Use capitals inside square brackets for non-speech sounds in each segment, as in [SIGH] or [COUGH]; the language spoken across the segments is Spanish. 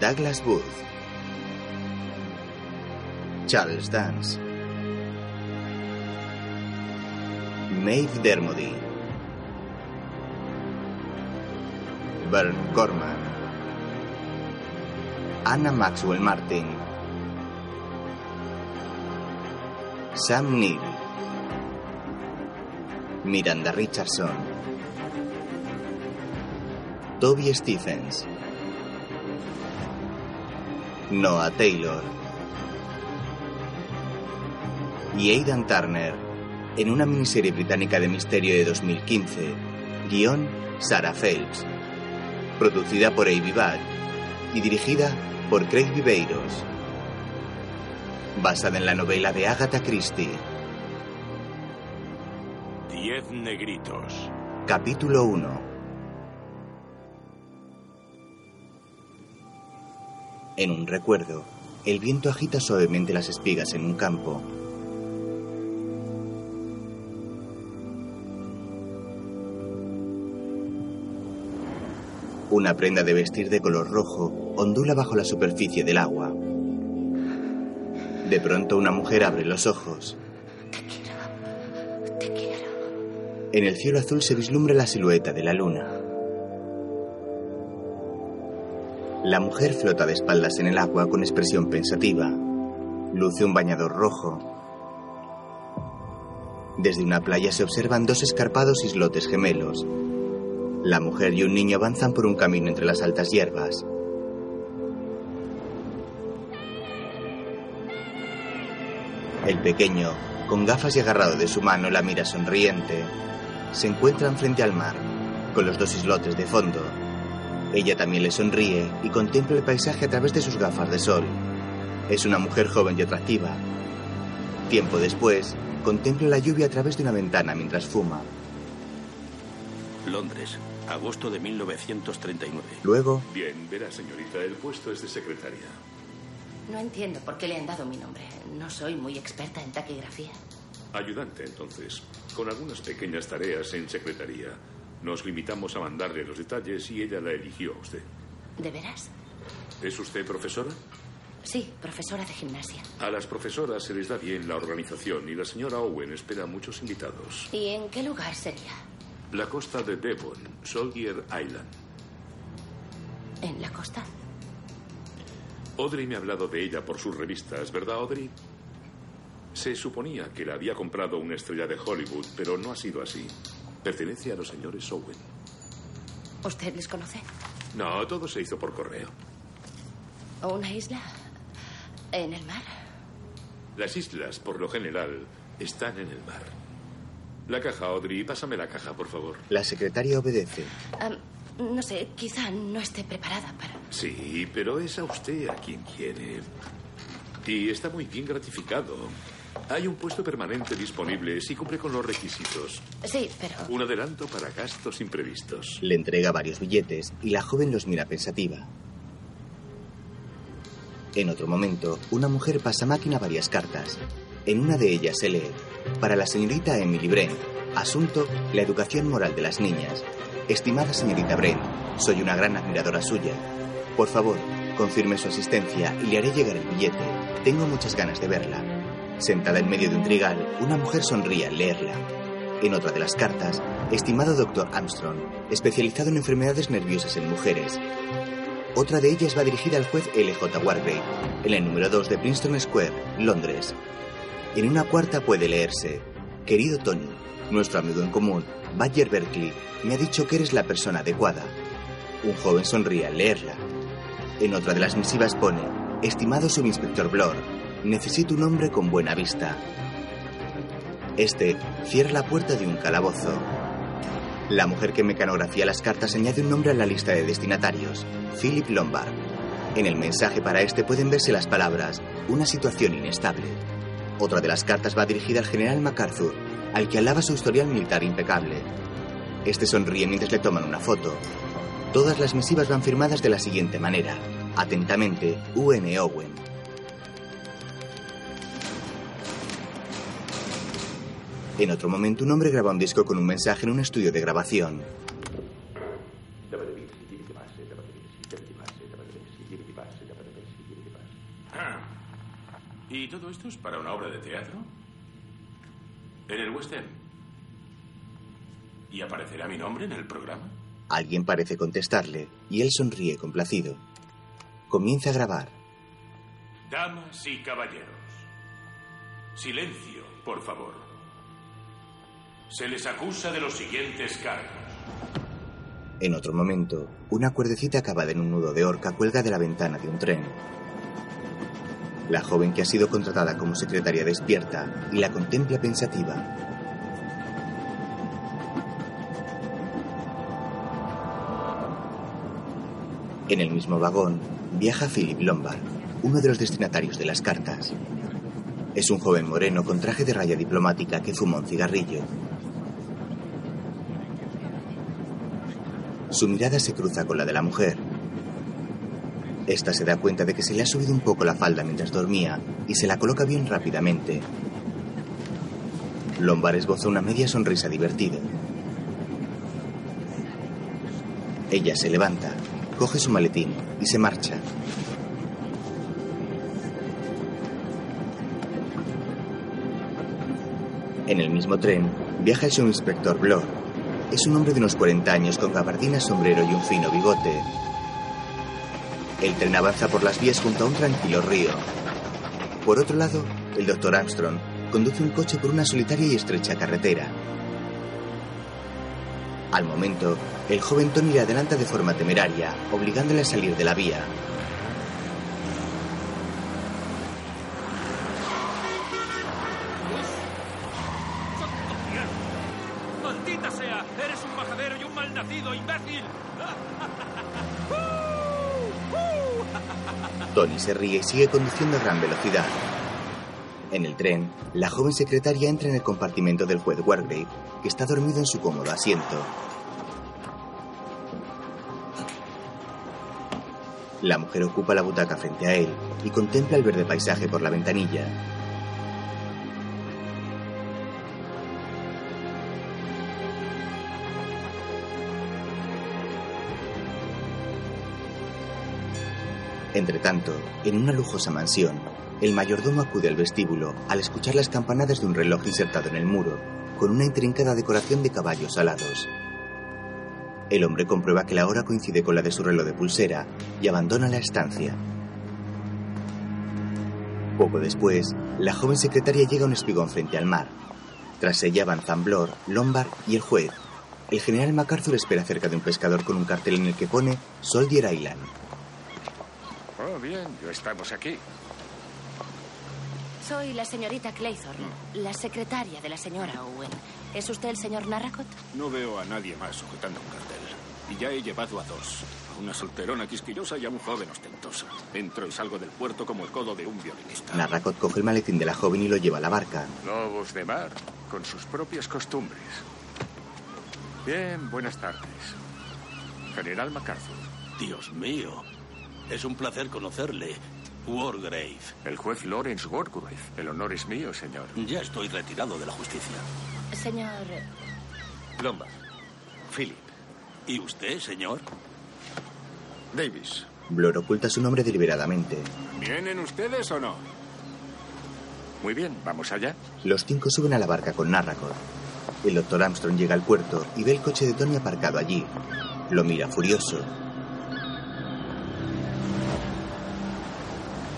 Douglas Booth. Charles Dance. Maeve Dermody. Bern Gorman. Anna Maxwell Martin. Sam Neill. Miranda Richardson. Toby Stephens. Noah Taylor. Y Aidan Turner, en una miniserie británica de misterio de 2015, guion Sarah Phelps, producida por Avi Bad y dirigida por Craig Viveiros, basada en la novela de Agatha Christie. Diez negritos. Capítulo 1 En un recuerdo, el viento agita suavemente las espigas en un campo. Una prenda de vestir de color rojo ondula bajo la superficie del agua. De pronto una mujer abre los ojos. Te quiero. En el cielo azul se vislumbra la silueta de la luna. La mujer flota de espaldas en el agua con expresión pensativa. Luce un bañador rojo. Desde una playa se observan dos escarpados islotes gemelos. La mujer y un niño avanzan por un camino entre las altas hierbas. El pequeño, con gafas y agarrado de su mano, la mira sonriente. Se encuentran frente al mar, con los dos islotes de fondo. Ella también le sonríe y contempla el paisaje a través de sus gafas de sol. Es una mujer joven y atractiva. Tiempo después, contempla la lluvia a través de una ventana mientras fuma. Londres, agosto de 1939. Luego, Bien, verá, señorita, el puesto es de secretaria. No entiendo por qué le han dado mi nombre. No soy muy experta en taquigrafía. Ayudante, entonces, con algunas pequeñas tareas en secretaría. Nos limitamos a mandarle los detalles y ella la eligió a usted. ¿De veras? ¿Es usted profesora? Sí, profesora de gimnasia. A las profesoras se les da bien la organización y la señora Owen espera muchos invitados. ¿Y en qué lugar sería? La costa de Devon, Soldier Island. ¿En la costa? Audrey me ha hablado de ella por sus revistas, ¿verdad, Audrey? Se suponía que la había comprado una estrella de Hollywood, pero no ha sido así. Pertenece a los señores Owen. ¿Usted les conoce? No, todo se hizo por correo. ¿O una isla? ¿En el mar? Las islas, por lo general, están en el mar. La caja, Audrey, pásame la caja, por favor. la secretaria obedece. No sé, quizá no esté preparada para... Sí, pero es a usted a quien quiere. Y está muy bien gratificado. Hay un puesto permanente disponible si cumple con los requisitos. Sí, pero... Un adelanto para gastos imprevistos. Le entrega varios billetes y la joven los mira pensativa. En otro momento, una mujer pasa máquina varias cartas. En una de ellas se lee, para la señorita Emily Brent, asunto, la educación moral de las niñas. Estimada señorita Brent, soy una gran admiradora suya. Por favor, confirme su asistencia y le haré llegar el billete. Tengo muchas ganas de verla. Sentada en medio de un trigal, una mujer sonríe al leerla. En otra de las cartas, estimado doctor Armstrong, especializado en enfermedades nerviosas en mujeres. Otra de ellas va dirigida al juez L.J. Wargrave, en el número 2 de Princeton Square, Londres. En una cuarta puede leerse, Querido Tony, nuestro amigo en común, Badger Berkeley, me ha dicho que eres la persona adecuada. Un joven sonríe al leerla. En otra de las misivas pone, Estimado subinspector Blor, necesito un hombre con buena vista. Este cierra la puerta de un calabozo. La mujer que mecanografía las cartas añade un nombre a la lista de destinatarios, Philip Lombard. En el mensaje para este pueden verse las palabras, una situación inestable. Otra de las cartas va dirigida al general MacArthur, al que alaba su historial militar impecable. Este sonríe mientras le toman una foto. Todas las misivas van firmadas de la siguiente manera. Atentamente, U.N. Owen. En otro momento, un hombre graba un disco con un mensaje en un estudio de grabación. Ah. ¿Y todo esto es para una obra de teatro? ¿En el West End? ¿Y aparecerá mi nombre en el programa? Alguien parece contestarle y él sonríe complacido. Comienza a grabar. Damas y caballeros. Silencio, por favor. Se les acusa de los siguientes cargos. En otro momento, una cuerdecita acabada en un nudo de horca cuelga de la ventana de un tren. La joven que ha sido contratada como secretaria despierta y la contempla pensativa. En el mismo vagón viaja Philip Lombard, uno de los destinatarios de las cartas. Es un joven moreno con traje de raya diplomática que fuma un cigarrillo. Su mirada se cruza con la de la mujer. Esta se da cuenta de que se le ha subido un poco la falda mientras dormía y se la coloca bien rápidamente. Lombard esboza una media sonrisa divertida. Ella se levanta, coge su maletín y se marcha. En el mismo tren viaja el subinspector Blor. Es un hombre de unos 40 años con gabardina, sombrero y un fino bigote. El tren avanza por las vías junto a un tranquilo río. Por otro lado, el doctor Armstrong conduce un coche por una solitaria y estrecha carretera. Al momento, el joven Tony le adelanta de forma temeraria, obligándole a salir de la vía. Se ríe y sigue conduciendo a gran velocidad. En el tren, la joven secretaria entra en el compartimento del juez Wargrave, que está dormido en su cómodo asiento. La mujer ocupa la butaca frente a él y contempla el verde paisaje por la ventanilla. Entre tanto, en una lujosa mansión, el mayordomo acude al vestíbulo al escuchar las campanadas de un reloj insertado en el muro, con una intrincada decoración de caballos alados. El hombre comprueba que la hora coincide con la de su reloj de pulsera y abandona la estancia. Poco después, la joven secretaria llega a un espigón frente al mar. Tras ella avanzan Blor, Lombard y el juez. El general MacArthur espera cerca de un pescador con un cartel en el que pone Soldier Island. Oh, bien, ya estamos aquí. Soy la señorita Claythorne, la secretaria de la señora Owen. ¿Es usted el señor Narracott? No veo a nadie más sujetando un cartel. Y ya he llevado a dos. A una solterona quisquillosa y a un joven ostentoso. Entro y salgo del puerto como el codo de un violinista. Narracott coge el maletín de la joven y lo lleva a la barca. Lobos de mar, con sus propias costumbres. Bien, buenas tardes. General MacArthur. Dios mío. Es un placer conocerle. Wargrave. El juez Lawrence Wargrave. El honor es mío, señor. Ya estoy retirado de la justicia. Señor... Lombard. Philip. ¿Y usted, señor? Davis. Blor oculta su nombre deliberadamente. ¿Vienen ustedes o no? Muy bien, vamos allá. Los cinco suben a la barca con Narracott. El doctor Armstrong llega al puerto y ve el coche de Tony aparcado allí. Lo mira furioso.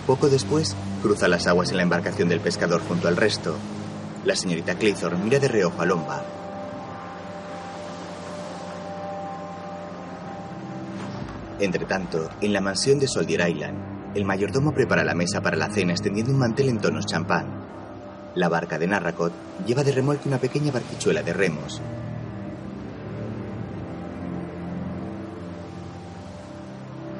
Poco después, cruza las aguas en la embarcación del pescador junto al resto. La señorita Claythorne mira de reojo a Lombard. Entre tanto, en la mansión de Soldier Island, el mayordomo prepara la mesa para la cena extendiendo un mantel en tonos champán. La barca de Narracott lleva de remolque una pequeña barquichuela de remos.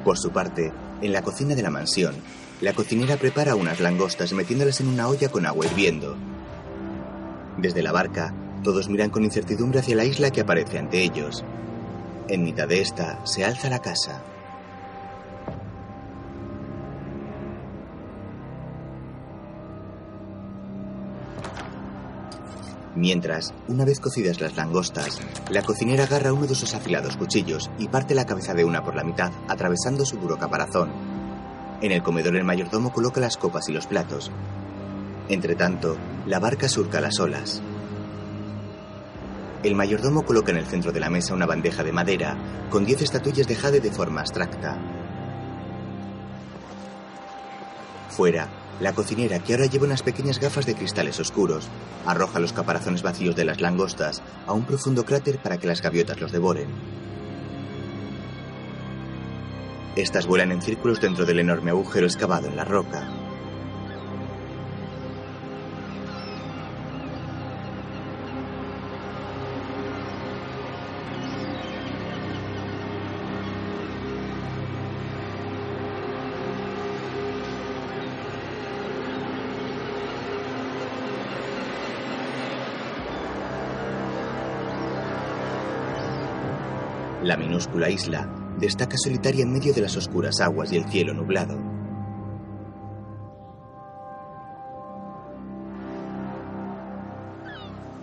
Por su parte, en la cocina de la mansión, la cocinera prepara unas langostas metiéndolas en una olla con agua hirviendo. Desde la barca, todos miran con incertidumbre hacia la isla que aparece ante ellos. En mitad de esta se alza la casa. Mientras, una vez cocidas las langostas, la cocinera agarra uno de sus afilados cuchillos y parte la cabeza de una por la mitad, atravesando su duro caparazón. En el comedor el mayordomo coloca las copas y los platos. Entre tanto, la barca surca las olas. El mayordomo coloca en el centro de la mesa una bandeja de madera con diez estatuillas de jade de forma abstracta. Fuera, la cocinera, que ahora lleva unas pequeñas gafas de cristales oscuros, arroja los caparazones vacíos de las langostas a un profundo cráter para que las gaviotas los devoren. Estas vuelan en círculos dentro del enorme agujero excavado en la roca. La minúscula isla destaca solitaria en medio de las oscuras aguas y el cielo nublado.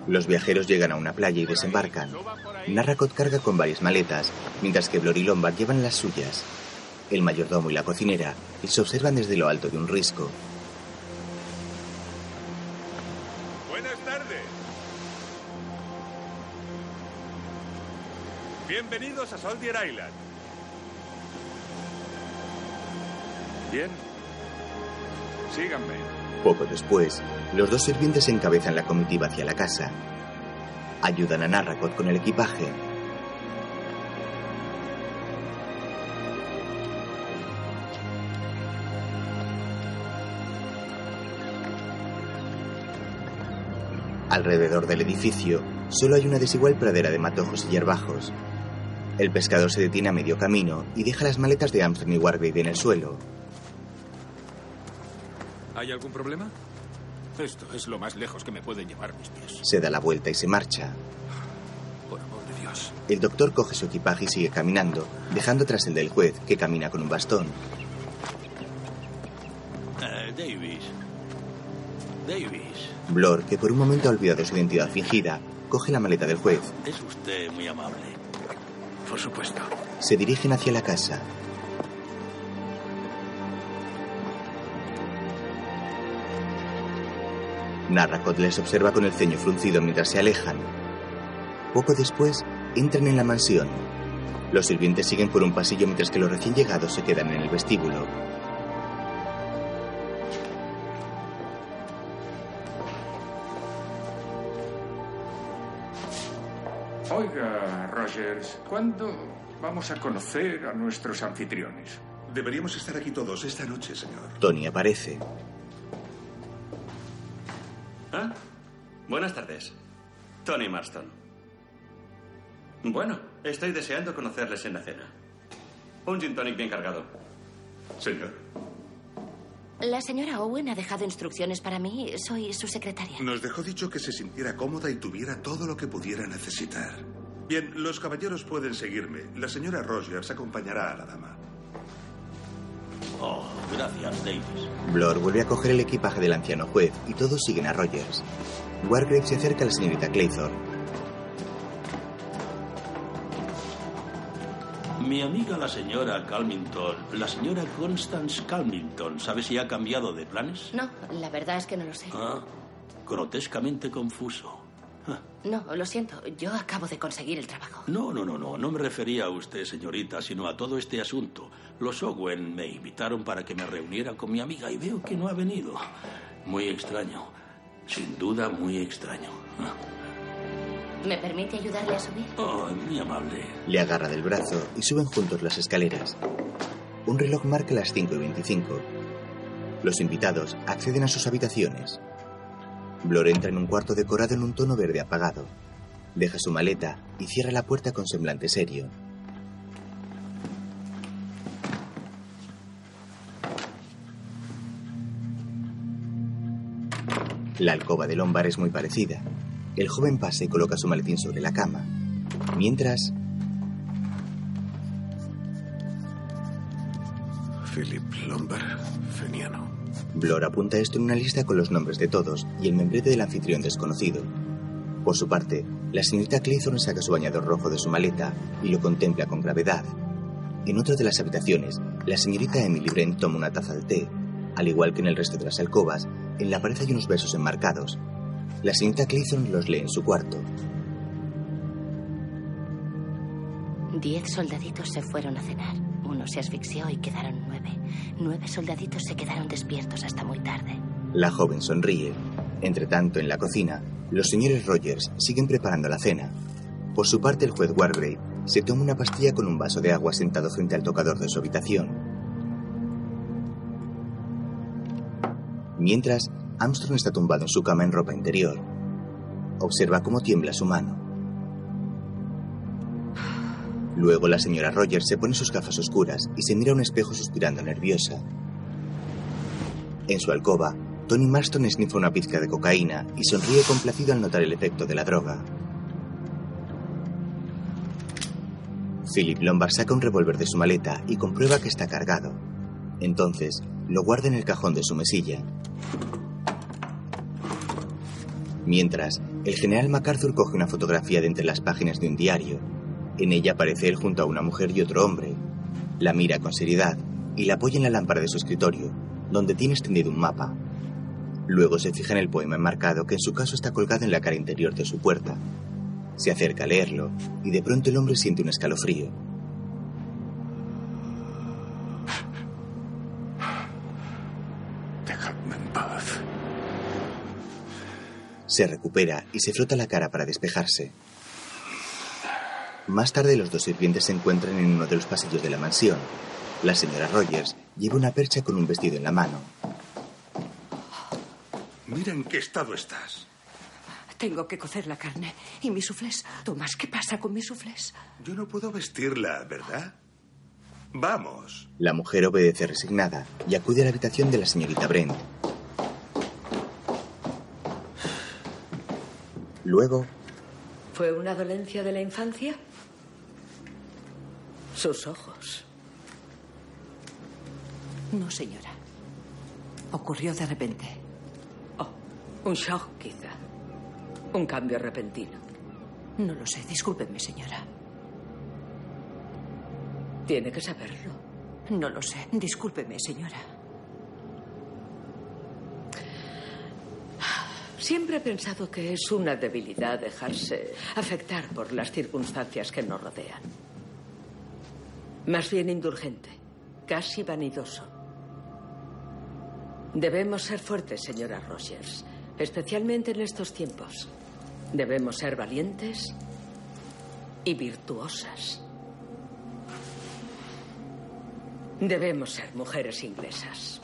Los viajeros llegan a una playa y desembarcan. Narracot carga con varias maletas, mientras que Blor y llevan las suyas. El mayordomo y la cocinera se observan desde lo alto de un risco. Buenas tardes. Bienvenidos a Soldier Island. Bien. Síganme. Poco después, los dos sirvientes encabezan la comitiva hacia la casa. Ayudan a Narracot con el equipaje. Alrededor del edificio solo hay una desigual pradera de matojos y hierbajos. El pescador se detiene a medio camino y deja las maletas de Armstrong y Wargrave en el suelo. ¿Hay algún problema? Esto es lo más lejos que me pueden llevar mis pies. Se da la vuelta y se marcha. Por amor de Dios. El doctor coge su equipaje y sigue caminando, dejando tras el del juez, que camina con un bastón. Eh, Davis. Davis. Blor, que por un momento ha olvidado su identidad fingida, coge la maleta del juez. Es usted muy amable. Por supuesto. Se dirigen hacia la casa. Narracot les observa con el ceño fruncido mientras se alejan. Poco después, entran en la mansión. Los sirvientes siguen por un pasillo mientras que los recién llegados se quedan en el vestíbulo. Oiga, Rogers, ¿cuándo vamos a conocer a nuestros anfitriones? Deberíamos estar aquí todos esta noche, señor. Tony aparece. ¿Ah? Buenas tardes. Tony Marston. Bueno, estoy deseando conocerles en la cena. Un gin tonic bien cargado. Señor. La señora Owen ha dejado instrucciones para mí. Soy su secretaria. Nos dejó dicho que se sintiera cómoda y tuviera todo lo que pudiera necesitar. Bien, los caballeros pueden seguirme. La señora Rogers acompañará a la dama. Oh, gracias, Davis. Blor vuelve a coger el equipaje del anciano juez y todos siguen a Rogers. Wargrave se acerca a la señorita Claythorne. Mi amiga la señora Calmington, la señora Constance Calmington, ¿sabe si ha cambiado de planes? No, la verdad es que no lo sé. Ah, grotescamente confuso. No, lo siento. Yo acabo de conseguir el trabajo. No, no, no, no. No me refería a usted, señorita, sino a todo este asunto. Los Owen me invitaron para que me reuniera con mi amiga y veo que no ha venido. Muy extraño. Sin duda, muy extraño. Ah. ¿Me permite ayudarle a subir? Oh, muy amable. Le agarra del brazo y suben juntos las escaleras. Un reloj marca las 5 y 25. Los invitados acceden a sus habitaciones. Blor entra en un cuarto decorado en un tono verde apagado. Deja su maleta y cierra la puerta con semblante serio. La alcoba de Lombard es muy parecida. El joven pasa y coloca su maletín sobre la cama. Mientras, Philip Lombard, feniano. Blor apunta esto en una lista con los nombres de todos y el membrete del anfitrión desconocido. Por su parte, la señorita Claythorne saca su bañador rojo de su maleta y lo contempla con gravedad. En otra de las habitaciones, la señorita Emily Brent toma una taza de té. Al igual que en el resto de las alcobas, en la pared hay unos versos enmarcados. La señorita Claythorne los lee en su cuarto. Diez soldaditos se fueron a cenar. Uno se asfixió y quedaron nueve. Nueve soldaditos se quedaron despiertos hasta muy tarde. La joven sonríe. Entre tanto, en la cocina, los señores Rogers siguen preparando la cena. Por su parte, el juez Wargrave se toma una pastilla con un vaso de agua sentado frente al tocador de su habitación. Mientras, Armstrong está tumbado en su cama en ropa interior. Observa cómo tiembla su mano. Luego la señora Rogers se pone sus gafas oscuras y se mira a un espejo suspirando nerviosa. En su alcoba, Tony Marston esnifa una pizca de cocaína y sonríe complacido al notar el efecto de la droga. Philip Lombard saca un revólver de su maleta y comprueba que está cargado. Entonces, lo guarda en el cajón de su mesilla. Mientras, el general MacArthur coge una fotografía de entre las páginas de un diario. En ella aparece él junto a una mujer y otro hombre. La mira con seriedad y la apoya en la lámpara de su escritorio, donde tiene extendido un mapa. Luego se fija en el poema enmarcado que en su caso está colgado en la cara interior de su puerta. Se acerca a leerlo y de pronto el hombre siente un escalofrío. Dejadme en paz. Se recupera y se frota la cara para despejarse. Más tarde los dos sirvientes se encuentran en uno de los pasillos de la mansión. La señora Rogers lleva una percha con un vestido en la mano. Mira en qué estado estás. Tengo que cocer la carne. ¿Y mis suflés? Tomás, ¿qué pasa con mis suflés? Yo no puedo vestirla, ¿verdad? Vamos. La mujer obedece resignada y acude a la habitación de la señorita Brent. Luego, ¿Fue una dolencia de la infancia? Sus ojos. No, señora. Ocurrió de repente. Oh, un shock, quizá. Un cambio repentino. No lo sé. Discúlpeme, señora. Tiene que saberlo. No lo sé. Discúlpeme, señora. Siempre he pensado que es una debilidad dejarse afectar por las circunstancias que nos rodean. Más bien indulgente, casi vanidoso. Debemos ser fuertes, señora Rogers, especialmente en estos tiempos. Debemos ser valientes y virtuosas. Debemos ser mujeres inglesas.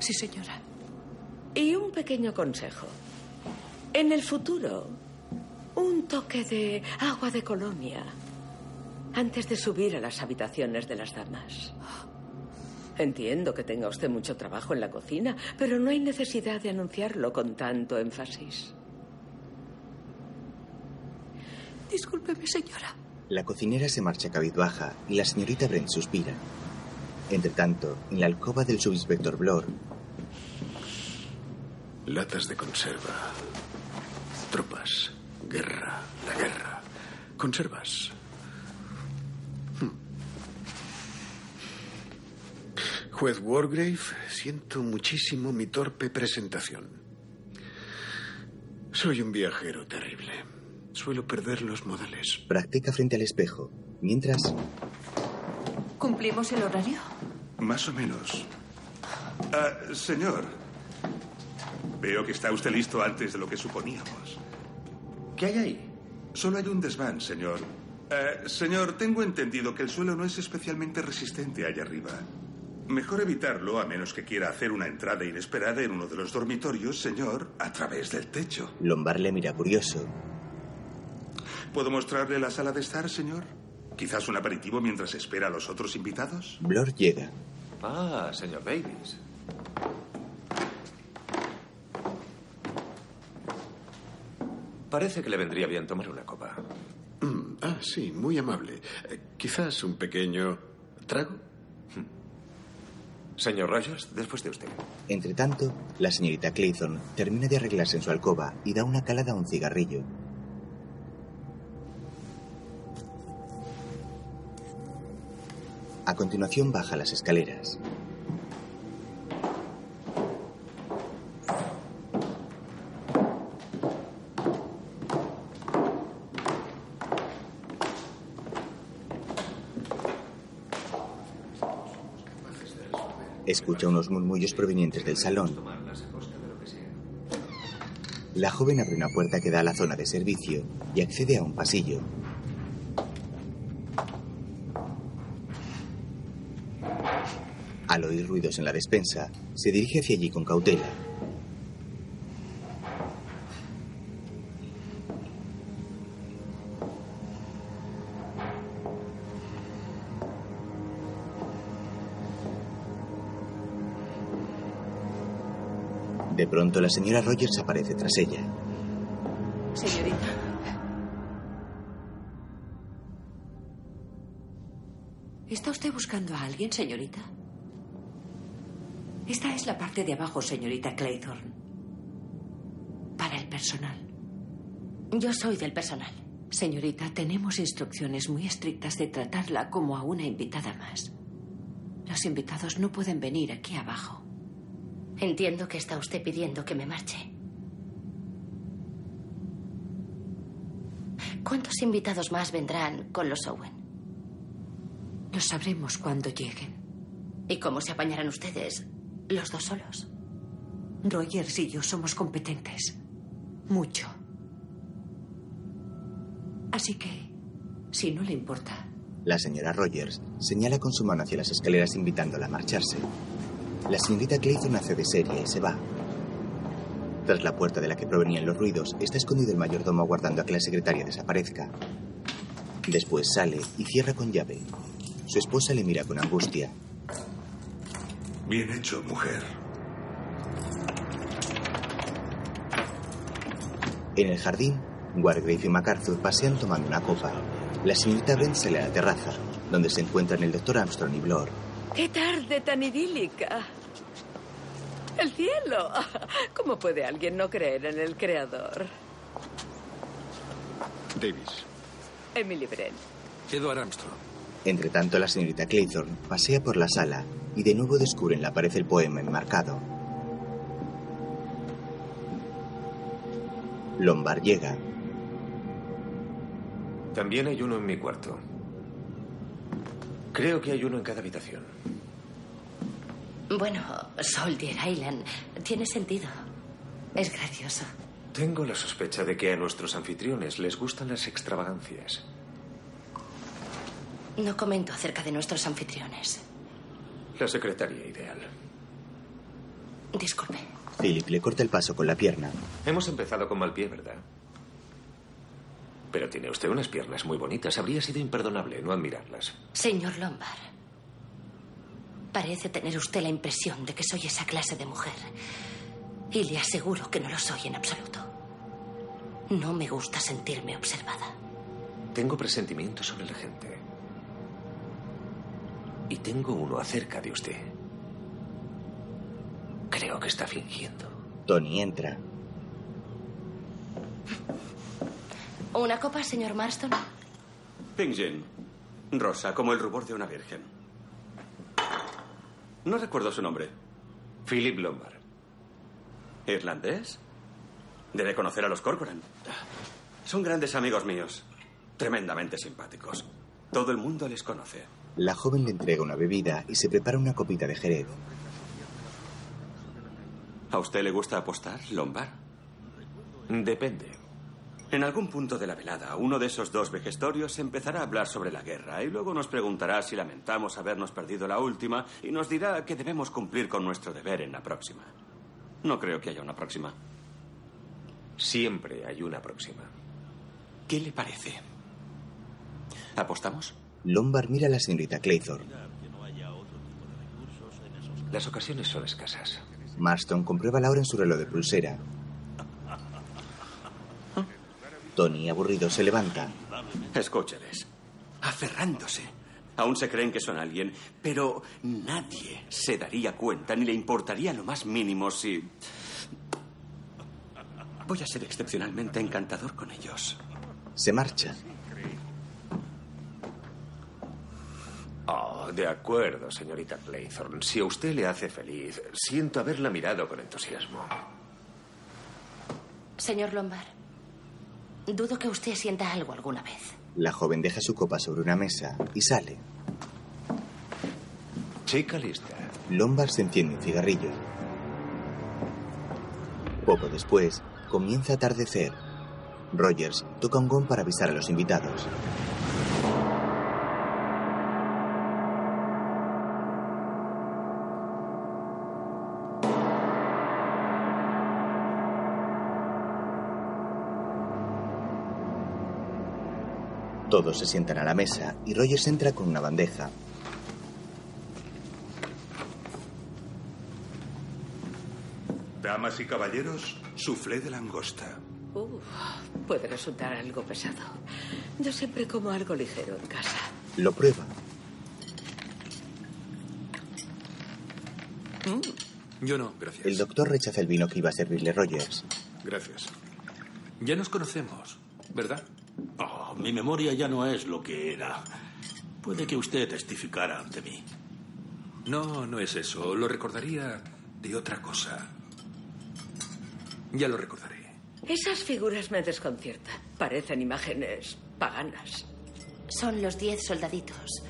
Sí, señora. Y un pequeño consejo. En el futuro, un toque de agua de colonia antes de subir a las habitaciones de las damas. Entiendo que tenga usted mucho trabajo en la cocina, pero no hay necesidad de anunciarlo con tanto énfasis. Discúlpeme, señora. la cocinera se marcha cabizbaja y la señorita Brent suspira. Entretanto, en la alcoba del subinspector Blor, Latas de conserva. Tropas. Guerra. La guerra. Conservas. Juez Wargrave, siento muchísimo mi torpe presentación. Soy un viajero terrible. Suelo perder los modales. practica frente al espejo, mientras ¿Cumplimos el horario? Más o menos. Ah, señor, veo que está usted listo antes de lo que suponíamos. ¿Qué hay ahí? Solo hay un desván, señor. Eh, señor, tengo entendido que el suelo no es especialmente resistente allá arriba. Mejor evitarlo a menos que quiera hacer una entrada inesperada en uno de los dormitorios, señor, a través del techo. Lombard le mira curioso. ¿Puedo mostrarle la sala de estar, señor? Quizás un aperitivo mientras espera a los otros invitados. Blor llega. Ah, señor Davis. Parece que le vendría bien tomar una copa. Mm, ah, sí, muy amable. Eh, quizás un pequeño trago. Señor Rogers, después de usted. Entre tanto, la señorita Clayton termina de arreglarse en su alcoba y da una calada a un cigarrillo. A continuación baja las escaleras. Escucha unos murmullos provenientes del salón. La joven abre una puerta que da a la zona de servicio y accede a un pasillo. Al oír ruidos en la despensa, se dirige hacia allí con cautela. Pronto la señora Rogers aparece tras ella. Señorita. ¿Está usted buscando a alguien, señorita? Esta es la parte de abajo, señorita Claythorne. Para el personal. Yo soy del personal. Señorita, tenemos instrucciones muy estrictas de tratarla como a una invitada más. Los invitados no pueden venir aquí abajo. Entiendo que está usted pidiendo que me marche. ¿Cuántos invitados más vendrán con los Owen? Lo sabremos cuando lleguen. ¿Y cómo se apañarán ustedes los dos solos? Rogers y yo somos competentes. Mucho. Así que, si no le importa, La señora Rogers señala con su mano hacia las escaleras invitándola a marcharse. La señorita Clayton hace de serie y se va. Tras la puerta de la que provenían los ruidos, está escondido el mayordomo aguardando a que la secretaria desaparezca. Después sale y cierra con llave. Su esposa le mira con angustia. Bien hecho, mujer. En el jardín, Wargrave y MacArthur pasean tomando una copa. La señorita Brent sale a la terraza, donde se encuentran el doctor Armstrong y Blor. ¡Qué tarde tan idílica! ¡El cielo! ¿Cómo puede alguien no creer en el creador? Davis. Emily Brent. Edward Armstrong. Entre tanto, la señorita Claythorne pasea por la sala y de nuevo descubre en la pared el poema enmarcado. Lombard llega. También hay uno en mi cuarto. Creo que hay uno en cada habitación. Bueno, Soldier Island tiene sentido. Es gracioso. Tengo la sospecha de que a nuestros anfitriones les gustan las extravagancias. No comento acerca de nuestros anfitriones. La secretaria ideal. Disculpe. Philip le corta el paso con la pierna. Hemos empezado con mal pie, ¿verdad? Pero tiene usted unas piernas muy bonitas. Habría sido imperdonable no admirarlas. Señor Lombard, parece tener usted la impresión de que soy esa clase de mujer. Y le aseguro que no lo soy en absoluto. No me gusta sentirme observada. Tengo presentimientos sobre la gente. Y tengo uno acerca de usted. Creo que está fingiendo. Tony entra. ¿Una copa, señor Marston? Pink. Rosa, como el rubor de una virgen. No recuerdo su nombre. Philip Lombard. ¿Irlandés? Debe conocer a los Corcoran. Son grandes amigos míos. Tremendamente simpáticos. Todo el mundo les conoce. La joven le entrega una bebida y se prepara una copita de jerez. ¿A usted le gusta apostar, Lombard? Depende. En algún punto de la velada, uno de esos dos vejestorios empezará a hablar sobre la guerra y luego nos preguntará si lamentamos habernos perdido la última y nos dirá que debemos cumplir con nuestro deber en la próxima. No creo que haya una próxima. Siempre hay una próxima. ¿Qué le parece? ¿Apostamos? Lombard mira a la señorita Claythorne. Las ocasiones son escasas. Marston comprueba la hora en su reloj de pulsera. Tony, aburrido, se levanta. Escúcheles. Aferrándose. Aún se creen que son alguien, pero nadie se daría cuenta ni le importaría lo más mínimo si... Voy a ser excepcionalmente encantador con ellos. Se marcha. Oh, de acuerdo, señorita Claythorne. Si a usted le hace feliz, siento haberla mirado con entusiasmo. Señor Lombard, dudo que usted sienta algo alguna vez. La joven deja su copa sobre una mesa y sale. Chica lista. Lombard se enciende un cigarrillo. Poco después, comienza a atardecer. Rogers toca un gong para avisar a los invitados. Todos se sientan a la mesa y Rogers entra con una bandeja. Damas y caballeros, soufflé de langosta. Uf, puede resultar algo pesado. Yo siempre como algo ligero en casa. Lo prueba. Yo no, gracias. El doctor rechaza el vino que iba a servirle Rogers. Gracias. Ya nos conocemos, ¿verdad? Oh, mi memoria ya no es lo que era. Puede que usted testificara ante mí. No, no es eso. Lo recordaría de otra cosa. Ya lo recordaré. Esas figuras me desconciertan. Parecen imágenes paganas. Son los diez soldaditos,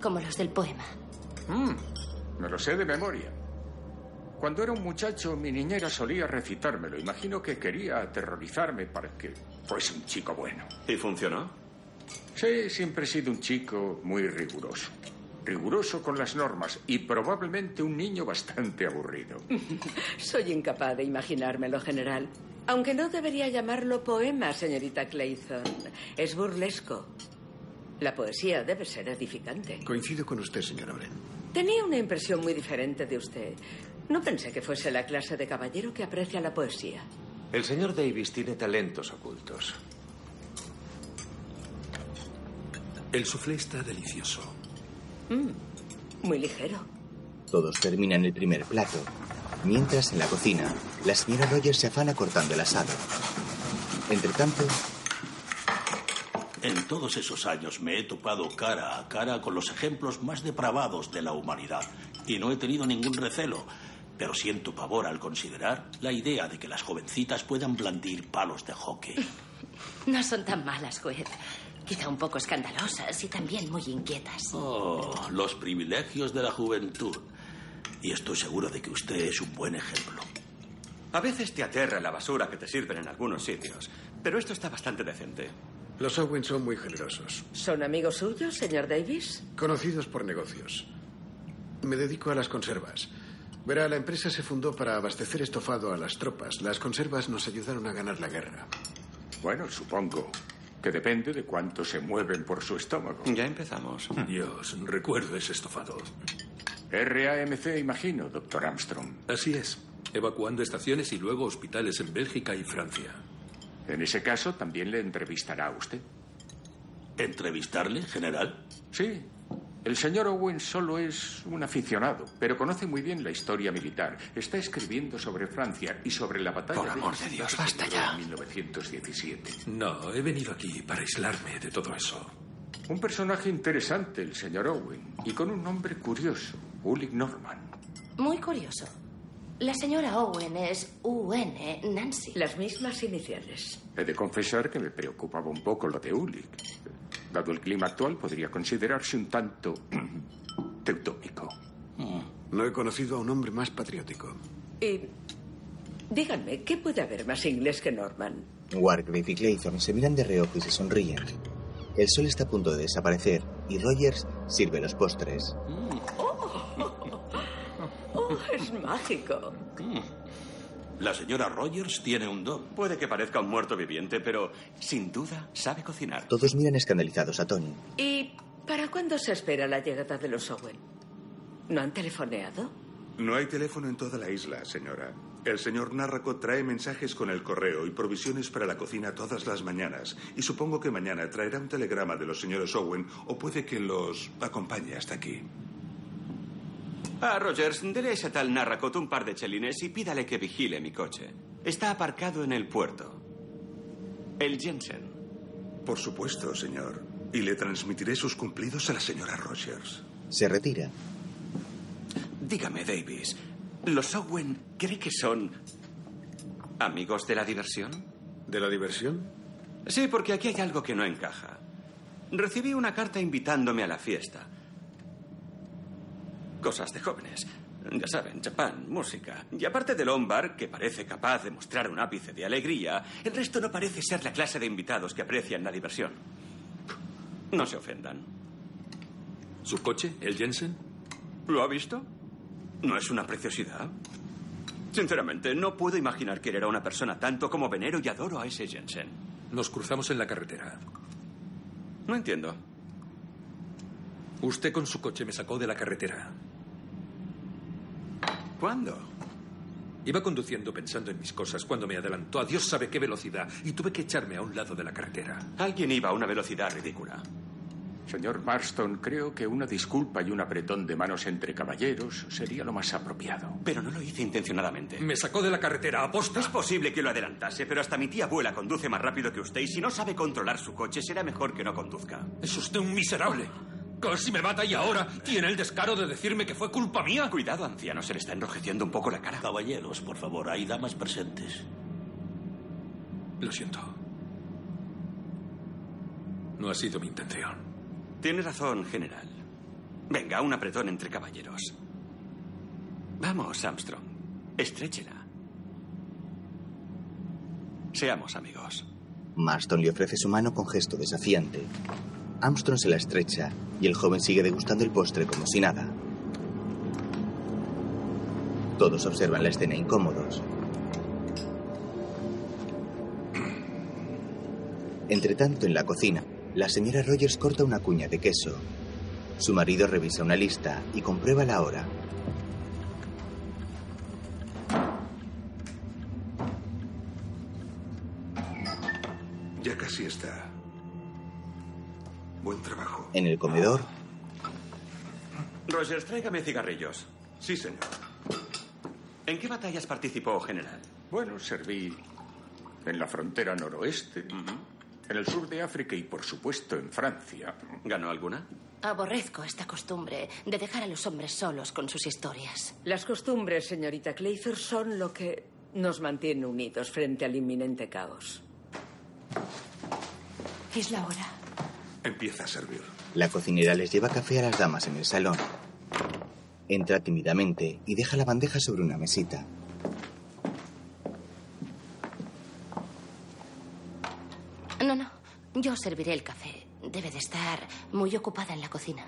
como los del poema. Mm, me lo sé de memoria. Cuando era un muchacho, mi niñera solía recitármelo. Imagino que quería aterrorizarme para que fuese un chico bueno. ¿Y funcionó? Sí, siempre he sido un chico muy riguroso. Riguroso con las normas y probablemente un niño bastante aburrido. [LAUGHS] Soy incapaz de imaginármelo, general. Aunque no debería llamarlo poema, señorita Clayton. Es burlesco. La poesía debe ser edificante. Coincido con usted, señora Bren. Tenía una impresión muy diferente de usted. No pensé que fuese la clase de caballero que aprecia la poesía. El señor Davis tiene talentos ocultos. El soufflé está delicioso. Mm, muy ligero. Todos terminan el primer plato. Mientras, en la cocina, la señora Rogers se afana cortando el asado. Entre tanto, En todos esos años me he topado cara a cara con los ejemplos más depravados de la humanidad y no he tenido ningún recelo, pero siento pavor al considerar la idea de que las jovencitas puedan blandir palos de hockey. No son tan malas, juez. Quizá un poco escandalosas y también muy inquietas. Oh, los privilegios de la juventud. Y estoy seguro de que usted es un buen ejemplo. A veces te aterra la basura que te sirven en algunos sitios, pero esto está bastante decente. Los Owen son muy generosos. ¿Son amigos suyos, señor Davis? Conocidos por negocios. Me dedico a las conservas. Verá, la empresa se fundó para abastecer estofado a las tropas. Las conservas nos ayudaron a ganar la guerra. Bueno, supongo que depende de cuánto se mueven por su estómago. Ya empezamos. Dios, recuerdo ese estofado. RAMC, imagino, doctor Armstrong. Así es. Evacuando estaciones y luego hospitales en Bélgica y Francia. En ese caso, también le entrevistará a usted. ¿Entrevistarle, general? Sí. El señor Owen solo es un aficionado, pero conoce muy bien la historia militar. Está escribiendo sobre Francia y sobre la batalla Por amor de Dios, que basta celebró ya. En 1917. No, he venido aquí para aislarme de todo eso. Un personaje interesante, el señor Owen, y con un nombre curioso, Ulrich Norman. Muy curioso. La señora Owen es UN, Nancy. Las mismas iniciales. He de confesar que me preocupaba un poco lo de Ulrich. Dado el clima actual, podría considerarse un tanto [CLEARS THROAT] teutónico. No he conocido a un hombre más patriótico. Y díganme, ¿qué puede haber más inglés que Norman? Wargrave y Claythorne se miran de reojo y se sonríen. El sol está a punto de desaparecer y Rogers sirve los postres. [LAUGHS] ¡Oh, es mágico! La señora Rogers tiene un don. Puede que parezca un muerto viviente, pero sin duda sabe cocinar. Todos miran escandalizados a Tony. ¿Y para cuándo se espera la llegada de los Owen? ¿No han telefoneado? No hay teléfono en toda la isla, señora. El señor Narraco trae mensajes con el correo y provisiones para la cocina todas las mañanas. Y supongo que mañana traerá un telegrama de los señores Owen o puede que los acompañe hasta aquí. Ah, Rogers, dele a ese tal Narracot un par de chelines y pídale que vigile mi coche. Está aparcado en el puerto. El Jensen. Por supuesto, señor. Y le transmitiré sus cumplidos a la señora Rogers. Se retira. Dígame, Davis, ¿los Owen cree que son amigos de la diversión? ¿De la diversión? Sí, porque aquí hay algo que no encaja. Recibí una carta invitándome a la fiesta. Cosas de jóvenes. Ya saben, chapán, música. Y aparte del Lombard, que parece capaz de mostrar un ápice de alegría, el resto no parece ser la clase de invitados que aprecian la diversión. No se ofendan. ¿Su coche, el Jensen? ¿Lo ha visto? ¿No es una preciosidad? Sinceramente, no puedo imaginar querer a una persona tanto como venero y adoro a ese Jensen. Nos cruzamos en la carretera. No entiendo. Usted con su coche me sacó de la carretera. ¿Cuándo? Iba conduciendo pensando en mis cosas cuando me adelantó a Dios sabe qué velocidad y tuve que echarme a un lado de la carretera. Alguien iba a una velocidad ridícula. Señor Marston, creo que una disculpa y un apretón de manos entre caballeros sería lo más apropiado. Pero no lo hice intencionadamente. Me sacó de la carretera, aposta. Es posible que lo adelantase, pero hasta mi tía abuela conduce más rápido que usted y si no sabe controlar su coche, será mejor que no conduzca. Es usted un miserable. Casi me mata y ahora tiene el descaro de decirme que fue culpa mía. Cuidado, anciano, se le está enrojeciendo un poco la cara. Caballeros, por favor, hay damas presentes. Lo siento. No ha sido mi intención. Tiene razón, general. Venga, un apretón entre caballeros. Vamos, Armstrong. Estréchela. Seamos amigos. Marston le ofrece su mano con gesto desafiante. Armstrong se la estrecha y el joven sigue degustando el postre como si nada. Todos observan la escena incómodos. Entretanto, en la cocina, la señora Rogers corta una cuña de queso. Su marido revisa una lista y comprueba la hora. Ya casi está. Buen trabajo. En el comedor, Rogers, tráigame cigarrillos. Sí, señor. ¿En qué batallas participó, general? Bueno, serví en la frontera noroeste, en el sur de África y, por supuesto, en Francia. ¿Ganó alguna? Aborrezco esta costumbre de dejar a los hombres solos con sus historias. Las costumbres, señorita Clayford, son lo que nos mantiene unidos frente al inminente caos. Es la hora. Empieza a servir. la cocinera les lleva café a las damas en el salón. Entra tímidamente y deja la bandeja sobre una mesita. No, no. Yo serviré el café. Debe de estar muy ocupada en la cocina.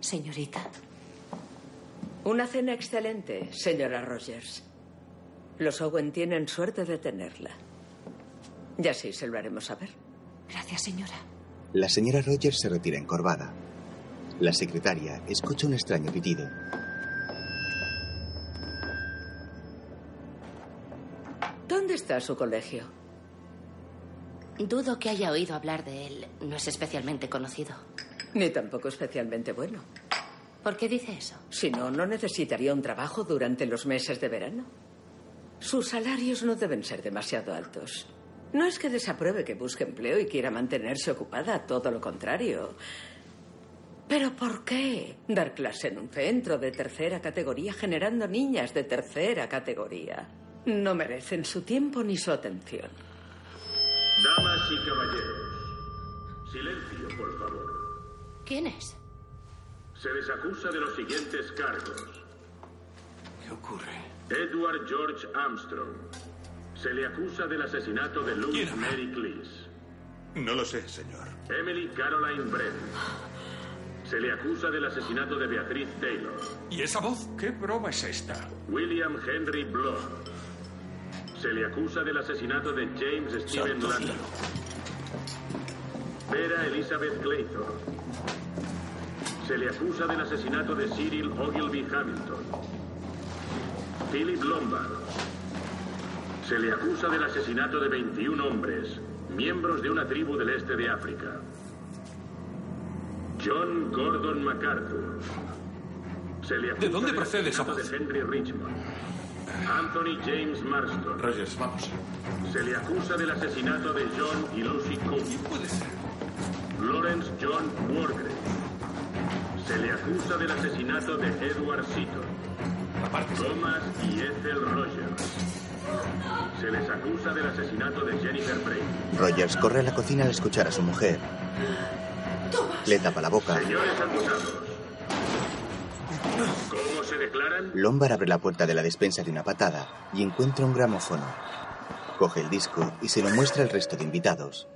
Señorita. Una cena excelente, señora Rogers. Los Owen tienen suerte de tenerla. Ya sí, se lo haremos saber. Gracias, señora. La señora Rogers se retira encorvada. La secretaria escucha un extraño pitido. ¿Dónde está su colegio? Dudo que haya oído hablar de él. No es especialmente conocido. Ni tampoco especialmente bueno. ¿Por qué dice eso? Si no, no necesitaría un trabajo durante los meses de verano. Sus salarios no deben ser demasiado altos. No es que desapruebe que busque empleo y quiera mantenerse ocupada, todo lo contrario. Pero ¿por qué dar clase en un centro de tercera categoría generando niñas de tercera categoría? No merecen su tiempo ni su atención. Damas y caballeros, silencio, por favor. ¿Quién es? Se les acusa de los siguientes cargos. ¿Qué ocurre? Edward George Armstrong. Se le acusa del asesinato de Louis Mary Cleese. No lo sé, señor. Emily Caroline Brent. Se le acusa del asesinato de Beatriz Taylor. ¿Y esa voz? ¿Qué broma es esta? William Henry Blood. Se le acusa del asesinato de James Stephen Landon. Vera Elizabeth Clayton. Se le acusa del asesinato de Cyril Ogilvy Hamilton. Philip Lombard. Se le acusa del asesinato de 21 hombres, miembros de una tribu del este de África. John Gordon MacArthur. Se le acusa ¿De dónde del procede esa asesinato voz? de Henry Richmond. Anthony James Marston. Rogers, vamos. Se le acusa del asesinato de John y Lucy Cook. Lawrence John Wargrave. Se le acusa del asesinato de Edward Seaton. Thomas y Ethel Rogers. Se les acusa del asesinato de Jennifer Bray. Rogers corre a la cocina al escuchar a su mujer. Le tapa la boca. Señores acusados. ¿Cómo se declaran? Lombard abre la puerta de la despensa de una patada y encuentra un gramófono. Coge el disco y se lo muestra al resto de invitados.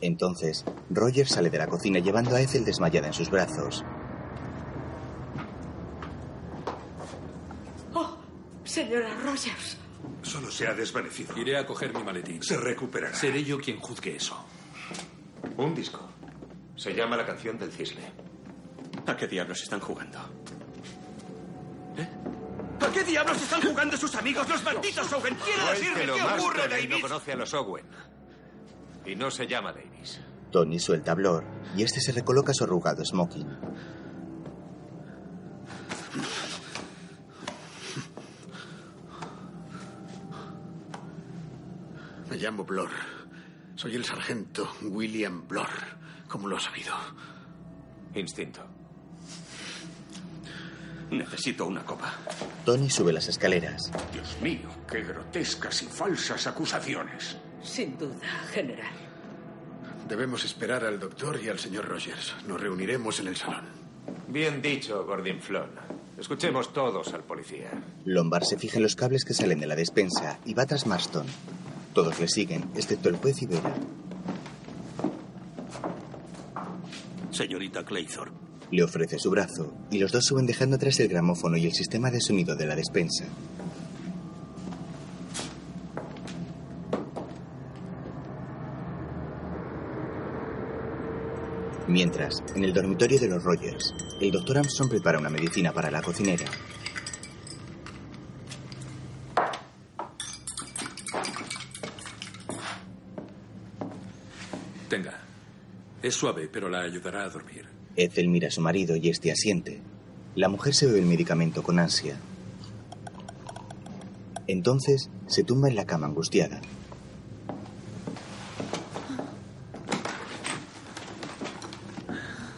Entonces, Roger sale de la cocina llevando a Ethel desmayada en sus brazos. Oh, señora Rogers. Solo se ha desvanecido. Iré a coger mi maletín. Se recuperará. Seré yo quien juzgue eso. Un disco. Se llama La canción del cisne. ¿A qué diablos están jugando? ¿A qué diablos están jugando sus amigos, los malditos Owen? Quiero decirme Cuéntelo qué más, ocurre, Tony. No conoce a los Owen. Y no se llama Davis. Tony suelta a Blor y este se recoloca su arrugado smoking. Me llamo Blor. Soy el sargento William Blor. ¿Cómo lo has sabido? Instinto. Necesito una copa. Tony sube las escaleras. Dios mío, qué grotescas y falsas acusaciones. Sin duda, general. Debemos esperar al doctor y al señor Rogers. Nos reuniremos en el salón. Bien dicho, Gordon Flon. Escuchemos todos al policía. Lombard se fija en los cables que salen de la despensa y va tras Marston. Todos le siguen, excepto el juez y Vera. Señorita Claythorpe. Le ofrece su brazo y los dos suben dejando atrás el gramófono y el sistema de sonido de la despensa. Mientras, en el dormitorio de los Rogers, el doctor Armstrong prepara una medicina para la cocinera. Tenga. Es suave, pero la ayudará a dormir. Ethel mira a su marido y este asiente. La mujer se bebe el medicamento con ansia. Entonces se tumba en la cama angustiada.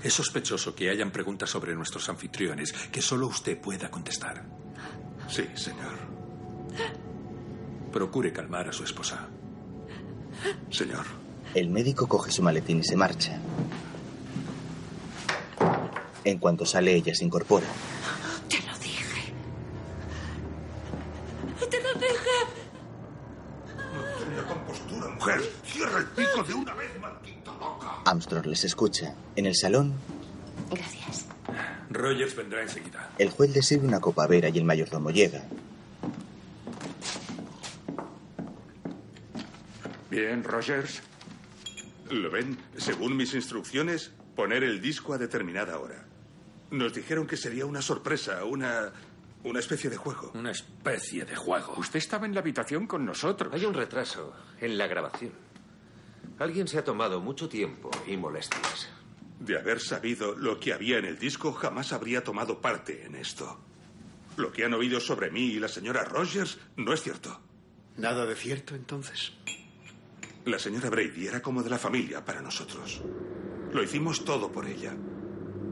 Es sospechoso que hayan preguntas sobre nuestros anfitriones que solo usted pueda contestar. Sí, señor. Procure calmar a su esposa. Señor. El médico coge su maletín y se marcha. En cuanto sale ella se incorpora. Armstrong les escucha. En el salón, Gracias. Rogers vendrá enseguida. el juez le sirve una copa Vera y el mayordomo llega. Bien, Rogers. ¿Lo ven? Según mis instrucciones, poner el disco a determinada hora. Nos dijeron que sería una sorpresa, una. una especie de juego. Una especie de juego. Usted estaba en la habitación con nosotros. Hay un retraso en la grabación. Alguien se ha tomado mucho tiempo y molestias. De haber sabido lo que había en el disco, jamás habría tomado parte en esto. Lo que han oído sobre mí y la señora Rogers no es cierto. ¿Nada de cierto entonces? La señora Brady era como de la familia para nosotros. Lo hicimos todo por ella.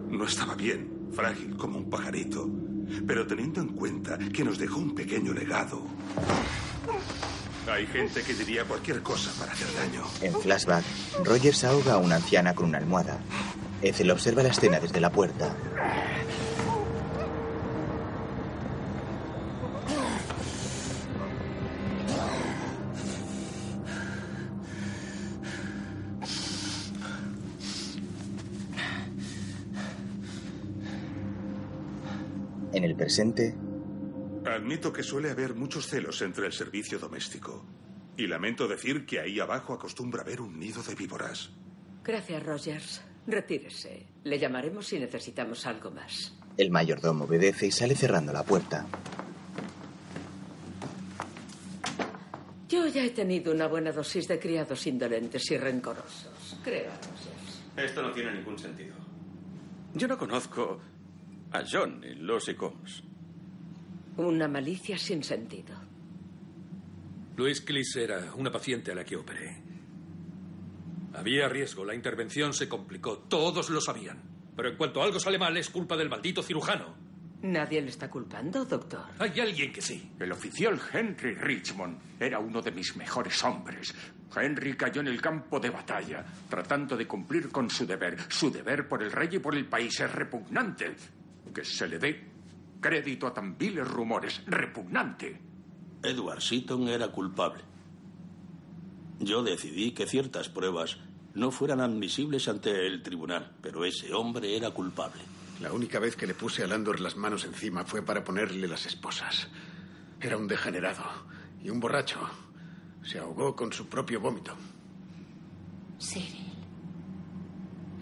No estaba bien, frágil como un pajarito, pero teniendo en cuenta que nos dejó un pequeño legado. Hay gente que diría cualquier cosa para hacer daño. En flashback, Rogers ahoga a una anciana con una almohada. Ethel observa la escena desde la puerta. En el presente, Admito que suele haber muchos celos entre el servicio doméstico. Y lamento decir que ahí abajo acostumbra haber un nido de víboras. Gracias, Rogers. Retírese. Le llamaremos si necesitamos algo más. El mayordomo obedece y sale cerrando la puerta. Yo ya he tenido una buena dosis de criados indolentes y rencorosos. Creo, Rogers. Esto no tiene ningún sentido. Yo no conozco a John ni Lucy Combs. Una malicia sin sentido. Luis Clis era una paciente a la que operé. Había riesgo, la intervención se complicó, todos lo sabían. Pero en cuanto algo sale mal, es culpa del maldito cirujano. ¿Nadie le está culpando, doctor? Hay alguien que sí. El oficial Henry Richmond era uno de mis mejores hombres. Henry cayó en el campo de batalla, tratando de cumplir con su deber. Su deber por el rey y por el país es repugnante. Que se le dé crédito a tan viles rumores. Repugnante. Edward Seaton era culpable. Yo decidí que ciertas pruebas no fueran admisibles ante el tribunal, pero ese hombre era culpable. La única vez que le puse a Landor las manos encima fue para ponerle las esposas. Era un degenerado y un borracho. Se ahogó con su propio vómito. Cyril.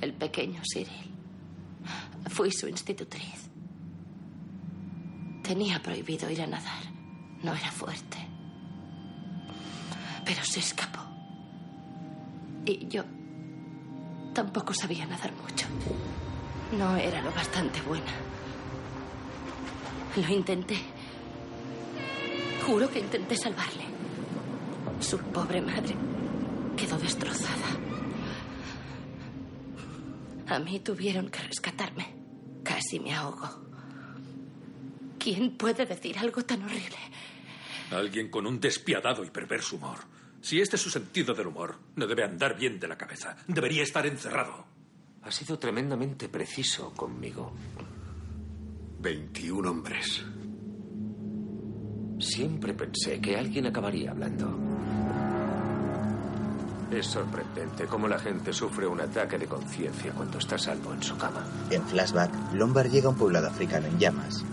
El pequeño Cyril. Fui su institutriz. Tenía prohibido ir a nadar. No era fuerte. Pero se escapó. Y yo tampoco sabía nadar mucho. No era lo bastante buena. Lo intenté. Juro que intenté salvarle. Su pobre madre quedó destrozada. A mí tuvieron que rescatarme. Casi me ahogo. ¿Quién puede decir algo tan horrible? Alguien con un despiadado y perverso humor. Si este es su sentido del humor, no debe andar bien de la cabeza. Debería estar encerrado. Ha sido tremendamente preciso conmigo. 21 hombres. Siempre pensé que alguien acabaría hablando. Es sorprendente cómo la gente sufre un ataque de conciencia cuando está salvo en su cama. En flashback, Lombard llega a un poblado africano en llamas.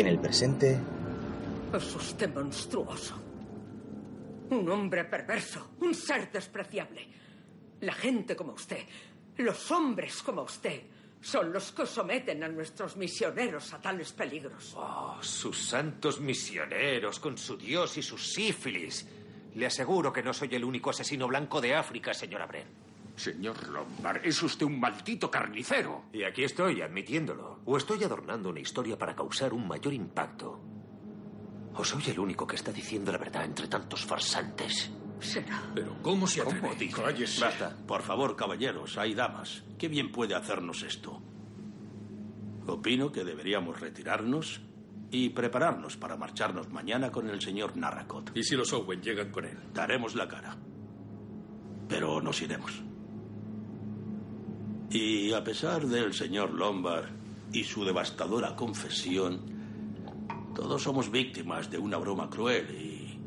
En el presente, Es usted monstruoso. Un hombre perverso, un ser despreciable. La gente como usted, los hombres como usted, son los que someten a nuestros misioneros a tales peligros. Oh, sus santos misioneros con su dios y sus sífilis. Le aseguro que no soy el único asesino blanco de África, señora Bren. Señor Lombard, es usted un maldito carnicero. Y aquí estoy, admitiéndolo. O estoy adornando una historia para causar un mayor impacto. O soy el único que está diciendo la verdad entre tantos farsantes. Será. Pero ¿cómo se atreve? ¿Cómo dijo? Basta. Por favor, caballeros, hay damas. ¿Qué bien puede hacernos esto? Opino que deberíamos retirarnos y prepararnos para marcharnos mañana con el señor Narracot. ¿Y si los Owen llegan con él? Daremos la cara. Pero nos iremos. Y a pesar del señor Lombard y su devastadora confesión, todos somos víctimas de una broma cruel y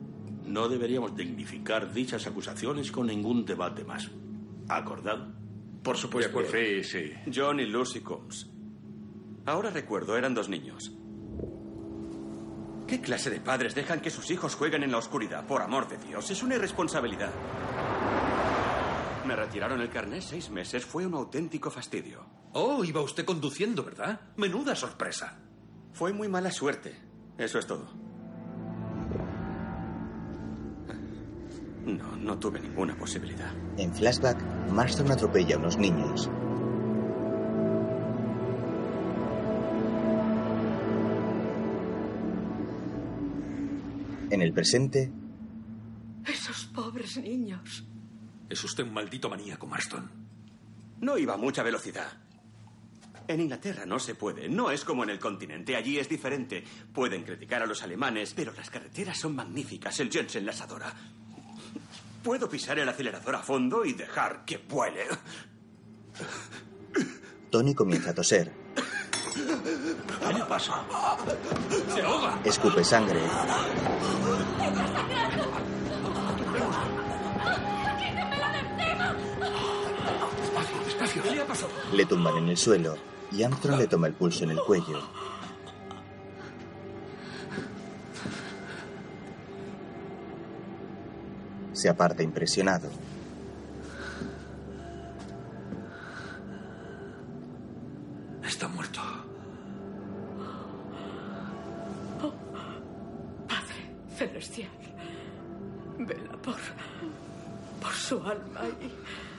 no deberíamos dignificar dichas acusaciones con ningún debate más. ¿Acordado? Por supuesto. Sí, sí. John y Lucy Combs. Ahora recuerdo, eran dos niños. ¿Qué clase de padres dejan que sus hijos jueguen en la oscuridad? Por amor de Dios, es una irresponsabilidad. Me retiraron el carnet seis meses. Fue un auténtico fastidio. Oh, iba usted conduciendo, ¿verdad? Menuda sorpresa. Fue muy mala suerte. Eso es todo. No, no tuve ninguna posibilidad. en flashback, Marston atropella a unos niños. En el presente, Esos pobres niños. Es usted un maldito maníaco, Marston. No iba a mucha velocidad. En Inglaterra no se puede. No es como en el continente. Allí es diferente. Pueden criticar a los alemanes, pero las carreteras son magníficas. El Jensen las adora. Puedo pisar el acelerador a fondo y dejar que vuele. Tony comienza a toser. ¿Qué le pasa? ¡Se ahoga! Escupe sangre. Despacio, despacio. ¿Qué le ha pasado? Le tumban en el suelo y Armstrong le toma el pulso en el cuello. Se aparta impresionado. Está muerto. Oh, Padre celestial, vela por, por su alma y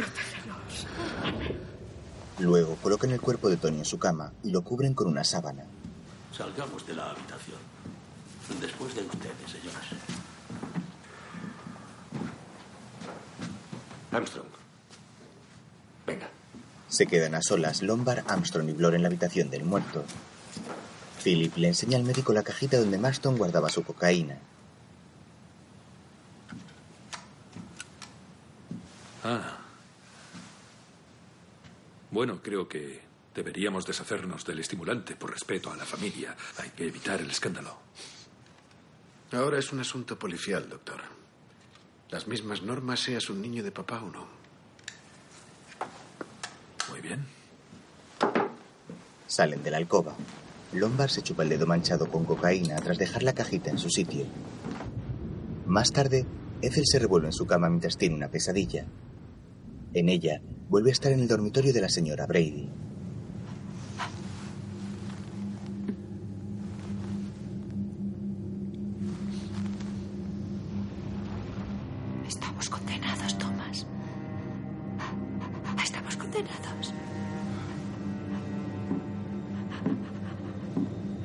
protégenos. [LAUGHS] Luego colocan el cuerpo de Tony en su cama y lo cubren con una sábana. Salgamos de la habitación. Después de ustedes, señoras. Armstrong. Venga. Se quedan a solas Lombard, Armstrong y Blore en la habitación del muerto. Philip le enseña al médico la cajita donde Marston guardaba su cocaína. Ah. Bueno, creo que deberíamos deshacernos del estimulante por respeto a la familia. Hay que evitar el escándalo. Ahora es un asunto policial, doctor. Las mismas normas seas un niño de papá o no. Muy bien. Salen de la alcoba. Lombard se chupa el dedo manchado con cocaína tras dejar la cajita en su sitio. Más tarde, Ethel se revuelve en su cama mientras tiene una pesadilla. En ella, vuelve a estar en el dormitorio de la señora Brady. Estamos condenados, Thomas. Estamos condenados.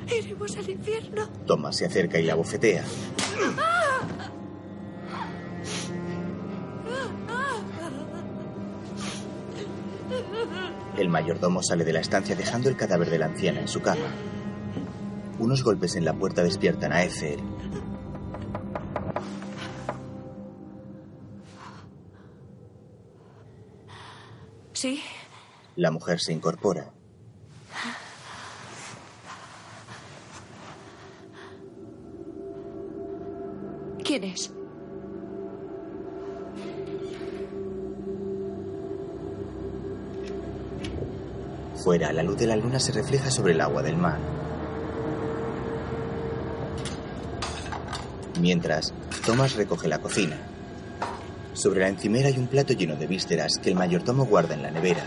Iremos al infierno. Thomas se acerca y la bofetea. El mayordomo sale de la estancia dejando el cadáver de la anciana en su cama. Unos golpes en la puerta despiertan a Ethel. Sí, La mujer se incorpora. Fuera, la luz de la luna se refleja sobre el agua del mar. Mientras, Thomas recoge la cocina. Sobre la encimera hay un plato lleno de vísceras que el mayordomo guarda en la nevera.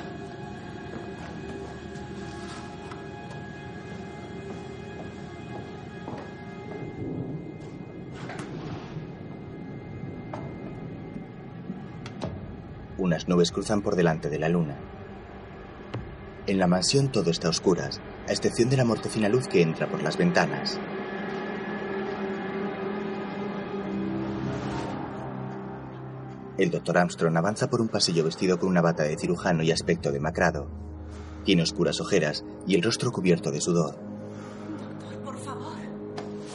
Unas nubes cruzan por delante de la luna. En la mansión todo está a oscuras, a excepción de la mortecina luz que entra por las ventanas. El doctor Armstrong avanza por un pasillo vestido con una bata de cirujano y aspecto demacrado. Tiene oscuras ojeras y el rostro cubierto de sudor. Por favor.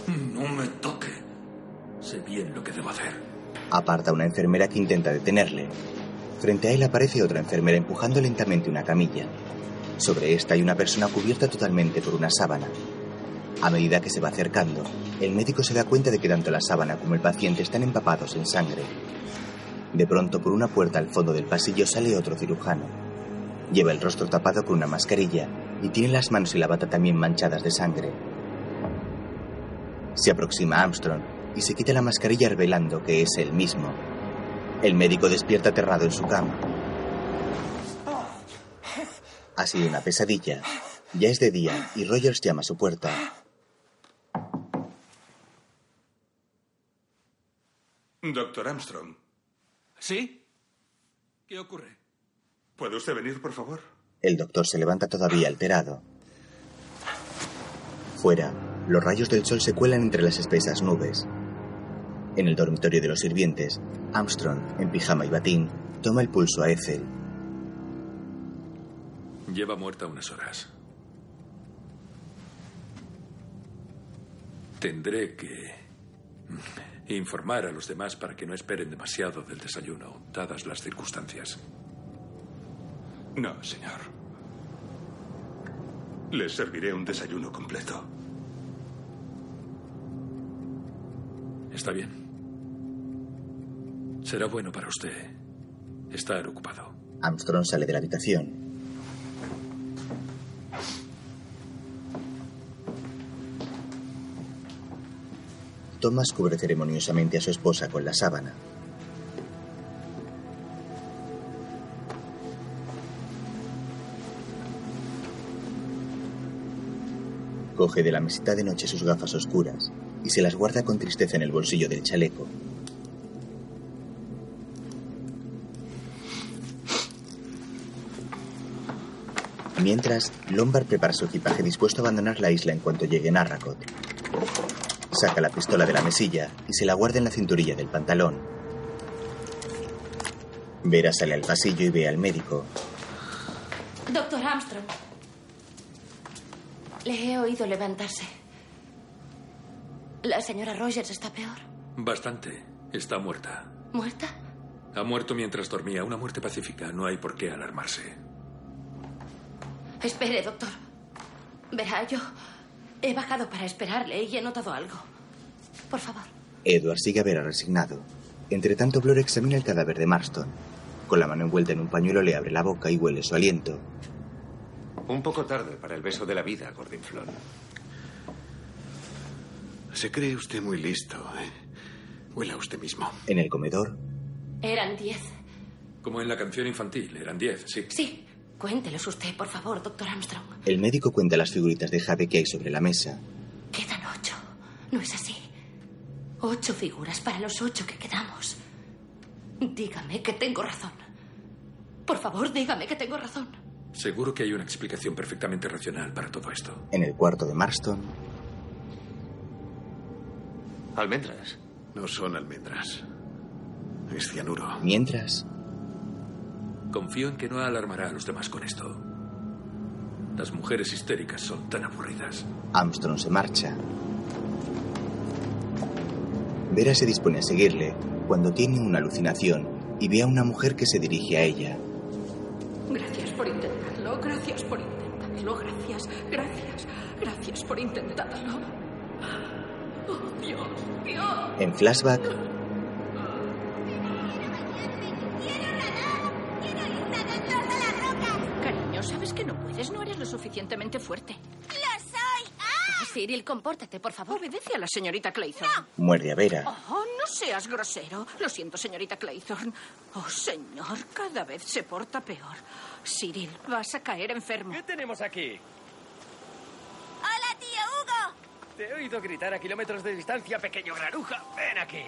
No me toque. Sé bien lo que debo hacer. Aparta una enfermera que intenta detenerle. Frente a él aparece otra enfermera empujando lentamente una camilla. Sobre esta hay una persona cubierta totalmente por una sábana. A medida que se va acercando, el médico se da cuenta de que tanto la sábana como el paciente están empapados en sangre. De pronto, por una puerta al fondo del pasillo sale otro cirujano. Lleva el rostro tapado con una mascarilla y tiene las manos y la bata también manchadas de sangre. Se aproxima a Armstrong y se quita la mascarilla revelando que es él mismo. El médico despierta aterrado en su cama. Ha sido una pesadilla. Ya es de día y Rogers llama a su puerta. Doctor Armstrong, ¿Sí? ¿Qué ocurre? ¿puede usted venir, por favor? El doctor se levanta todavía alterado. Fuera, los rayos del sol se cuelan entre las espesas nubes. En el dormitorio de los sirvientes, Armstrong, en pijama y batín, toma el pulso a Ethel. Lleva muerta unas horas. Tendré que informar a los demás para que no esperen demasiado del desayuno, dadas las circunstancias. No, señor. Les serviré un desayuno completo. Está bien. Será bueno para usted estar ocupado. Armstrong sale de la habitación. Thomas cubre ceremoniosamente a su esposa con la sábana. Coge de la mesita de noche sus gafas oscuras y se las guarda con tristeza en el bolsillo del chaleco. Mientras, Lombard prepara su equipaje dispuesto a abandonar la isla en cuanto llegue Narracot. Saca la pistola de la mesilla y se la guarda en la cinturilla del pantalón. Vera sale al pasillo y ve al médico. Doctor Armstrong. Le he oído levantarse. La señora Rogers está peor. Bastante. Está muerta. ¿Muerta? Ha muerto mientras dormía. Una muerte pacífica. No hay por qué alarmarse. Espere, doctor. Verá, yo he bajado para esperarle y he notado algo. Por favor. Edward sigue a Vera resignado. Entre tanto, Blore examina el cadáver de Marston. Con la mano envuelta en un pañuelo le abre la boca y huele su aliento. Un poco tarde para el beso de la vida, Gordinflón. Se cree usted muy listo, ¿eh? Huela usted mismo. En el comedor, Eran diez. Como en la canción infantil. Eran diez, sí. Sí. Cuéntelos usted, por favor, doctor Armstrong. el médico cuenta las figuritas de jade que hay sobre la mesa. Quedan ocho. ¿No es así? Ocho figuras para los ocho que quedamos. Dígame que tengo razón. Por favor, dígame que tengo razón. Seguro que hay una explicación perfectamente racional para todo esto. En el cuarto de Marston, Almendras. No son almendras. Es cianuro. mientras, Confío en que no alarmará a los demás con esto. Las mujeres histéricas son tan aburridas. Armstrong se marcha. Vera se dispone a seguirle cuando tiene una alucinación y ve a una mujer que se dirige a ella. Gracias por intentarlo, gracias por intentarlo, gracias, gracias, gracias por intentarlo. Oh, Dios, Dios. En flashback, suficientemente fuerte. ¡Lo soy! ¡Ah! Cyril, compórtate, por favor. Obedece a la señorita Claythorne. muerde a Vera. Oh, no seas grosero. Lo siento, señorita Claythorne. Oh, señor, cada vez se porta peor. Cyril, vas a caer enfermo. ¿Qué tenemos aquí? ¡Hola, tío Hugo! Te he oído gritar a kilómetros de distancia, pequeño granuja. Ven aquí.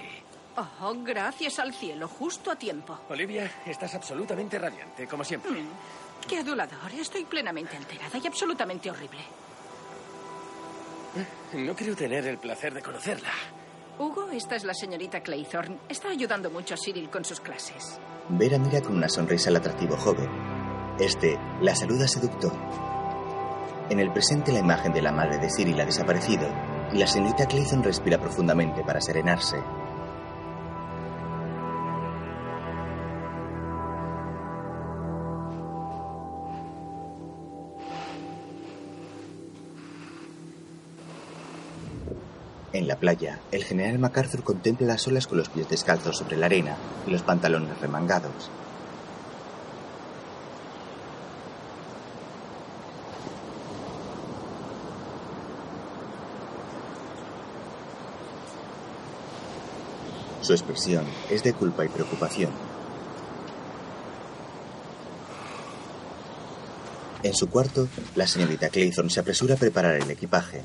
Oh, gracias al cielo, justo a tiempo. Olivia, estás absolutamente radiante, como siempre. Mm, qué adulador. Estoy plenamente alterada y absolutamente horrible. No quiero tener el placer de conocerla. Hugo, esta es la señorita Claythorne. Está ayudando mucho a Cyril con sus clases. Vera mira con una sonrisa al atractivo joven. Este la saluda seductor. En el presente la imagen de la madre de Cyril ha desaparecido y la señorita Clayton respira profundamente para serenarse. En la playa, el general MacArthur contempla las olas con los pies descalzos sobre la arena y los pantalones remangados. Su expresión es de culpa y preocupación. En su cuarto, la señorita Clayton se apresura a preparar el equipaje.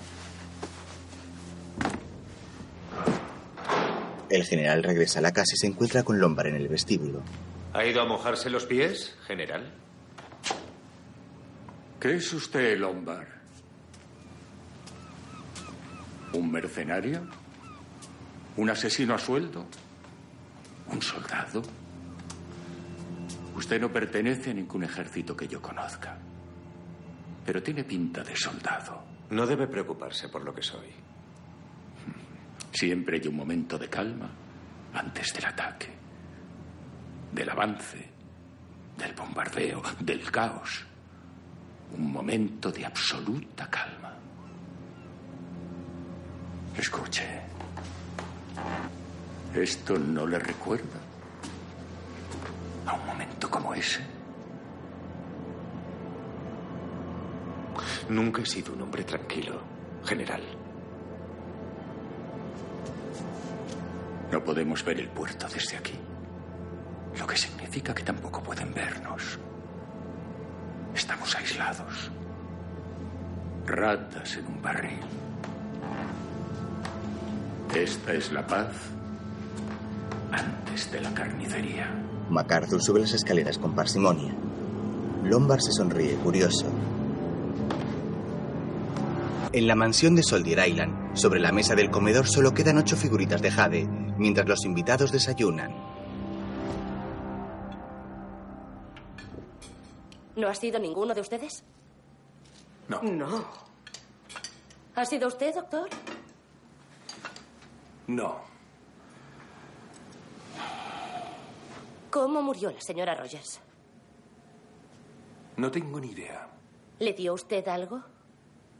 El general regresa a la casa y se encuentra con Lombard en el vestíbulo. ¿Ha ido a mojarse los pies, general? ¿Qué es usted, Lombard? ¿Un mercenario? ¿Un asesino a sueldo? ¿Un soldado? Usted no pertenece a ningún ejército que yo conozca. Pero tiene pinta de soldado. No debe preocuparse por lo que soy. Siempre hay un momento de calma antes del ataque, del avance, del bombardeo, del caos. Un momento de absoluta calma. Escuche. ¿Esto no le recuerda a un momento como ese? Nunca he sido un hombre tranquilo, general. No podemos ver el puerto desde aquí. Lo que significa que tampoco pueden vernos. Estamos aislados. Ratas en un barril. Esta es la paz antes de la carnicería. MacArthur sube las escaleras con parsimonia. Lombard se sonríe, curioso. En la mansión de Soldier Island, sobre la mesa del comedor solo quedan ocho figuritas de jade, mientras los invitados desayunan. ¿No ha sido ninguno de ustedes? No. No. ¿Ha sido usted, doctor? No. ¿Cómo murió la señora Rogers? No tengo ni idea. ¿Le dio usted algo?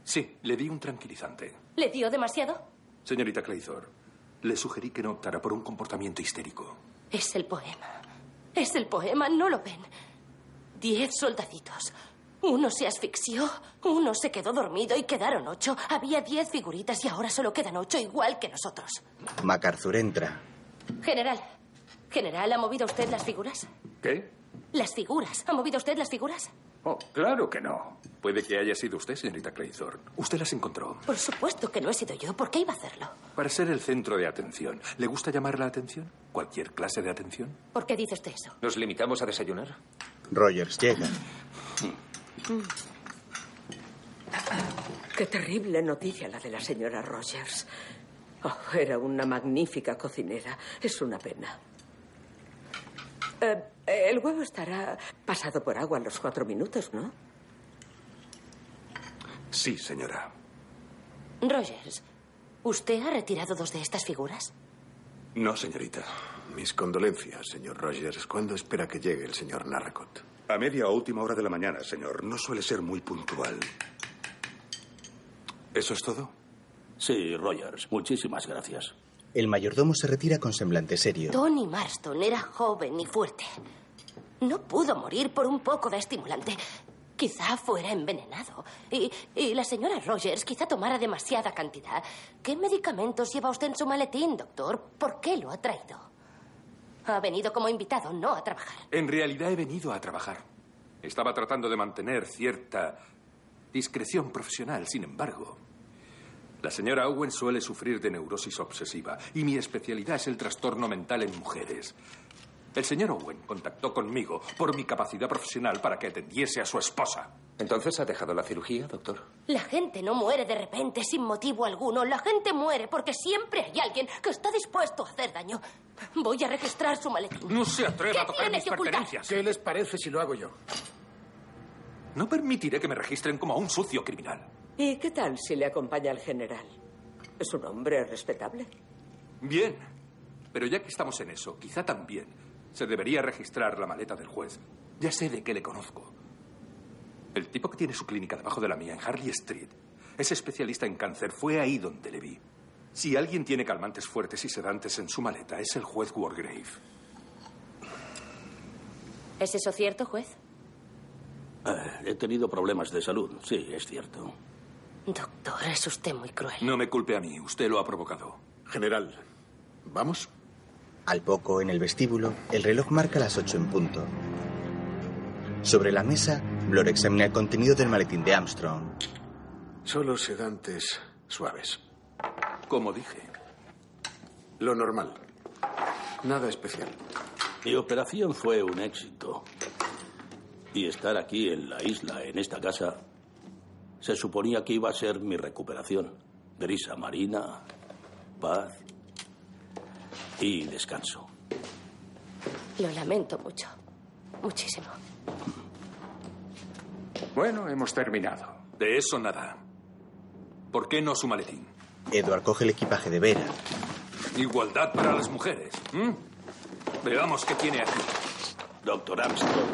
Sí, le di un tranquilizante. ¿Le dio demasiado? Señorita Claythorne, le sugerí que no optara por un comportamiento histérico. Es el poema. Es el poema, ¿no lo ven? Diez soldaditos. Uno se asfixió, uno se quedó dormido y quedaron ocho. Había diez figuritas y ahora solo quedan ocho, igual que nosotros. MacArthur entra. General, general, ¿ha movido usted las figuras? ¿Qué? Las figuras. ¿Ha movido usted las figuras? Oh, claro que no. Puede que haya sido usted, señorita Claythorne. Usted las encontró. Por supuesto que no he sido yo. ¿Por qué iba a hacerlo? Para ser el centro de atención. ¿Le gusta llamar la atención? ¿Cualquier clase de atención? ¿Por qué dice usted eso? ¿Nos limitamos a desayunar? Rogers llega. Qué terrible noticia la de la señora Rogers. Oh, era una magnífica cocinera. Es una pena. Eh, el huevo estará pasado por agua a los cuatro minutos, ¿no? Sí, señora. Rogers, ¿usted ha retirado dos de estas figuras? No, señorita. Mis condolencias, señor Rogers. ¿Cuándo espera que llegue el señor Narracott? A media o última hora de la mañana, señor. No suele ser muy puntual. ¿Eso es todo? Sí, Rogers. Muchísimas gracias. El mayordomo se retira con semblante serio. Tony Marston era joven y fuerte. No pudo morir por un poco de estimulante. Quizá fuera envenenado. Y, y la señora Rogers quizá tomara demasiada cantidad. ¿Qué medicamentos lleva usted en su maletín, doctor? ¿Por qué lo ha traído? Ha venido como invitado, no a trabajar. En realidad he venido a trabajar. Estaba tratando de mantener cierta discreción profesional, sin embargo. La señora Owen suele sufrir de neurosis obsesiva y mi especialidad es el trastorno mental en mujeres. El señor Owen contactó conmigo por mi capacidad profesional para que atendiese a su esposa. ¿Entonces ha dejado la cirugía, doctor? La gente no muere de repente sin motivo alguno. La gente muere porque siempre hay alguien que está dispuesto a hacer daño. Voy a registrar su maletín. No se atreva ¿Qué a tocar mis que ocultar? pertenencias. ¿Qué les parece si lo hago yo? No permitiré que me registren como a un sucio criminal. ¿Y qué tal si le acompaña el general? ¿Es un hombre respetable? Bien. Pero ya que estamos en eso, quizá también se debería registrar la maleta del juez. Ya sé de qué le conozco. El tipo que tiene su clínica debajo de la mía en Harley Street es especialista en cáncer. Fue ahí donde le vi. Si alguien tiene calmantes fuertes y sedantes en su maleta, es el juez Wargrave. ¿Es eso cierto, juez? Eh, he tenido problemas de salud, sí, es cierto. Doctor, es usted muy cruel. No me culpe a mí, usted lo ha provocado. General, ¿vamos? Al poco, en el vestíbulo, el reloj marca las ocho en punto. Sobre la mesa, Blor examina el contenido del maletín de Armstrong. Solo sedantes suaves. Como dije. Lo normal. Nada especial. Mi operación fue un éxito. Y estar aquí en la isla, en esta casa, se suponía que iba a ser mi recuperación. Brisa marina, paz y descanso. Lo lamento mucho. Muchísimo. Bueno, hemos terminado. De eso nada. ¿Por qué no su maletín? Edward coge el equipaje de Vera. Igualdad para las mujeres. Veamos qué tiene aquí. Doctor Armstrong,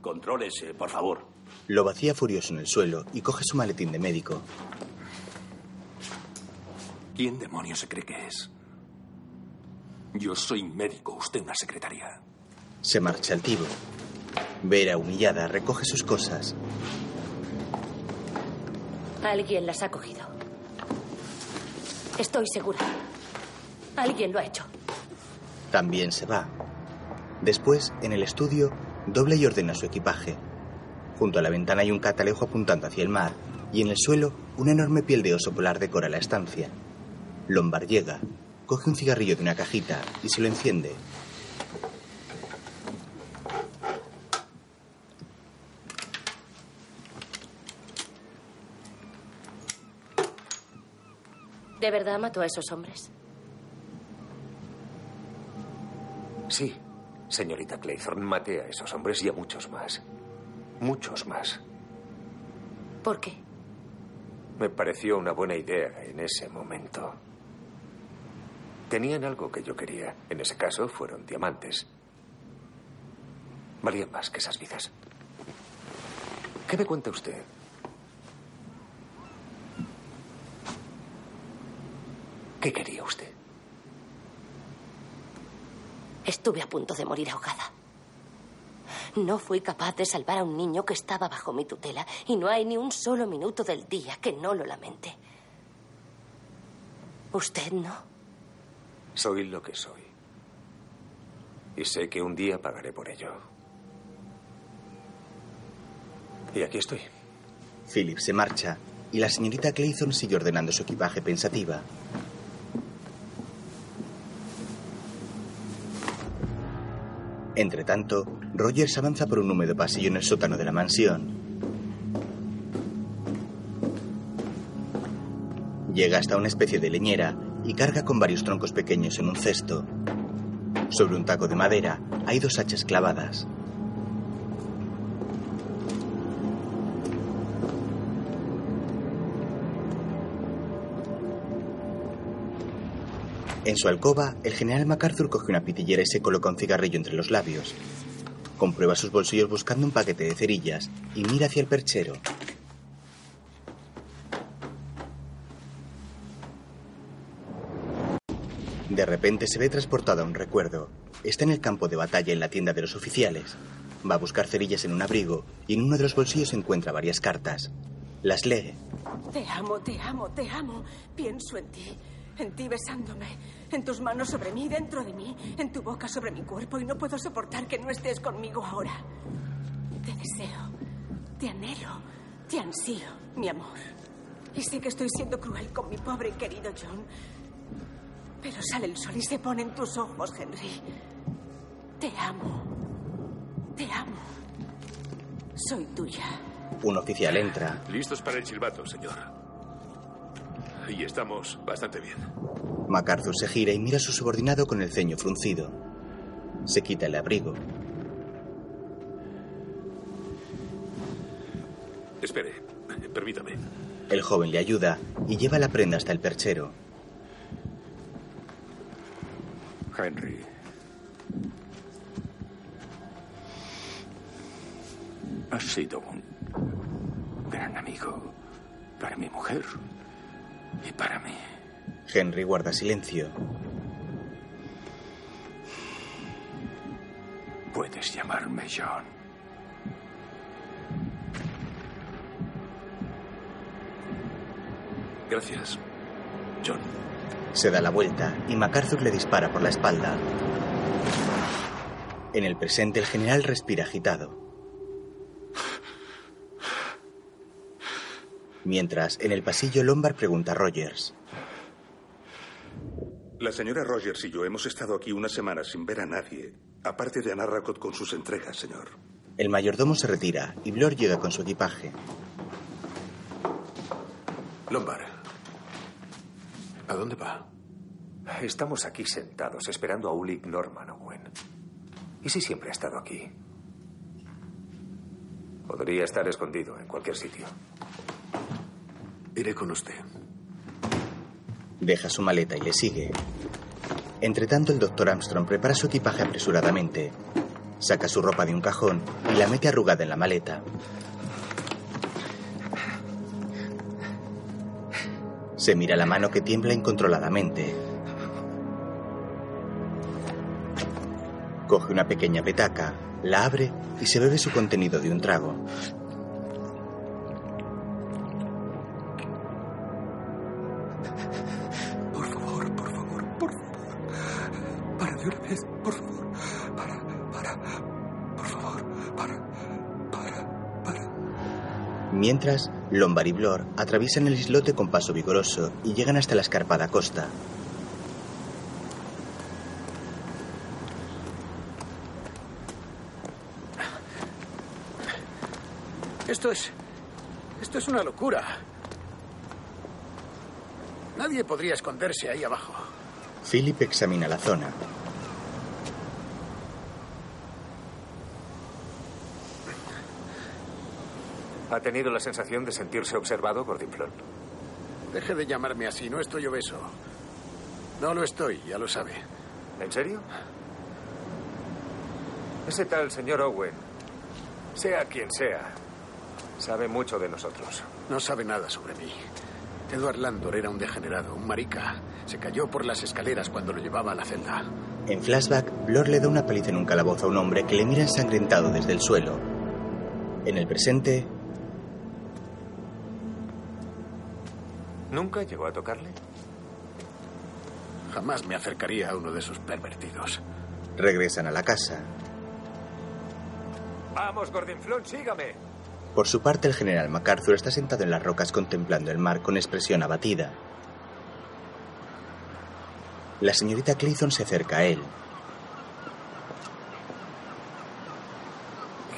contrólese, por favor. Lo vacía furioso en el suelo y coge su maletín de médico. ¿Quién demonios se cree que es? Yo soy médico, usted una secretaria. Se marcha altivo. Vera, humillada, recoge sus cosas. Alguien las ha cogido. Estoy segura. Alguien lo ha hecho. También se va. Después, en el estudio, dobla y ordena su equipaje. Junto a la ventana hay un catalejo apuntando hacia el mar y en el suelo una enorme piel de oso polar decora la estancia. Lombard llega, coge un cigarrillo de una cajita y se lo enciende. ¿De verdad mató a esos hombres? Sí, señorita Claythorne, maté a esos hombres y a muchos más. Muchos más. ¿Por qué? Me pareció una buena idea en ese momento. Tenían algo que yo quería. En ese caso fueron diamantes. Valían más que esas vidas. ¿Qué me cuenta usted? ¿Qué quería usted? Estuve a punto de morir ahogada. No fui capaz de salvar a un niño que estaba bajo mi tutela y no hay ni un solo minuto del día que no lo lamente. ¿Usted no? Soy lo que soy. Y sé que un día pagaré por ello. Y aquí estoy. Philip se marcha y la señorita Clayton sigue ordenando su equipaje pensativa. Entre tanto, Rogers avanza por un húmedo pasillo en el sótano de la mansión. Llega hasta una especie de leñera y carga con varios troncos pequeños en un cesto. Sobre un taco de madera hay dos hachas clavadas. En su alcoba, el general MacArthur coge una pitillera y se coloca un cigarrillo entre los labios. Comprueba sus bolsillos buscando un paquete de cerillas y mira hacia el perchero. De repente se ve transportado a un recuerdo. Está en el campo de batalla en la tienda de los oficiales. Va a buscar cerillas en un abrigo y en uno de los bolsillos encuentra varias cartas. Las lee. Te amo, te amo, te amo. Pienso en ti, en ti besándome, en tus manos sobre mí, dentro de mí, en tu boca sobre mi cuerpo y no puedo soportar que no estés conmigo ahora. Te deseo, te anhelo, te ansío, mi amor. Y sé que estoy siendo cruel con mi pobre y querido John. Pero sale el sol y se pone en tus ojos, Henry. Te amo. Te amo. Soy tuya. Un oficial entra. Listos para el silbato, señor. Y estamos bastante bien. MacArthur se gira y mira a su subordinado con el ceño fruncido. Se quita el abrigo. Espere, permítame. El joven le ayuda y lleva la prenda hasta el perchero. Henry. Has sido un gran amigo para mi mujer y para mí. Henry guarda silencio. Puedes llamarme John. Gracias, John. Se da la vuelta y MacArthur le dispara por la espalda. En el presente el general respira agitado. Mientras, en el pasillo, Lombard pregunta a Rogers. La señora Rogers y yo hemos estado aquí una semana sin ver a nadie, aparte de Anna Racott con sus entregas, señor. El mayordomo se retira y Blor llega con su equipaje. Lombard. ¿A dónde va? Estamos aquí sentados esperando a Ulick Norman Owen. ¿Y si siempre ha estado aquí? Podría estar escondido en cualquier sitio. Iré con usted. Deja su maleta y le sigue. Entretanto, el doctor Armstrong prepara su equipaje apresuradamente. Saca su ropa de un cajón y la mete arrugada en la maleta. Se mira la mano que tiembla incontroladamente. Coge una pequeña petaca, la abre y se bebe su contenido de un trago. Mientras, Lombard y Blor atraviesan el islote con paso vigoroso y llegan hasta la escarpada costa. Esto es. Esto es una locura. Nadie podría esconderse ahí abajo. Philip examina la zona. ¿Ha tenido la sensación de sentirse observado, Gordinflón? Deje de llamarme así, no estoy obeso. No lo estoy, ya lo sabe. ¿En serio? Ese tal señor Owen, sea quien sea, sabe mucho de nosotros. No sabe nada sobre mí. Edward Landor era un degenerado, un marica. Se cayó por las escaleras cuando lo llevaba a la celda. En flashback, Blor le da una paliza en un calabozo a un hombre que le mira ensangrentado desde el suelo. En el presente, ¿Nunca llegó a tocarle? Jamás me acercaría a uno de esos pervertidos. regresan a la casa. Vamos, Gordinflón, sígame. Por su parte, el general MacArthur está sentado en las rocas contemplando el mar con expresión abatida. La señorita Clayton se acerca a él.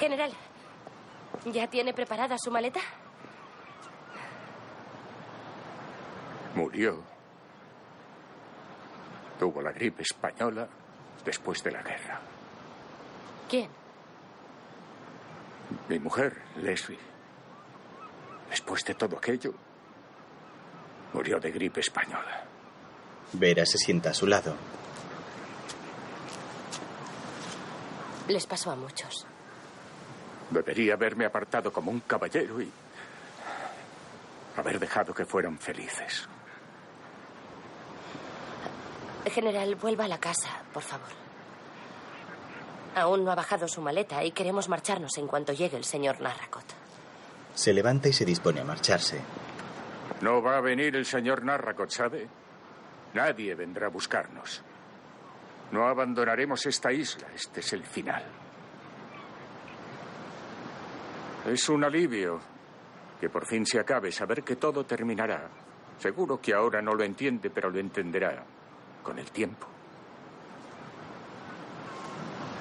General, ¿ya tiene preparada su maleta? Murió. Tuvo la gripe española después de la guerra. ¿Quién? Mi mujer, Leslie. Después de todo aquello, murió de gripe española. Vera se sienta a su lado. Les pasó a muchos. Debería haberme apartado como un caballero y haber dejado que fueran felices. General, vuelva a la casa, por favor. Aún no ha bajado su maleta y queremos marcharnos en cuanto llegue el señor Narracot. Se levanta y se dispone a marcharse. No va a venir el señor Narracot, ¿sabe? Nadie vendrá a buscarnos. No abandonaremos esta isla. Este es el final. Es un alivio que por fin se acabe, saber que todo terminará. Seguro que ahora no lo entiende, pero lo entenderá con el tiempo.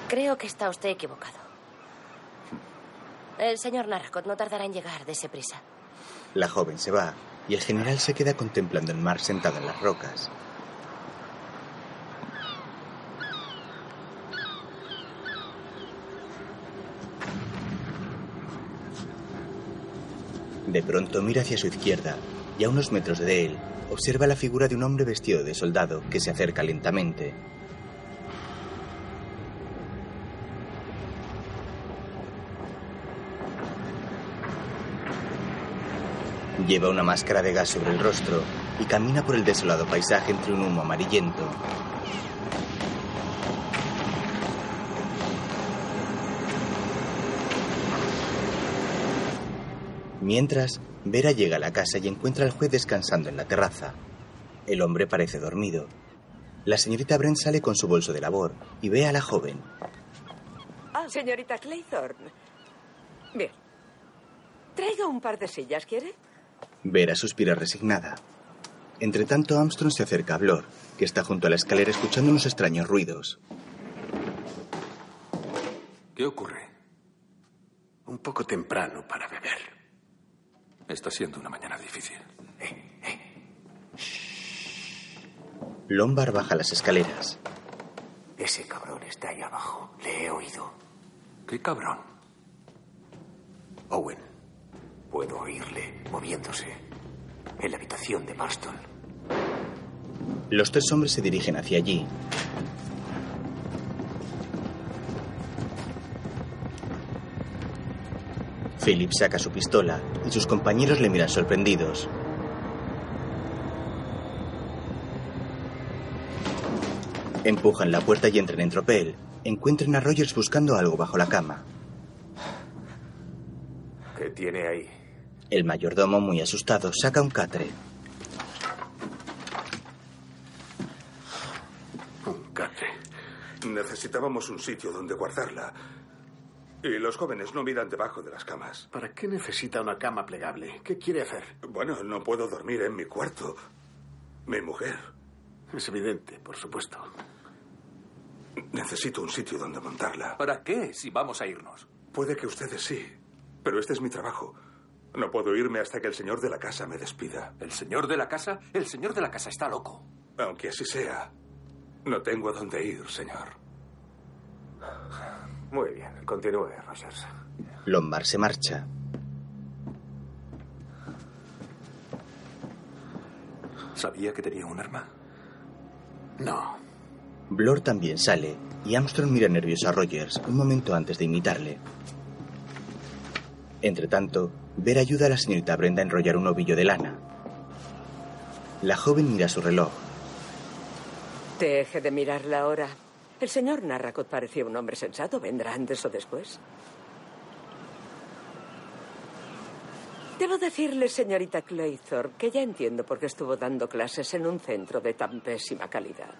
Creo que está usted equivocado. El señor Narracot no tardará en llegar, dése prisa. La joven se va y el general se queda contemplando el mar sentado en las rocas. De pronto mira hacia su izquierda y a unos metros de él observa la figura de un hombre vestido de soldado que se acerca lentamente. Lleva una máscara de gas sobre el rostro y camina por el desolado paisaje entre un humo amarillento. Mientras, Vera llega a la casa y encuentra al juez descansando en la terraza. El hombre parece dormido. La señorita Brent sale con su bolso de labor y ve a la joven. Ah, señorita Claythorne. Bien. Traiga un par de sillas, ¿quiere? Vera suspira resignada. Entre tanto, Armstrong se acerca a Blor, que está junto a la escalera escuchando unos extraños ruidos. ¿Qué ocurre? Un poco temprano para beber. Está siendo una mañana difícil. Lombard baja las escaleras. Ese cabrón está ahí abajo. Le he oído. ¿Qué cabrón? Owen. Puedo oírle moviéndose en la habitación de Marston. Los tres hombres se dirigen hacia allí. Philip saca su pistola y sus compañeros le miran sorprendidos. Empujan la puerta y entran en tropel. Encuentran a Rogers buscando algo bajo la cama. ¿Qué tiene ahí? El mayordomo, muy asustado, saca un catre. Un catre. Necesitábamos un sitio donde guardarla. Y los jóvenes no miran debajo de las camas. ¿Para qué necesita una cama plegable? ¿Qué quiere hacer? Bueno, no puedo dormir en mi cuarto. Mi mujer. Es evidente, por supuesto. Necesito un sitio donde montarla. ¿Para qué si vamos a irnos? Puede que ustedes sí, pero este es mi trabajo. No puedo irme hasta que el señor de la casa me despida. ¿El señor de la casa? El señor de la casa está loco. Aunque así sea, no tengo a dónde ir, señor. Muy bien, continúe, Rogers. Lombard se marcha. ¿Sabía que tenía un arma? No. Blor también sale y Armstrong mira nervioso a Rogers un momento antes de imitarle. Entre tanto, Ver ayuda a la señorita Brenda a enrollar un ovillo de lana. La joven mira su reloj. Deje de mirar la hora. El señor Narracot parecía un hombre sensato. ¿Vendrá antes o después? Debo decirle, señorita Claythorpe, que ya entiendo por qué estuvo dando clases en un centro de tan pésima calidad.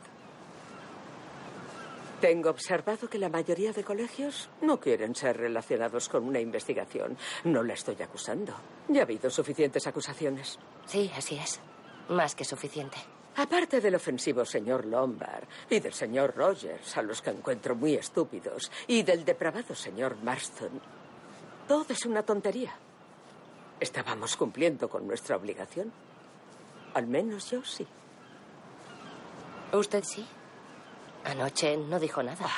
Tengo observado que la mayoría de colegios no quieren ser relacionados con una investigación. No la estoy acusando. Ya ha habido suficientes acusaciones. Sí, así es. Más que suficiente. Aparte del ofensivo señor Lombard y del señor Rogers, a los que encuentro muy estúpidos, y del depravado señor Marston, todo es una tontería. Estábamos cumpliendo con nuestra obligación. Al menos yo sí. ¿Usted sí? Anoche no dijo nada.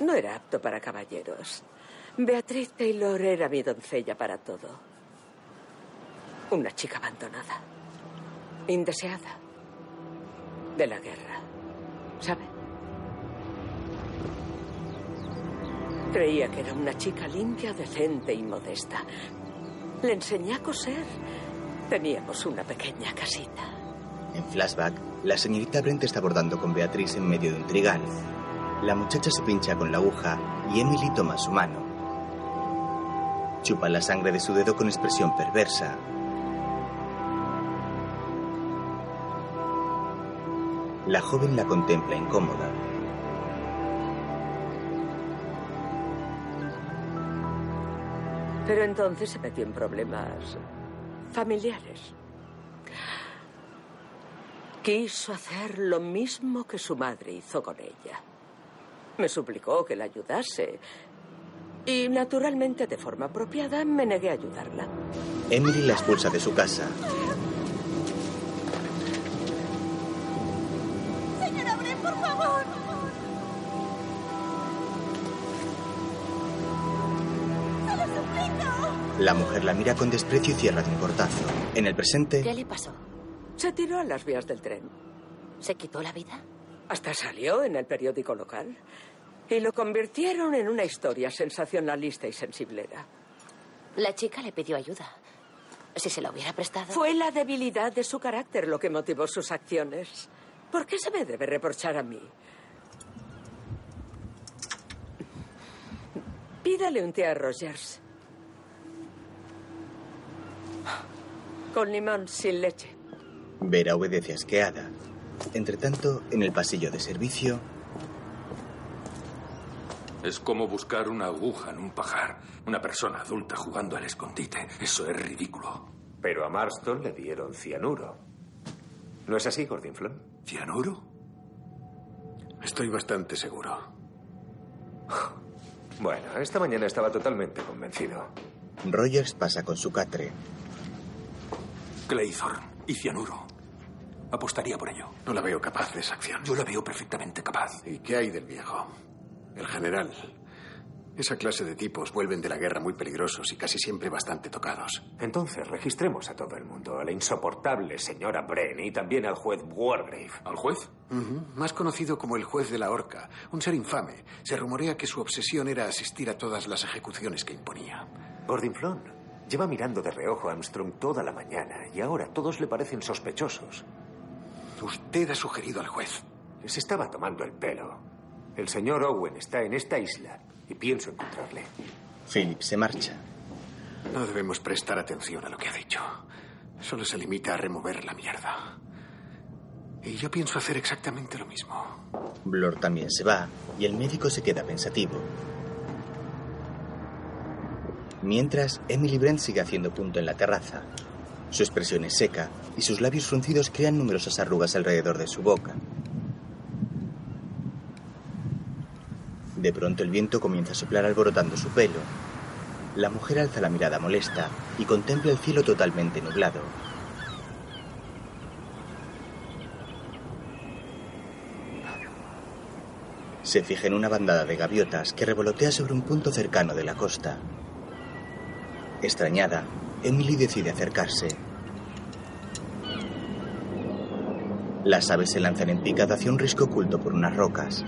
No era apto para caballeros. Beatriz Taylor era mi doncella para todo. Una chica abandonada. Indeseada. De la guerra. ¿Sabe? Creía que era una chica limpia, decente y modesta. Le enseñé a coser. Teníamos una pequeña casita. En flashback, la señorita Brent está bordando con Beatriz en medio de un trigal. La muchacha se pincha con la aguja y Emily toma su mano. Chupa la sangre de su dedo con expresión perversa. La joven la contempla incómoda. Pero entonces se metió en problemas familiares. Quiso hacer lo mismo que su madre hizo con ella. Me suplicó que la ayudase. Y naturalmente, de forma apropiada, me negué a ayudarla. Emily la expulsa de su casa. La mujer la mira con desprecio y cierra de un portazo. En el presente, ¿Qué le pasó? Se tiró a las vías del tren. ¿Se quitó la vida? Hasta salió en el periódico local. Y lo convirtieron en una historia sensacionalista y sensiblera. La chica le pidió ayuda. Si se la hubiera prestado. Fue la debilidad de su carácter lo que motivó sus acciones. ¿Por qué se me debe reprochar a mí? Pídale un té a Rogers. Con limón sin leche. Vera obedece asqueada. Entre tanto, en el pasillo de servicio, Es como buscar una aguja en un pajar. Una persona adulta jugando al escondite. Eso es ridículo. Pero a Marston le dieron cianuro. ¿No es así, Gordinflon? ¿Cianuro? Estoy bastante seguro. Bueno, esta mañana estaba totalmente convencido. Rogers pasa con su catre. Claythorne y cianuro. Apostaría por ello. No la veo capaz de esa acción. Yo la veo perfectamente capaz. ¿Y qué hay del viejo? El general. Esa clase de tipos vuelven de la guerra muy peligrosos y casi siempre bastante tocados. Entonces, registremos a todo el mundo, a la insoportable señora Bren y también al juez Wargrave. ¿Al juez? Más conocido como el juez de la horca, un ser infame. Se rumorea que su obsesión era asistir a todas las ejecuciones que imponía. Gordinflon lleva mirando de reojo a Armstrong toda la mañana y ahora todos le parecen sospechosos. Usted ha sugerido al juez. Les estaba tomando el pelo. El señor Owen está en esta isla y pienso encontrarle. Philip se marcha. No debemos prestar atención a lo que ha dicho. Solo se limita a remover la mierda. Y yo pienso hacer exactamente lo mismo. Blor también se va y el médico se queda pensativo. Mientras, Emily Brent sigue haciendo punto en la terraza. Su expresión es seca y sus labios fruncidos crean numerosas arrugas alrededor de su boca. De pronto el viento comienza a soplar alborotando su pelo. La mujer alza la mirada molesta y contempla el cielo totalmente nublado. Se fija en una bandada de gaviotas que revolotea sobre un punto cercano de la costa. Extrañada, Emily decide acercarse. Las aves se lanzan en picada hacia un risco oculto por unas rocas.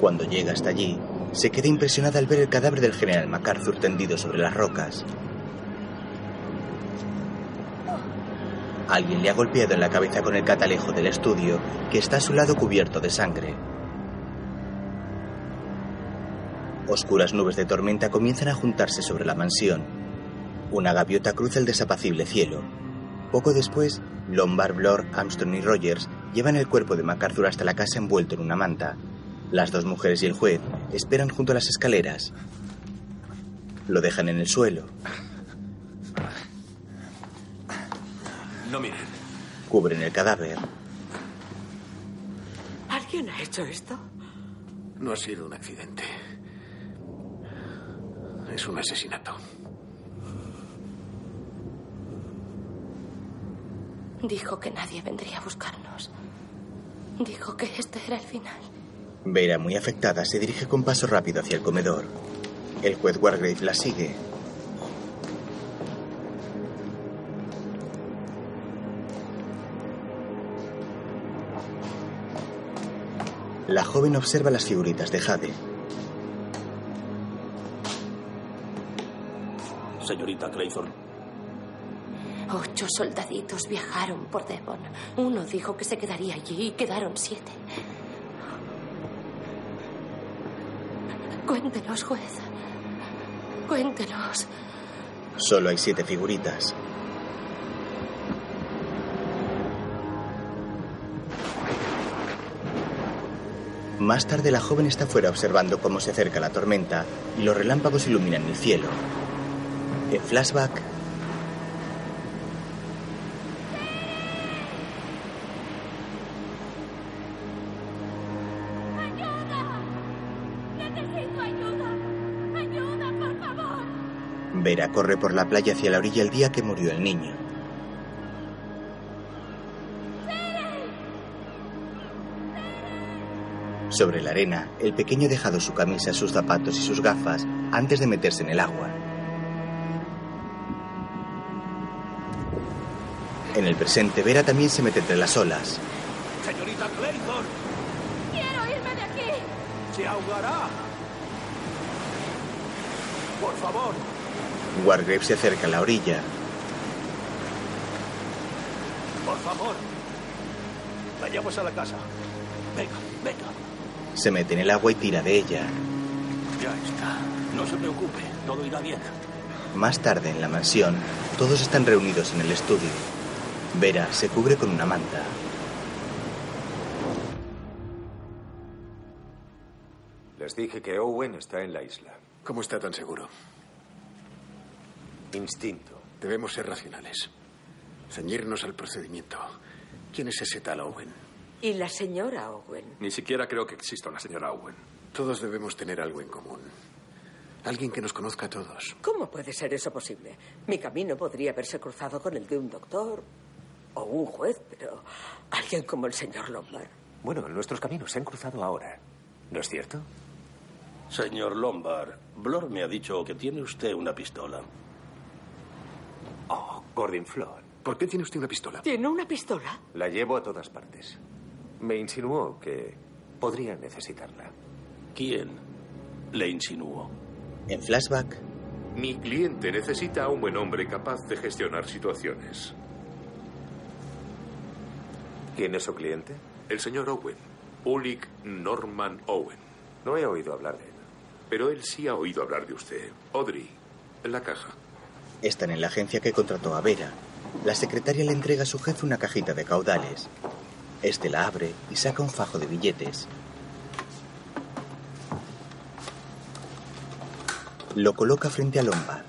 Cuando llega hasta allí, se queda impresionada al ver el cadáver del general MacArthur tendido sobre las rocas. Alguien le ha golpeado en la cabeza con el catalejo del estudio, que está a su lado cubierto de sangre. Oscuras nubes de tormenta comienzan a juntarse sobre la mansión. Una gaviota cruza el desapacible cielo. Poco después, Lombard, Blor, Armstrong y Rogers llevan el cuerpo de MacArthur hasta la casa envuelto en una manta. Las dos mujeres y el juez esperan junto a las escaleras. Lo dejan en el suelo. No miren. Cubren el cadáver. ¿Alguien ha hecho esto? No ha sido un accidente. Es un asesinato. Dijo que nadie vendría a buscarnos. Dijo que este era el final. Vera, muy afectada, se dirige con paso rápido hacia el comedor. El juez Wargrave la sigue. La joven observa las figuritas de Jade. Señorita Claythorne. Ocho soldaditos viajaron por Devon. Uno dijo que se quedaría allí y quedaron siete. Cuéntenos, juez. Cuéntenos. Solo hay siete figuritas. Más tarde la joven está fuera observando cómo se acerca la tormenta y los relámpagos iluminan el cielo. En flashback. Vera corre por la playa hacia la orilla el día que murió el niño. Sobre la arena, el pequeño ha dejado su camisa, sus zapatos y sus gafas antes de meterse en el agua. En el presente, Vera también se mete entre las olas. Señorita Claythorne, ¡Quiero irme de aquí! se ahogará. Por favor, Wargrave se acerca a la orilla. por favor. Vayamos a la casa. Venga, venga. Se mete en el agua y tira de ella. Ya está. No se preocupe, todo irá bien. Más tarde, en la mansión, todos están reunidos en el estudio. Vera se cubre con una manta. Les dije que Owen está en la isla. ¿Cómo está tan seguro? Instinto. Debemos ser racionales. Ceñirnos al procedimiento. ¿Quién es ese tal Owen? Y la señora Owen. Ni siquiera creo que exista una señora Owen. Todos debemos tener algo en común. Alguien que nos conozca a todos. ¿Cómo puede ser eso posible? Mi camino podría haberse cruzado con el de un doctor o un juez, pero alguien como el señor Lombard. Bueno, nuestros caminos se han cruzado ahora. ¿No es cierto? Señor Lombard, Blor me ha dicho que tiene usted una pistola. Oh, Gordon Flood. ¿Por qué tiene usted una pistola? ¿Tiene una pistola? La llevo a todas partes. Me insinuó que podría necesitarla. ¿Quién le insinuó? En flashback, Mi cliente necesita a un buen hombre capaz de gestionar situaciones. ¿Quién es su cliente? El señor Owen. Ulrich Norman Owen. No he oído hablar de él. Pero él sí ha oído hablar de usted. Audrey, En la caja. Están en la agencia que contrató a Vera. La secretaria le entrega a su jefe una cajita de caudales. Este la abre y saca un fajo de billetes. Lo coloca frente a Lombard.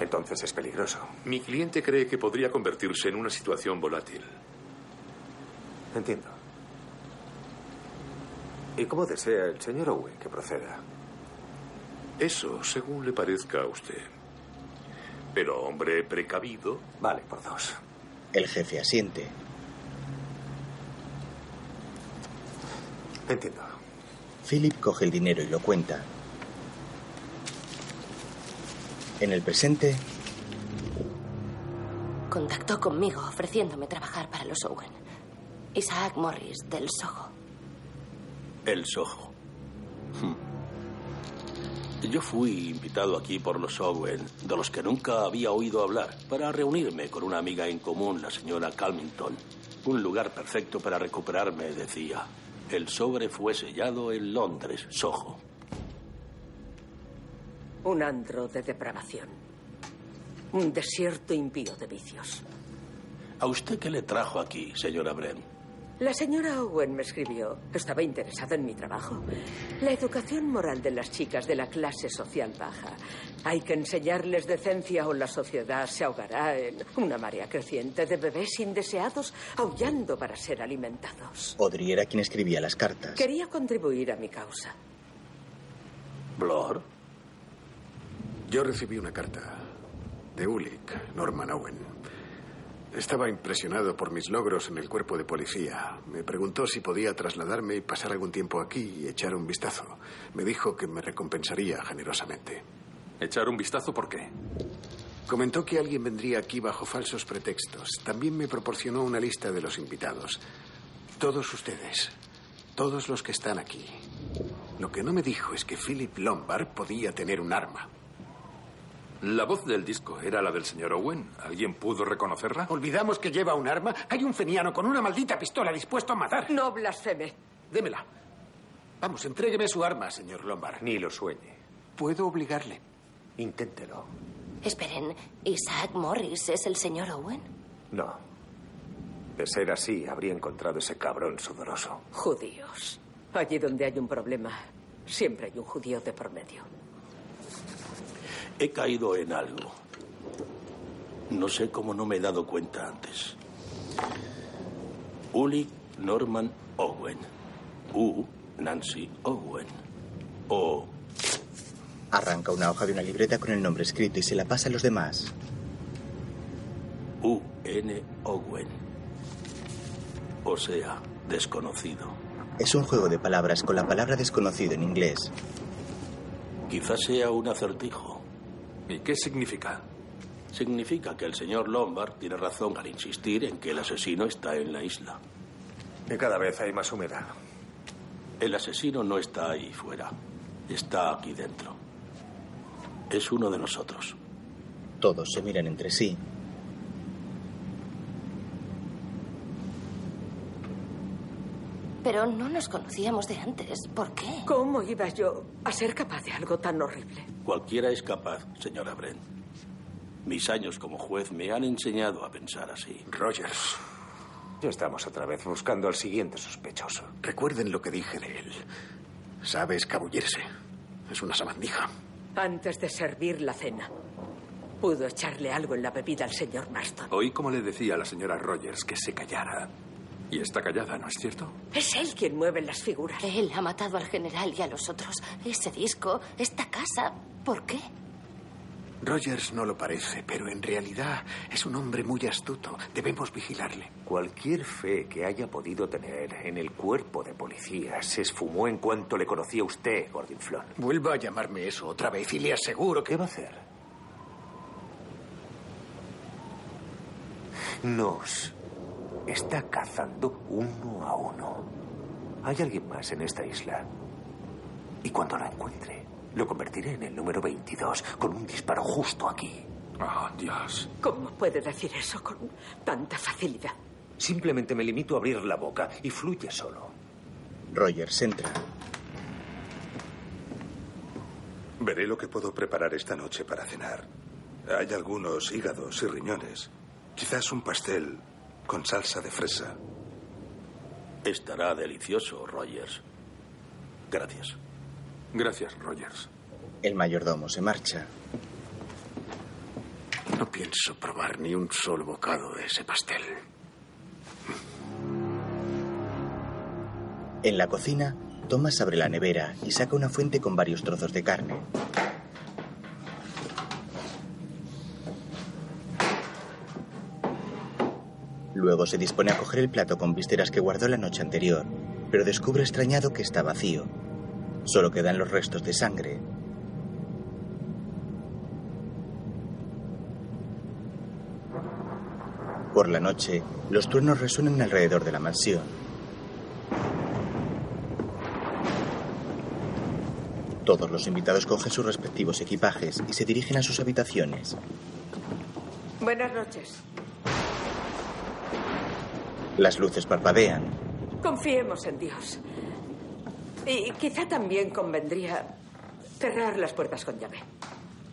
Entonces es peligroso. Mi cliente cree que podría convertirse en una situación volátil. Entiendo. ¿Y cómo desea el señor Owen que proceda? Eso, según le parezca a usted. Pero, hombre precavido. Vale, por dos. El jefe asiente. Entiendo. Philip coge el dinero y lo cuenta. En el presente, Contactó conmigo ofreciéndome trabajar para los Owen. Isaac Morris, del Soho. El Soho. Hmm. Yo fui invitado aquí por los Owen, de los que nunca había oído hablar, para reunirme con una amiga en común, la señora Calmington. Un lugar perfecto para recuperarme, decía. El sobre fue sellado en Londres, Soho. Un andro de depravación. Un desierto impío de vicios. ¿A usted qué le trajo aquí, señora Brent? La señora Owen me escribió. Estaba interesada en mi trabajo. La educación moral de las chicas de la clase social baja. Hay que enseñarles decencia o la sociedad se ahogará en una marea creciente de bebés indeseados aullando para ser alimentados. Audrey era quien escribía las cartas. Quería contribuir a mi causa. ¿Blor? Yo recibí una carta de Ulick, Norman Owen. Estaba impresionado por mis logros en el cuerpo de policía. Me preguntó si podía trasladarme y pasar algún tiempo aquí y echar un vistazo. Me dijo que me recompensaría generosamente. ¿Echar un vistazo por qué? Comentó que alguien vendría aquí bajo falsos pretextos. También me proporcionó una lista de los invitados. Todos ustedes. Todos los que están aquí. Lo que no me dijo es que Philip Lombard podía tener un arma. La voz del disco era la del señor Owen. ¿Alguien pudo reconocerla? ¿Olvidamos que lleva un arma? Hay un feniano con una maldita pistola dispuesto a matar. No blasfeme. Démela. Vamos, entrégueme su arma, señor Lombard. Ni lo sueñe. Puedo obligarle. Inténtelo. Esperen, ¿Isaac Morris es el señor Owen? No. De ser así, habría encontrado ese cabrón sudoroso. Judíos. Allí donde hay un problema, siempre hay un judío de por medio. He caído en algo. No sé cómo no me he dado cuenta antes. Uli Norman Owen. U. Nancy Owen. O. Arranca una hoja de una libreta con el nombre escrito y se la pasa a los demás. U. N. Owen. O sea, desconocido. Es un juego de palabras con la palabra desconocido en inglés. Quizás sea un acertijo. ¿Y qué significa? Significa que el señor Lombard tiene razón al insistir en que el asesino está en la isla. Y cada vez hay más humedad. El asesino no está ahí fuera. Está aquí dentro. Es uno de nosotros. Todos se miran entre sí. Pero no nos conocíamos de antes. ¿Por qué? ¿Cómo iba yo a ser capaz de algo tan horrible? Cualquiera es capaz, señora Brent. Mis años como juez me han enseñado a pensar así. Rogers. Ya estamos otra vez buscando al siguiente sospechoso. Recuerden lo que dije de él. Sabe escabullirse. Es una sabandija. Antes de servir la cena, pudo echarle algo en la bebida al señor Marston. Oí como le decía a la señora Rogers que se callara. Y está callada, ¿no es cierto? Es él quien mueve las figuras. Él ha matado al general y a los otros. Ese disco, esta casa. ¿Por qué? Rogers no lo parece, pero en realidad es un hombre muy astuto. Debemos vigilarle. Cualquier fe que haya podido tener en el cuerpo de policía se esfumó en cuanto le conocía a usted, Gordinflón. Vuelva a llamarme eso otra vez y le aseguro que... ¿Qué va a hacer? Nos está cazando uno a uno. Hay alguien más en esta isla. Y cuando lo encuentre, lo convertiré en el número 22 con un disparo justo aquí. Oh, Dios. ¿Cómo puede decir eso con tanta facilidad? Simplemente me limito a abrir la boca y fluye solo. Rogers entra. Veré lo que puedo preparar esta noche para cenar. Hay algunos hígados y riñones. Quizás un pastel con salsa de fresa. Estará delicioso, Rogers. Gracias. Gracias, Rogers. El mayordomo se marcha. No pienso probar ni un solo bocado de ese pastel. En la cocina, Thomas abre la nevera y saca una fuente con varios trozos de carne. Luego se dispone a coger el plato con vísceras que guardó la noche anterior, pero descubre extrañado que está vacío. Solo quedan los restos de sangre. Por la noche, los truenos resuenan alrededor de la mansión. Todos los invitados cogen sus respectivos equipajes y se dirigen a sus habitaciones. Buenas noches. Las luces parpadean. Confiemos en Dios. Y quizá también convendría cerrar las puertas con llave.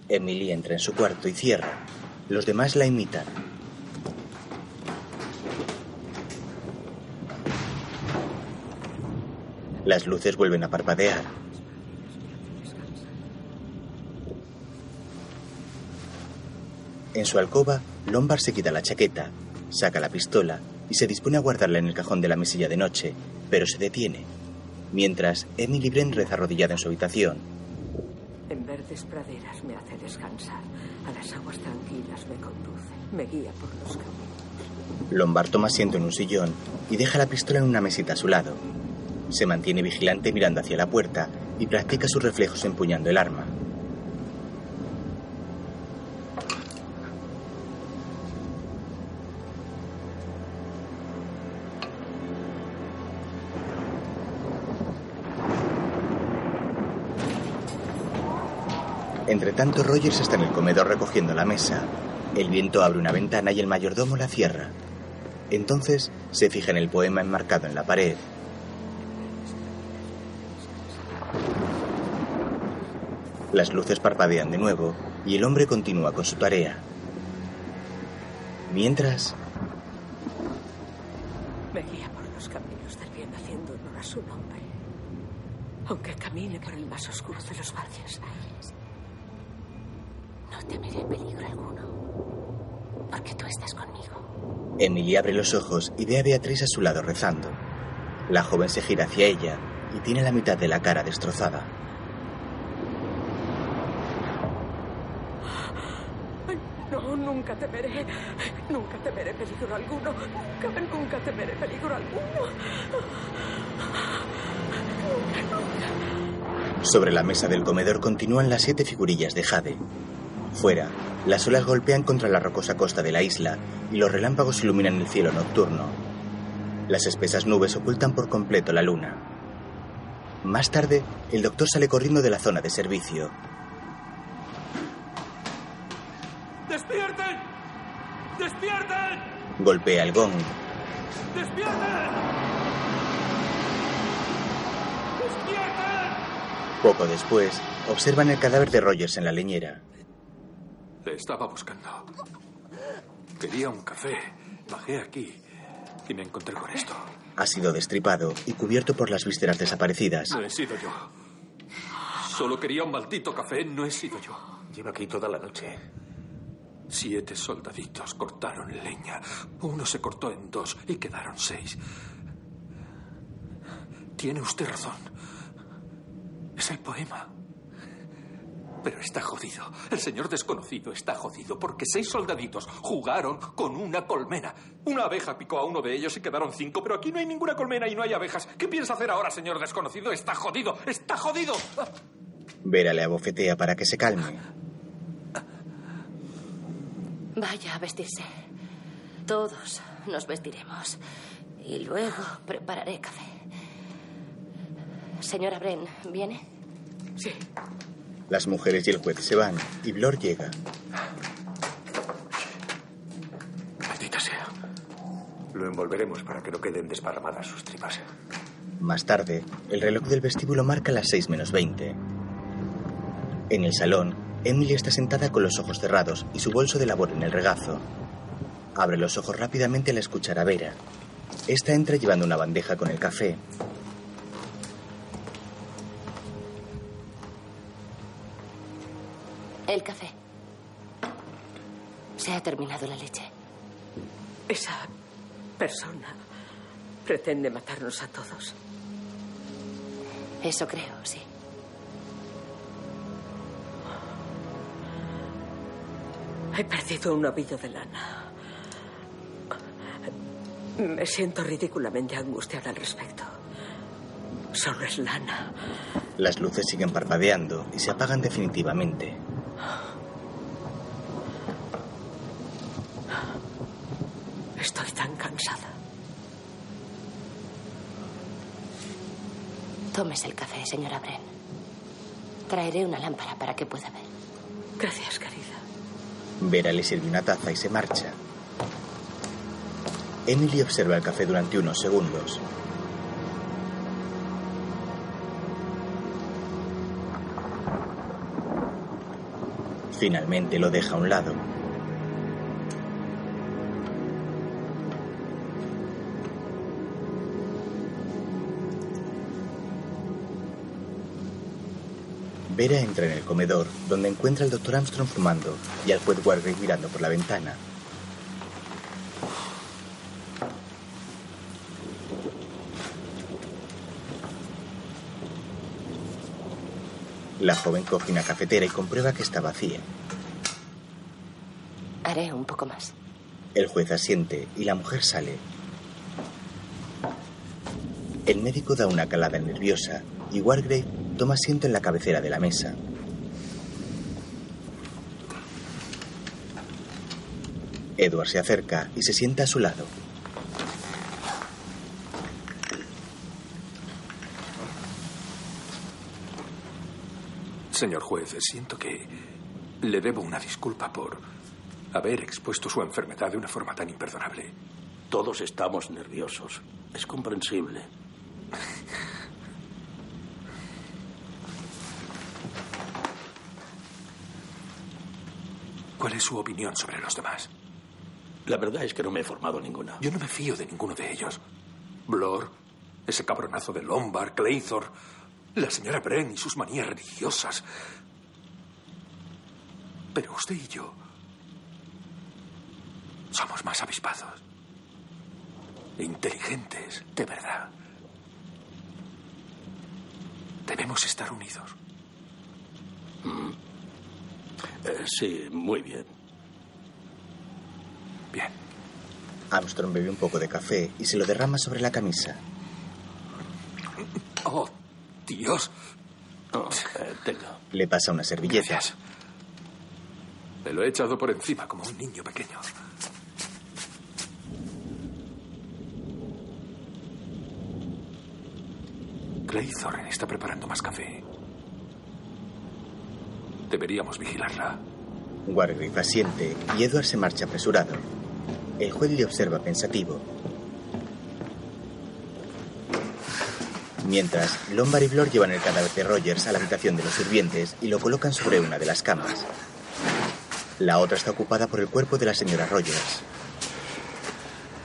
Emily entra en su cuarto y cierra. Los demás la imitan. Las luces vuelven a parpadear. En su alcoba, Lombard se quita la chaqueta, saca la pistola y se dispone a guardarla en el cajón de la mesilla de noche, pero se detiene. Mientras, Emily Brent reza arrodillada en su habitación. En verdes praderas me hace descansar. A las aguas tranquilas me conduce. Me guía por los caminos. Lombard toma asiento en un sillón y deja la pistola en una mesita a su lado. Se mantiene vigilante mirando hacia la puerta y practica sus reflejos empuñando el arma. Entre tanto, Rogers está en el comedor recogiendo la mesa. El viento abre una ventana y el mayordomo la cierra. Entonces se fija en el poema enmarcado en la pared. Las luces parpadean de nuevo y el hombre continúa con su tarea. Mientras, Me guía por los caminos del bien haciendo honor a su nombre. Aunque camine por el más oscuro de los valles. No temeré peligro alguno. Porque tú estás conmigo. Emily abre los ojos y ve a Beatriz a su lado rezando. La joven se gira hacia ella y tiene la mitad de la cara destrozada. No, nunca temeré. Nunca temeré peligro alguno. Nunca, nunca temeré peligro alguno. Nunca, nunca. Sobre la mesa del comedor continúan las siete figurillas de Jade. Fuera, las olas golpean contra la rocosa costa de la isla y los relámpagos iluminan el cielo nocturno. Las espesas nubes ocultan por completo la luna. Más tarde, el doctor sale corriendo de la zona de servicio. ¡Despierten! ¡Despierten! Golpea el gong. ¡Despierten! ¡Despierten! Poco después, observan el cadáver de Rogers en la leñera. Le estaba buscando. Quería un café. Bajé aquí y me encontré con esto. Ha sido destripado y cubierto por las vísceras desaparecidas. No he sido yo. Solo quería un maldito café. No he sido yo. Lleva aquí toda la noche. Siete soldaditos cortaron leña. Uno se cortó en dos y quedaron seis. Tiene usted razón. Es el poema. Pero está jodido. El señor desconocido está jodido porque seis soldaditos jugaron con una colmena. Una abeja picó a uno de ellos y quedaron cinco, pero aquí no hay ninguna colmena y no hay abejas. ¿Qué piensa hacer ahora, señor desconocido? Está jodido. Está jodido. Vera le abofetea para que se calme. Vaya a vestirse. Todos nos vestiremos. Y luego prepararé café. Señora Bren, ¿viene? Sí. Las mujeres y el juez se van y Blor llega. Maldita sea. Lo envolveremos para que no queden desparramadas sus tripas. Más tarde, el reloj del vestíbulo marca las 6 menos 20. En el salón, Emily está sentada con los ojos cerrados y su bolso de labor en el regazo. Abre los ojos rápidamente al escuchar a Vera. Esta entra llevando una bandeja con el café. Se ha terminado la leche. Esa persona pretende matarnos a todos. Eso creo, sí. He perdido un ovillo de lana. Me siento ridículamente angustiada al respecto. Solo es lana. Las luces siguen parpadeando y se apagan definitivamente. Estoy tan cansada. Tómese el café, señora Bren. Traeré una lámpara para que pueda ver. Gracias, querida. Vera le sirve una taza y se marcha. Emily observa el café durante unos segundos. Finalmente lo deja a un lado. Vera entra en el comedor, donde encuentra al doctor Armstrong fumando y al juez Wargrave mirando por la ventana. La joven coge una cafetera y comprueba que está vacía. Haré un poco más. El juez asiente y la mujer sale. El médico da una calada nerviosa y Wargrave toma asiento en la cabecera de la mesa. Edward se acerca y se sienta a su lado. Señor juez, siento que le debo una disculpa por haber expuesto su enfermedad de una forma tan imperdonable. Todos estamos nerviosos. Es comprensible. [LAUGHS] ¿Cuál es su opinión sobre los demás? La verdad es que no me he formado ninguna. Yo no me fío de ninguno de ellos. Blor, ese cabronazo de Lombard, Claythor, la señora Bren y sus manías religiosas. Pero usted y yo somos más avispados. Inteligentes, de verdad. Debemos estar unidos. Mm. Eh, sí, muy bien. Bien. Armstrong bebe un poco de café y se lo derrama sobre la camisa. Oh, Dios. Oh, eh, tenga. Le pasa una servilleta. Gracias. Me lo he echado por encima como un niño pequeño. Claythorne está preparando más café. Deberíamos vigilarla. Wargrave asiente y Edward se marcha apresurado. El juez le observa pensativo. Mientras, Lombard y Blor llevan el cadáver de Rogers a la habitación de los sirvientes y lo colocan sobre una de las camas. La otra está ocupada por el cuerpo de la señora Rogers.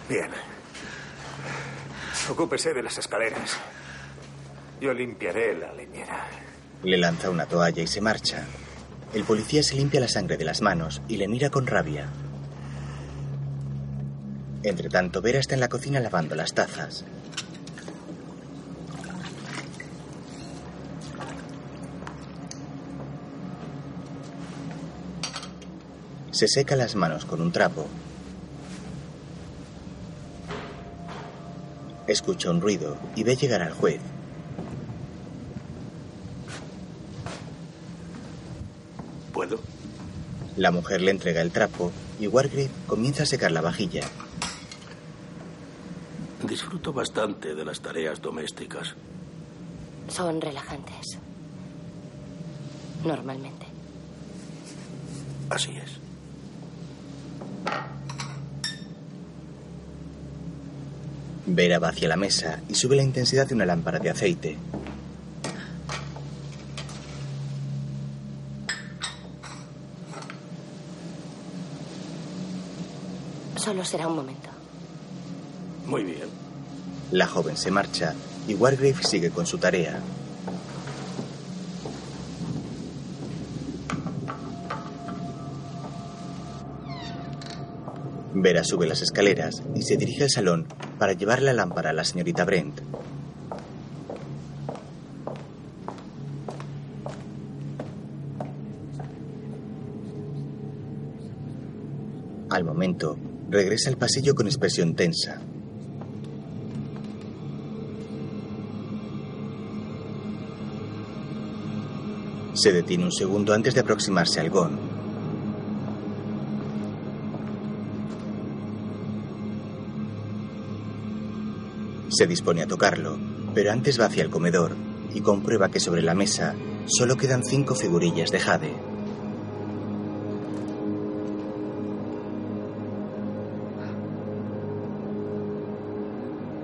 Bien. Ocúpese de las escaleras. Yo limpiaré la leñera. Le lanza una toalla y se marcha. El policía se limpia la sangre de las manos y le mira con rabia. Entre tanto, Vera está en la cocina lavando las tazas. Se seca las manos con un trapo. Escucha un ruido y ve llegar al juez. ¿Puedo? La mujer le entrega el trapo y Wargrave comienza a secar la vajilla. Disfruto bastante de las tareas domésticas. Son relajantes. Normalmente. Así es. Vera va hacia la mesa y sube la intensidad de una lámpara de aceite. Solo será un momento. Muy bien. La joven se marcha y Wargrave sigue con su tarea. Vera sube las escaleras y se dirige al salón para llevar la lámpara a la señorita Brent. Al momento, regresa al pasillo con expresión tensa. Se detiene un segundo antes de aproximarse al Gon. Se dispone a tocarlo, pero antes va hacia el comedor y comprueba que sobre la mesa solo quedan cinco figurillas de jade.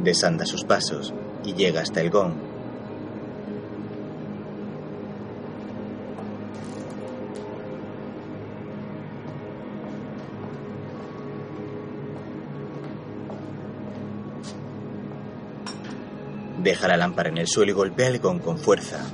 Desanda sus pasos y llega hasta el gong. Deja la lámpara en el suelo y golpea el gong con fuerza.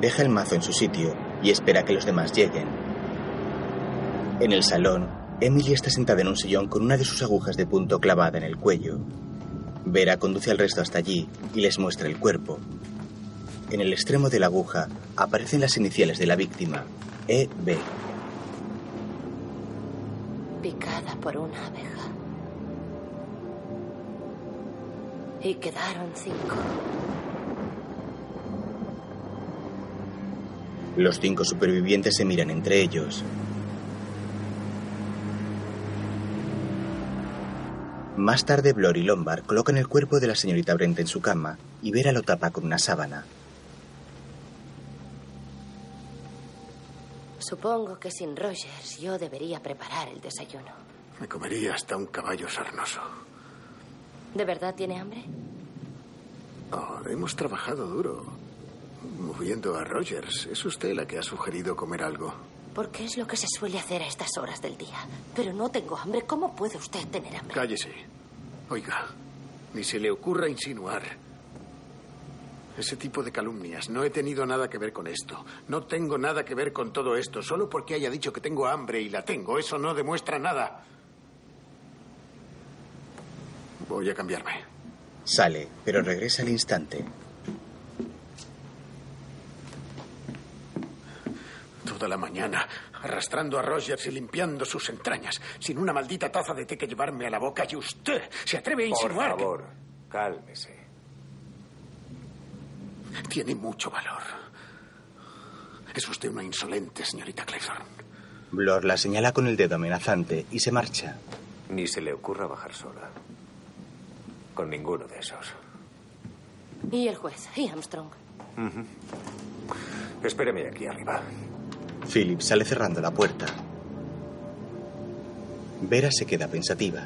Deja el mazo en su sitio y espera que los demás lleguen. En el salón, Emily está sentada en un sillón con una de sus agujas de punto clavada en el cuello. Vera conduce al resto hasta allí y les muestra el cuerpo. En el extremo de la aguja aparecen las iniciales de la víctima, EB. Picada por una abeja. Y quedaron cinco. Los cinco supervivientes se miran entre ellos. Más tarde, Blor y Lombard colocan el cuerpo de la señorita Brent en su cama y Vera lo tapa con una sábana. Supongo que sin Rogers yo debería preparar el desayuno. Me comería hasta un caballo sarnoso. ¿De verdad tiene hambre? Oh, hemos trabajado duro. Moviendo a Rogers. Es usted la que ha sugerido comer algo. Porque es lo que se suele hacer a estas horas del día. Pero no tengo hambre. ¿Cómo puede usted tener hambre? Cállese. Oiga, ni se le ocurra insinuar. Ese tipo de calumnias. No he tenido nada que ver con esto. No tengo nada que ver con todo esto. Solo porque haya dicho que tengo hambre y la tengo, eso no demuestra nada. Voy a cambiarme. Sale, pero regresa al instante. Toda la mañana, arrastrando a Rogers y limpiando sus entrañas, sin una maldita taza de té que llevarme a la boca, y usted se atreve a insinuar. Por favor, cálmese. Tiene mucho valor. Es usted una insolente, señorita Claythorne. Blor la señala con el dedo amenazante y se marcha. Ni se le ocurra bajar sola. Con ninguno de esos. ¿Y el juez? ¿Y Armstrong? Uh -huh. Espéreme aquí arriba. Philip sale cerrando la puerta. Vera se queda pensativa.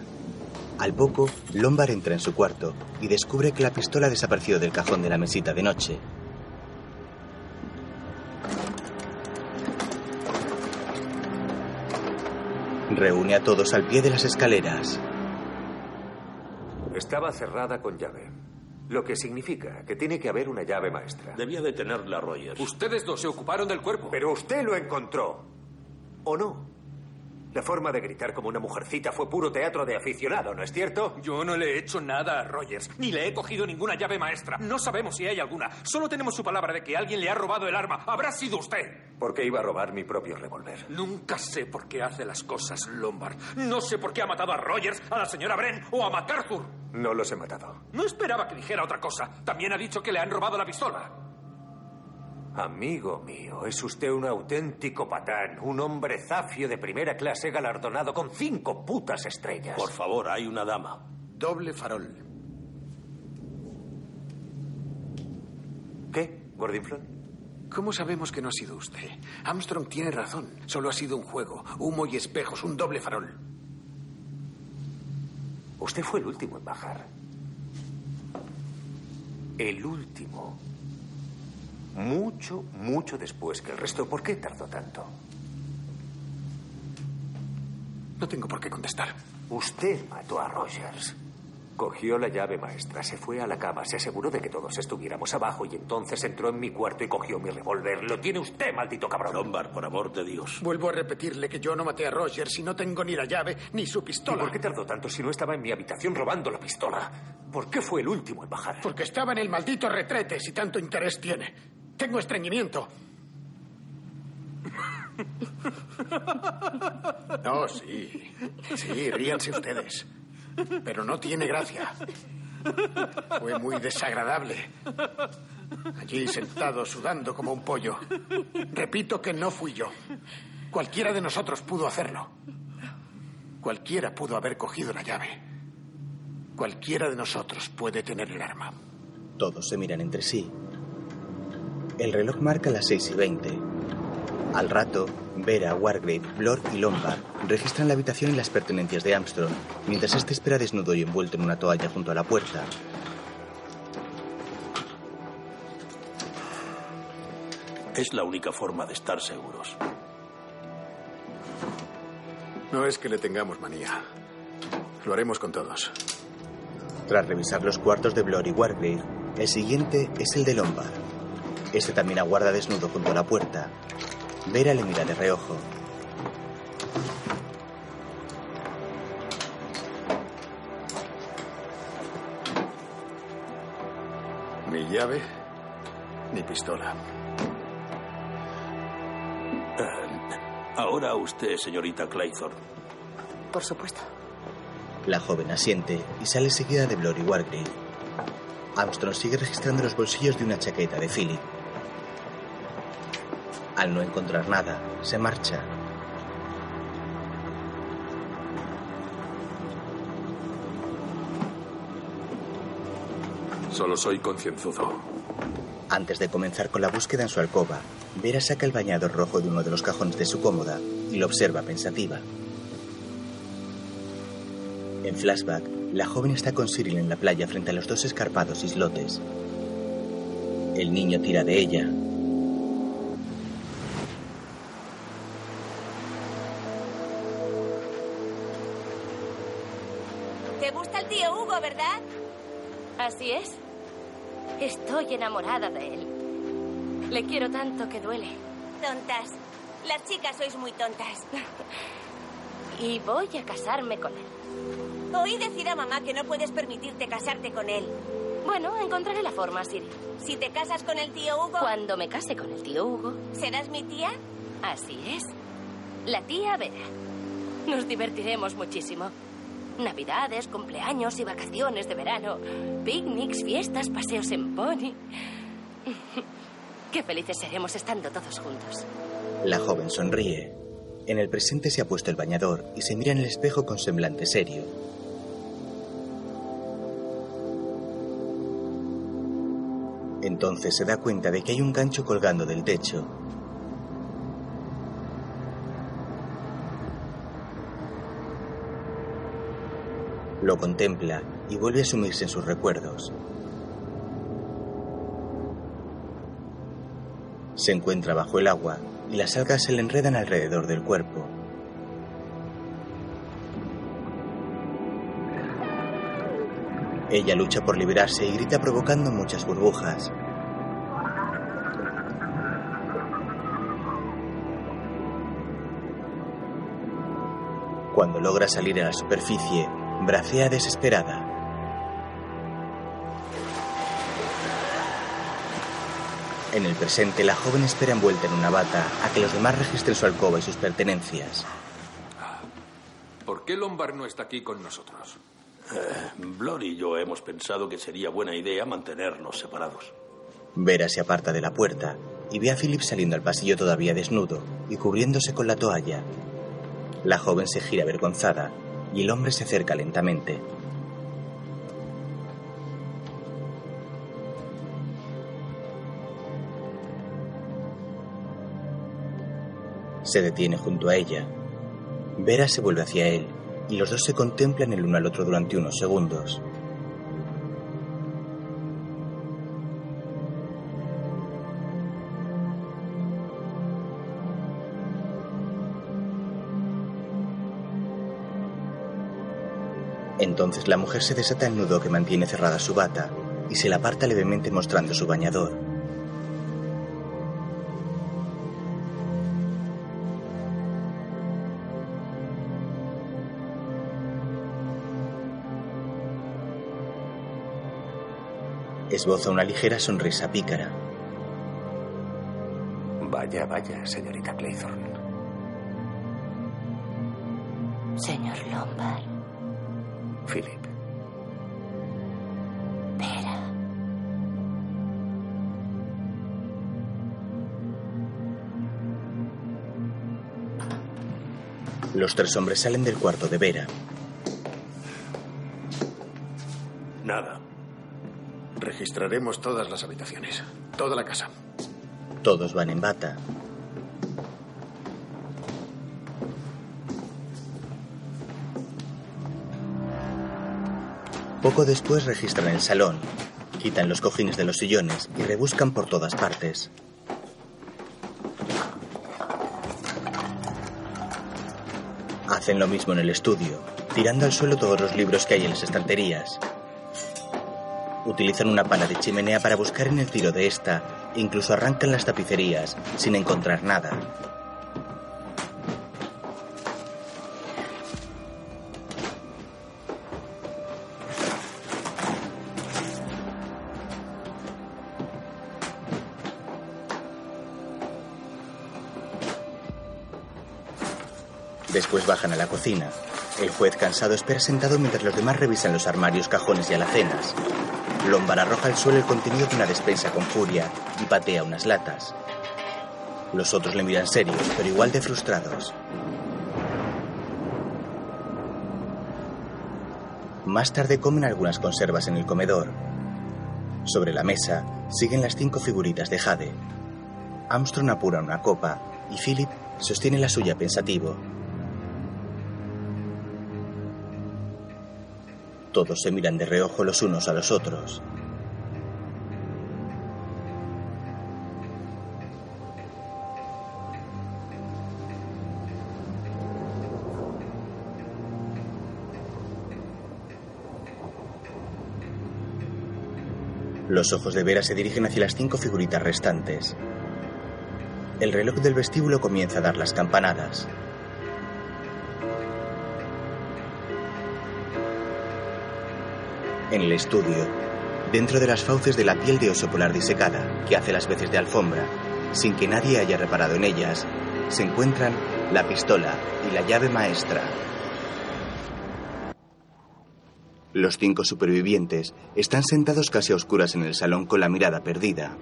Al poco, Lombard entra en su cuarto y descubre que la pistola desapareció del cajón de la mesita de noche. Reúne a todos al pie de las escaleras. Estaba cerrada con llave. Lo que significa que tiene que haber una llave maestra. Debía detenerla, Rogers. Ustedes dos se ocuparon del cuerpo. Pero usted lo encontró. ¿O no? La forma de gritar como una mujercita fue puro teatro de aficionado, ¿no es cierto? Yo no le he hecho nada a Rogers, ni le he cogido ninguna llave maestra. No sabemos si hay alguna. Solo tenemos su palabra de que alguien le ha robado el arma. Habrá sido usted. ¿Por qué iba a robar mi propio revólver? Nunca sé por qué hace las cosas, Lombard. No sé por qué ha matado a Rogers, a la señora Bren o a MacArthur. No los he matado. No esperaba que dijera otra cosa. También ha dicho que le han robado la pistola. Amigo mío, es usted un auténtico patán, un hombre zafio de primera clase galardonado con cinco putas estrellas. Por favor, hay una dama. Doble farol. ¿Gordinflon? ¿Cómo sabemos que no ha sido usted? Armstrong tiene razón. Solo ha sido un juego. Humo y espejos, un doble farol. Usted fue el último en bajar. El último. Mucho, mucho después que el resto. ¿Por qué tardó tanto? No tengo por qué contestar. Usted mató a Rogers. Cogió la llave maestra, se fue a la cama, se aseguró de que todos estuviéramos abajo y entonces entró en mi cuarto y cogió mi revólver. Lo tiene usted, maldito cabrón. Lombard, por amor de Dios. Vuelvo a repetirle que yo no maté a Rogers y no tengo ni la llave ni su ¿Y pistola. por qué tardó tanto si no estaba en mi habitación robando la pistola? ¿Por qué fue el último en bajar? Porque estaba en el maldito retrete, si tanto interés tiene. Tengo estreñimiento. No, sí. Sí, ríanse ustedes. Pero no tiene gracia. Fue muy desagradable. Allí sentado, sudando como un pollo. Repito que no fui yo. Cualquiera de nosotros pudo hacerlo. Cualquiera pudo haber cogido la llave. Cualquiera de nosotros puede tener el arma. Todos se miran entre sí. El reloj marca las 6 y 20. Al rato, Vera, Wargrave, Blor y Lombard registran la habitación y las pertenencias de Armstrong, mientras este espera desnudo y envuelto en una toalla junto a la puerta. Es la única forma de estar seguros. No es que le tengamos manía. Lo haremos con todos. Tras revisar los cuartos de Blor y Wargrave, el siguiente es el de Lombard. Este también aguarda desnudo junto a la puerta. Vera le mira de reojo. Ni llave, ni pistola. Eh, ahora usted, señorita Claythorne. Por supuesto. La joven asiente y sale seguida de Blor y Wargrave. Armstrong sigue registrando los bolsillos de una chaqueta de Philip. Al no encontrar nada, se marcha. Solo soy concienzudo. Antes de comenzar con la búsqueda en su alcoba, Vera saca el bañador rojo de uno de los cajones de su cómoda y lo observa pensativa. En flashback, la joven está con Cyril en la playa frente a los dos escarpados islotes. El niño tira de ella. Así es. Estoy enamorada de él. Le quiero tanto que duele. Tontas. Las chicas sois muy tontas. Y voy a casarme con él. Oí decir a mamá que no puedes permitirte casarte con él. Bueno, encontraré la forma, Siri. Si te casas con el tío Hugo... Cuando me case con el tío Hugo. ¿Serás mi tía? Así es. La tía Vera. Nos divertiremos muchísimo. Navidades, cumpleaños y vacaciones de verano. Picnics, fiestas, paseos en pony. Qué felices seremos estando todos juntos. La joven sonríe. En el presente se ha puesto el bañador y se mira en el espejo con semblante serio. Entonces se da cuenta de que hay un gancho colgando del techo. Lo contempla y vuelve a sumirse en sus recuerdos. Se encuentra bajo el agua y las algas se le enredan alrededor del cuerpo. Ella lucha por liberarse y grita provocando muchas burbujas. Cuando logra salir a la superficie, bracea desesperada. En el presente, la joven espera envuelta en una bata a que los demás registren su alcoba y sus pertenencias. ¿Por qué Lombard no está aquí con nosotros? Eh, Blor y yo hemos pensado que sería buena idea mantenernos separados. Vera se aparta de la puerta y ve a Philip saliendo al pasillo todavía desnudo y cubriéndose con la toalla. La joven se gira avergonzada y el hombre se acerca lentamente. Se detiene junto a ella. Vera se vuelve hacia él y los dos se contemplan el uno al otro durante unos segundos. Entonces la mujer se desata el nudo que mantiene cerrada su bata y se la aparta levemente mostrando su bañador. Esboza una ligera sonrisa pícara. Vaya, vaya, señorita Claythorne. Señor Lombard. Philip. Vera. Los tres hombres salen del cuarto de Vera. Nada. Registraremos todas las habitaciones. Toda la casa. Todos van en bata. Poco después registran el salón, quitan los cojines de los sillones y rebuscan por todas partes. Hacen lo mismo en el estudio, tirando al suelo todos los libros que hay en las estanterías. Utilizan una pala de chimenea para buscar en el tiro de esta incluso arrancan las tapicerías sin encontrar nada. Bajan a la cocina. El juez cansado espera sentado mientras los demás revisan los armarios, cajones y alacenas. Lombard arroja al suelo el contenido de una despensa con furia y patea unas latas. Los otros le miran serios, pero igual de frustrados. Más tarde comen algunas conservas en el comedor. Sobre la mesa siguen las cinco figuritas de Jade. Armstrong apura una copa y Philip sostiene la suya pensativo. Todos se miran de reojo los unos a los otros. Los ojos de Vera se dirigen hacia las cinco figuritas restantes. El reloj del vestíbulo comienza a dar las campanadas. En el estudio, dentro de las fauces de la piel de oso polar disecada, que hace las veces de alfombra, sin que nadie haya reparado en ellas, se encuentran la pistola y la llave maestra. Los cinco supervivientes están sentados casi a oscuras en el salón con la mirada perdida.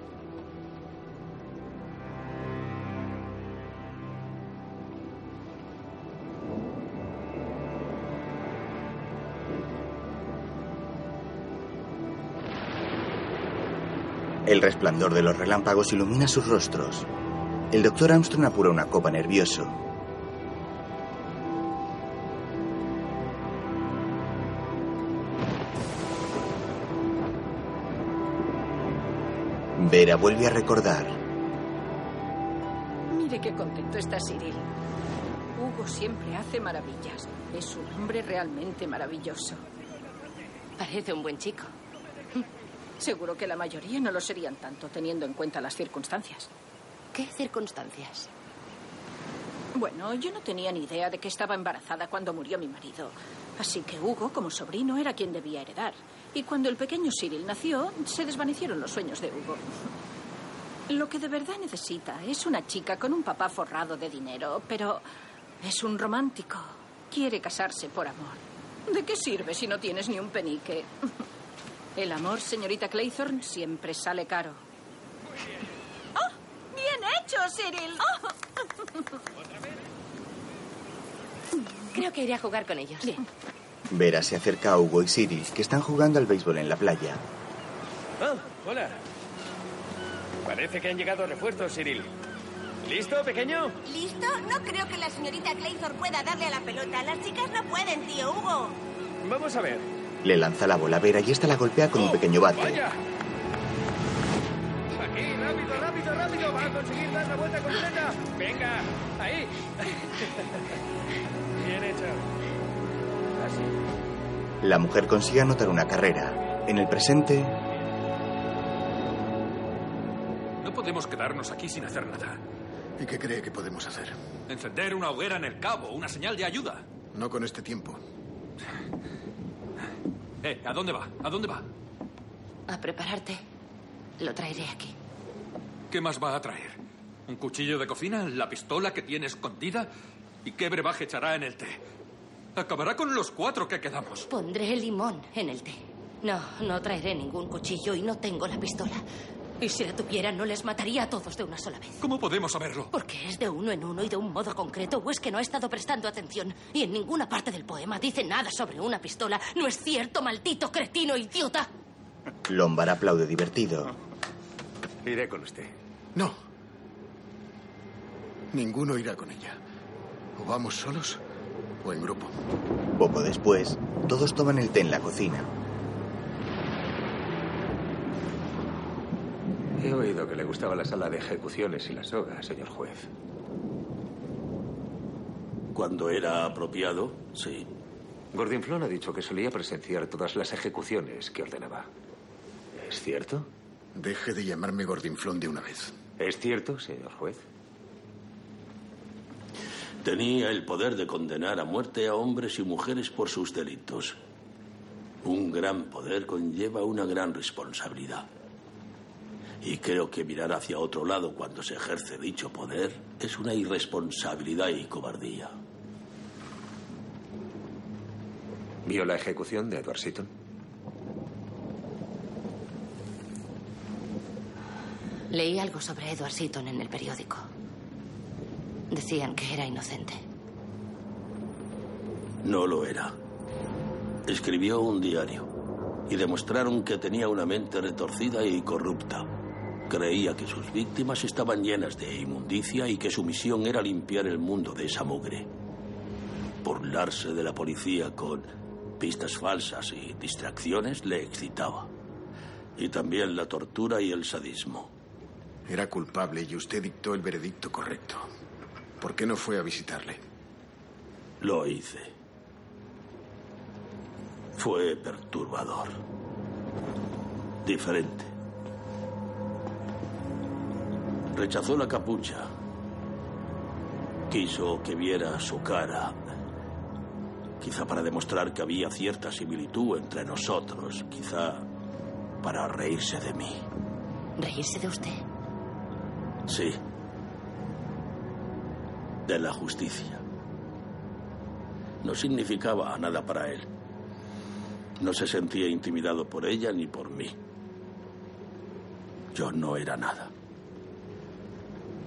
El resplandor de los relámpagos ilumina sus rostros. El doctor Armstrong apura una copa nervioso. Vera vuelve a recordar. Mire qué contento está Cyril. Hugo siempre hace maravillas. Es un hombre realmente maravilloso. Parece un buen chico. Seguro que la mayoría no lo serían tanto, teniendo en cuenta las circunstancias. ¿Qué circunstancias? Bueno, yo no tenía ni idea de que estaba embarazada cuando murió mi marido. Así que Hugo, como sobrino, era quien debía heredar. Y cuando el pequeño Cyril nació, se desvanecieron los sueños de Hugo. Lo que de verdad necesita es una chica con un papá forrado de dinero, pero es un romántico. Quiere casarse por amor. ¿De qué sirve si no tienes ni un penique? El amor, señorita Claythorne, siempre sale caro. ¡Oh! ¡Bien hecho, Cyril! ¡Oh! Creo que iré a jugar con ellos. Bien. Vera se acerca a Hugo y Cyril, que están jugando al béisbol en la playa. Ah, hola. Parece que han llegado refuerzos, Cyril. ¿Listo, pequeño? ¿Listo? No creo que la señorita Claythorne pueda darle a la pelota. Las chicas no pueden, tío Hugo. Vamos a ver. Le lanza la bola a Vera y esta la golpea con un pequeño bate. ¡Vaya! Aquí, rápido, rápido, rápido. Va a conseguir dar la vuelta completa. Venga, ahí. [LAUGHS] Bien hecho. Así. La mujer consigue anotar una carrera. En el presente, No podemos quedarnos aquí sin hacer nada. ¿Y qué cree que podemos hacer? Encender una hoguera en el cabo, una señal de ayuda. No con este tiempo. [LAUGHS] Eh, ¿a dónde va? ¿A dónde va? A prepararte. Lo traeré aquí. ¿Qué más va a traer? ¿Un cuchillo de cocina? ¿La pistola que tiene escondida? ¿Y qué brebaje echará en el té? Acabará con los cuatro que quedamos. Pondré limón en el té. No, no traeré ningún cuchillo y no tengo la pistola. Y si la tuviera, no les mataría a todos de una sola vez. ¿Cómo podemos saberlo? Porque es de uno en uno y de un modo concreto, o es que no ha estado prestando atención. Y en ninguna parte del poema dice nada sobre una pistola. ¿No es cierto, maldito cretino idiota? Lombard aplaude divertido. Iré con usted. No. Ninguno irá con ella. O vamos solos o en grupo. Poco después, todos toman el té en la cocina. He oído que le gustaba la sala de ejecuciones y la soga, señor juez. Cuando era apropiado, sí. Gordinflón ha dicho que solía presenciar todas las ejecuciones que ordenaba. ¿Es cierto? Deje de llamarme Gordinflón de una vez. ¿Es cierto, señor juez? Tenía el poder de condenar a muerte a hombres y mujeres por sus delitos. Un gran poder conlleva una gran responsabilidad. Y creo que mirar hacia otro lado cuando se ejerce dicho poder es una irresponsabilidad y cobardía. ¿Vio la ejecución de Edward Seaton? Leí algo sobre Edward Seaton en el periódico. Decían que era inocente. No lo era. Escribió un diario y demostraron que tenía una mente retorcida y corrupta. Creía que sus víctimas estaban llenas de inmundicia y que su misión era limpiar el mundo de esa mugre. Burlarse de la policía con pistas falsas y distracciones le excitaba. Y también la tortura y el sadismo. Era culpable y usted dictó el veredicto correcto. ¿Por qué no fue a visitarle? Lo hice. Fue perturbador. Diferente. Rechazó la capucha. Quiso que viera su cara. Quizá para demostrar que había cierta similitud entre nosotros. Quizá para reírse de mí. ¿Reírse de usted? Sí. De la justicia. No significaba nada para él. No se sentía intimidado por ella ni por mí. Yo no era nada.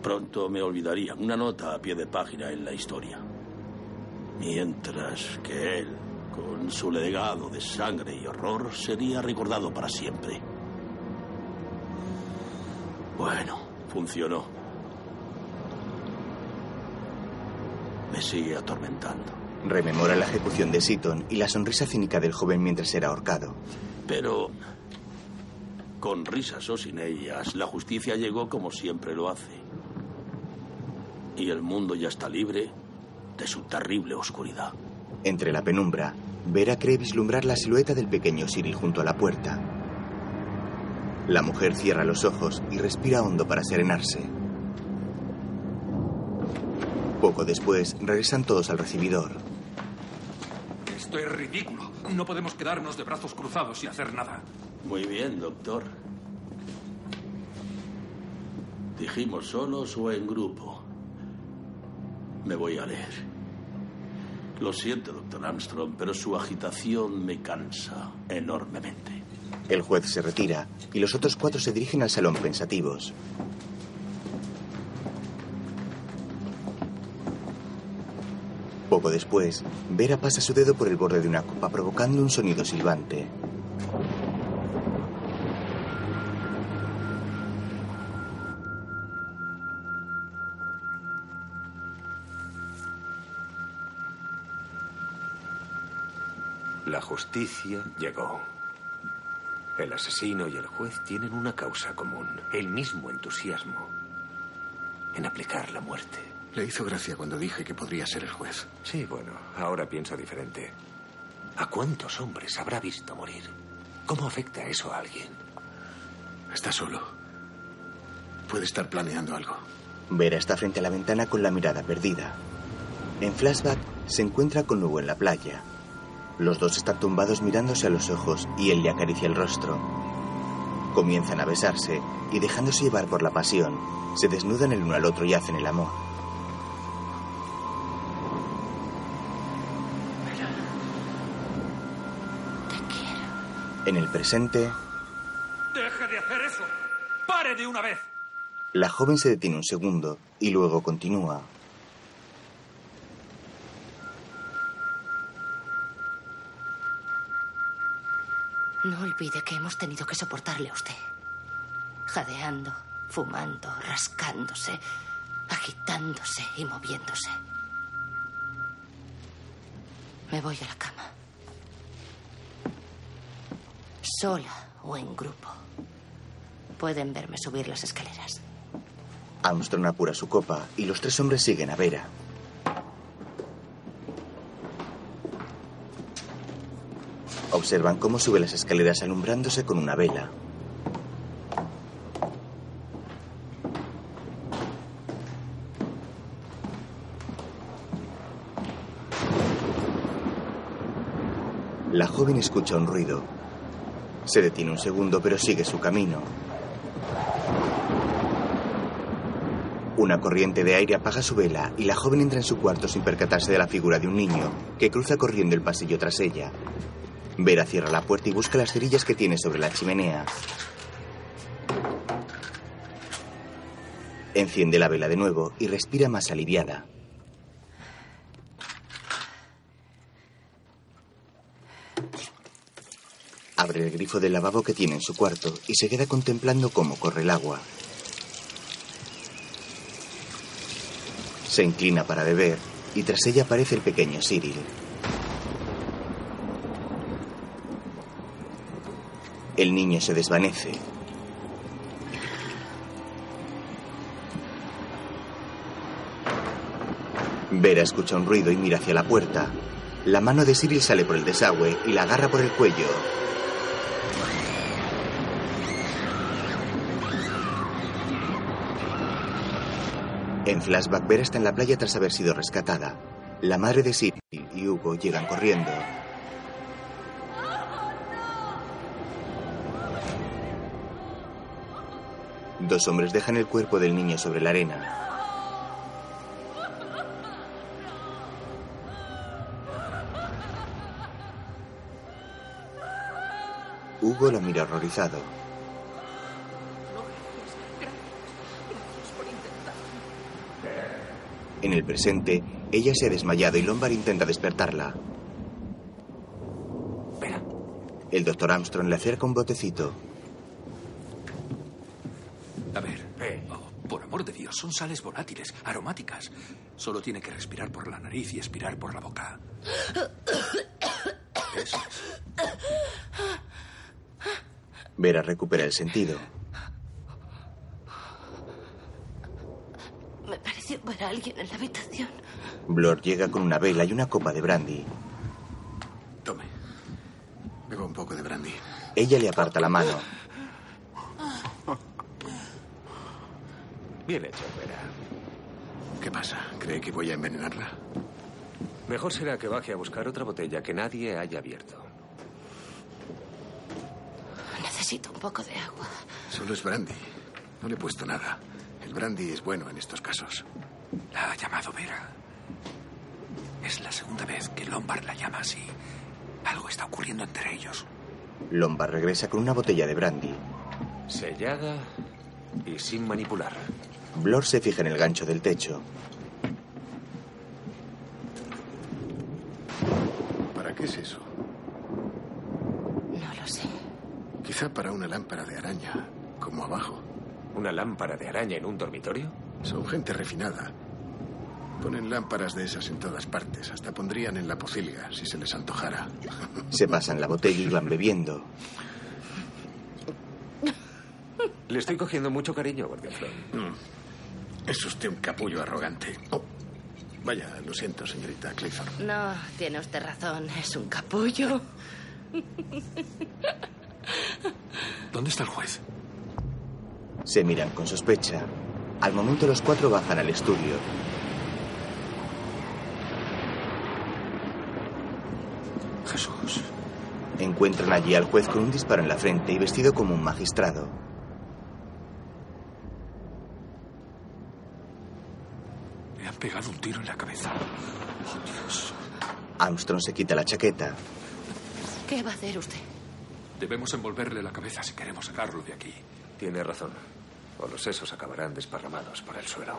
Pronto me olvidarían. Una nota a pie de página en la historia. Mientras que él, con su legado de sangre y horror, sería recordado para siempre. Bueno, funcionó. Me sigue atormentando. Rememora la ejecución de Seaton y la sonrisa cínica del joven mientras era ahorcado. Pero, con risas o sin ellas, la justicia llegó como siempre lo hace. Y el mundo ya está libre de su terrible oscuridad. Entre la penumbra, Vera cree vislumbrar la silueta del pequeño Cyril junto a la puerta. La mujer cierra los ojos y respira hondo para serenarse. Poco después, regresan todos al recibidor. Esto es ridículo. No podemos quedarnos de brazos cruzados y hacer nada. Muy bien, doctor. Dijimos solos o en grupo. Me voy a leer. Lo siento, doctor Armstrong, pero su agitación me cansa enormemente. El juez se retira y los otros cuatro se dirigen al salón pensativos. Poco después, Vera pasa su dedo por el borde de una copa provocando un sonido silbante. Justicia llegó. El asesino y el juez tienen una causa común, el mismo entusiasmo en aplicar la muerte. Le hizo gracia cuando dije que podría ser el juez. Sí, bueno, ahora pienso diferente. ¿A cuántos hombres habrá visto morir? ¿Cómo afecta eso a alguien? Está solo. Puede estar planeando algo. Vera está frente a la ventana con la mirada perdida. En flashback se encuentra con Hugo en la playa. Los dos están tumbados mirándose a los ojos y él le acaricia el rostro. Comienzan a besarse y dejándose llevar por la pasión, se desnudan el uno al otro y hacen el amor. En el presente, ¡Deje de hacer eso! ¡Pare de una vez! la joven se detiene un segundo y luego continúa. No olvide que hemos tenido que soportarle a usted. Jadeando, fumando, rascándose, agitándose y moviéndose. Me voy a la cama. Sola o en grupo. Pueden verme subir las escaleras. Armstrong apura su copa y los tres hombres siguen a Vera. Observan cómo sube las escaleras alumbrándose con una vela. La joven escucha un ruido. Se detiene un segundo, pero sigue su camino. Una corriente de aire apaga su vela y la joven entra en su cuarto sin percatarse de la figura de un niño que cruza corriendo el pasillo tras ella. Vera cierra la puerta y busca las cerillas que tiene sobre la chimenea. Enciende la vela de nuevo y respira más aliviada. Abre el grifo del lavabo que tiene en su cuarto y se queda contemplando cómo corre el agua. Se inclina para beber y tras ella aparece el pequeño Cyril. El niño se desvanece. Vera escucha un ruido y mira hacia la puerta. La mano de Cyril sale por el desagüe y la agarra por el cuello. En flashback, Vera está en la playa tras haber sido rescatada. La madre de Cyril y Hugo llegan corriendo. Dos hombres dejan el cuerpo del niño sobre la arena. Hugo la mira horrorizado. En el presente, ella se ha desmayado y Lombard intenta despertarla. El doctor Armstrong le acerca un botecito. A ver. Oh, por amor de Dios, son sales volátiles, aromáticas. Solo tiene que respirar por la nariz y expirar por la boca. Eso es. Vera recupera el sentido. Me pareció ver a alguien en la habitación. Blor llega con una vela y una copa de brandy. Tome. Bebo un poco de brandy. Ella le aparta la mano. Bien hecho, Vera. ¿Qué pasa? ¿Cree que voy a envenenarla? Mejor será que baje a buscar otra botella que nadie haya abierto. Necesito un poco de agua. Solo es brandy. No le he puesto nada. El brandy es bueno en estos casos. La ha llamado Vera. Es la segunda vez que Lombard la llama así. Algo está ocurriendo entre ellos. Lombard regresa con una botella de brandy. Sellada y sin manipular. Blor se fija en el gancho del techo. ¿Para qué es eso? No lo sé. Quizá para una lámpara de araña, como abajo. ¿Una lámpara de araña en un dormitorio? Son gente refinada. Ponen lámparas de esas en todas partes. Hasta pondrían en la pocilga si se les antojara. [LAUGHS] Se pasan la botella y van bebiendo. Le estoy cogiendo mucho cariño, Guardia Mm. Es usted un capullo arrogante. Oh, Vaya, lo siento, señorita Clifford. No, tiene usted razón. Es un capullo. ¿Dónde está el juez? Se miran con sospecha. Al momento los cuatro bajan al estudio. Jesús. Encuentran allí al juez con un disparo en la frente y vestido como un magistrado. Me han pegado un tiro en la cabeza. Oh, Dios. Armstrong se quita la chaqueta. ¿Qué va a hacer usted? Debemos envolverle la cabeza si queremos sacarlo de aquí. Tiene razón. O los sesos acabarán desparramados por el suelo.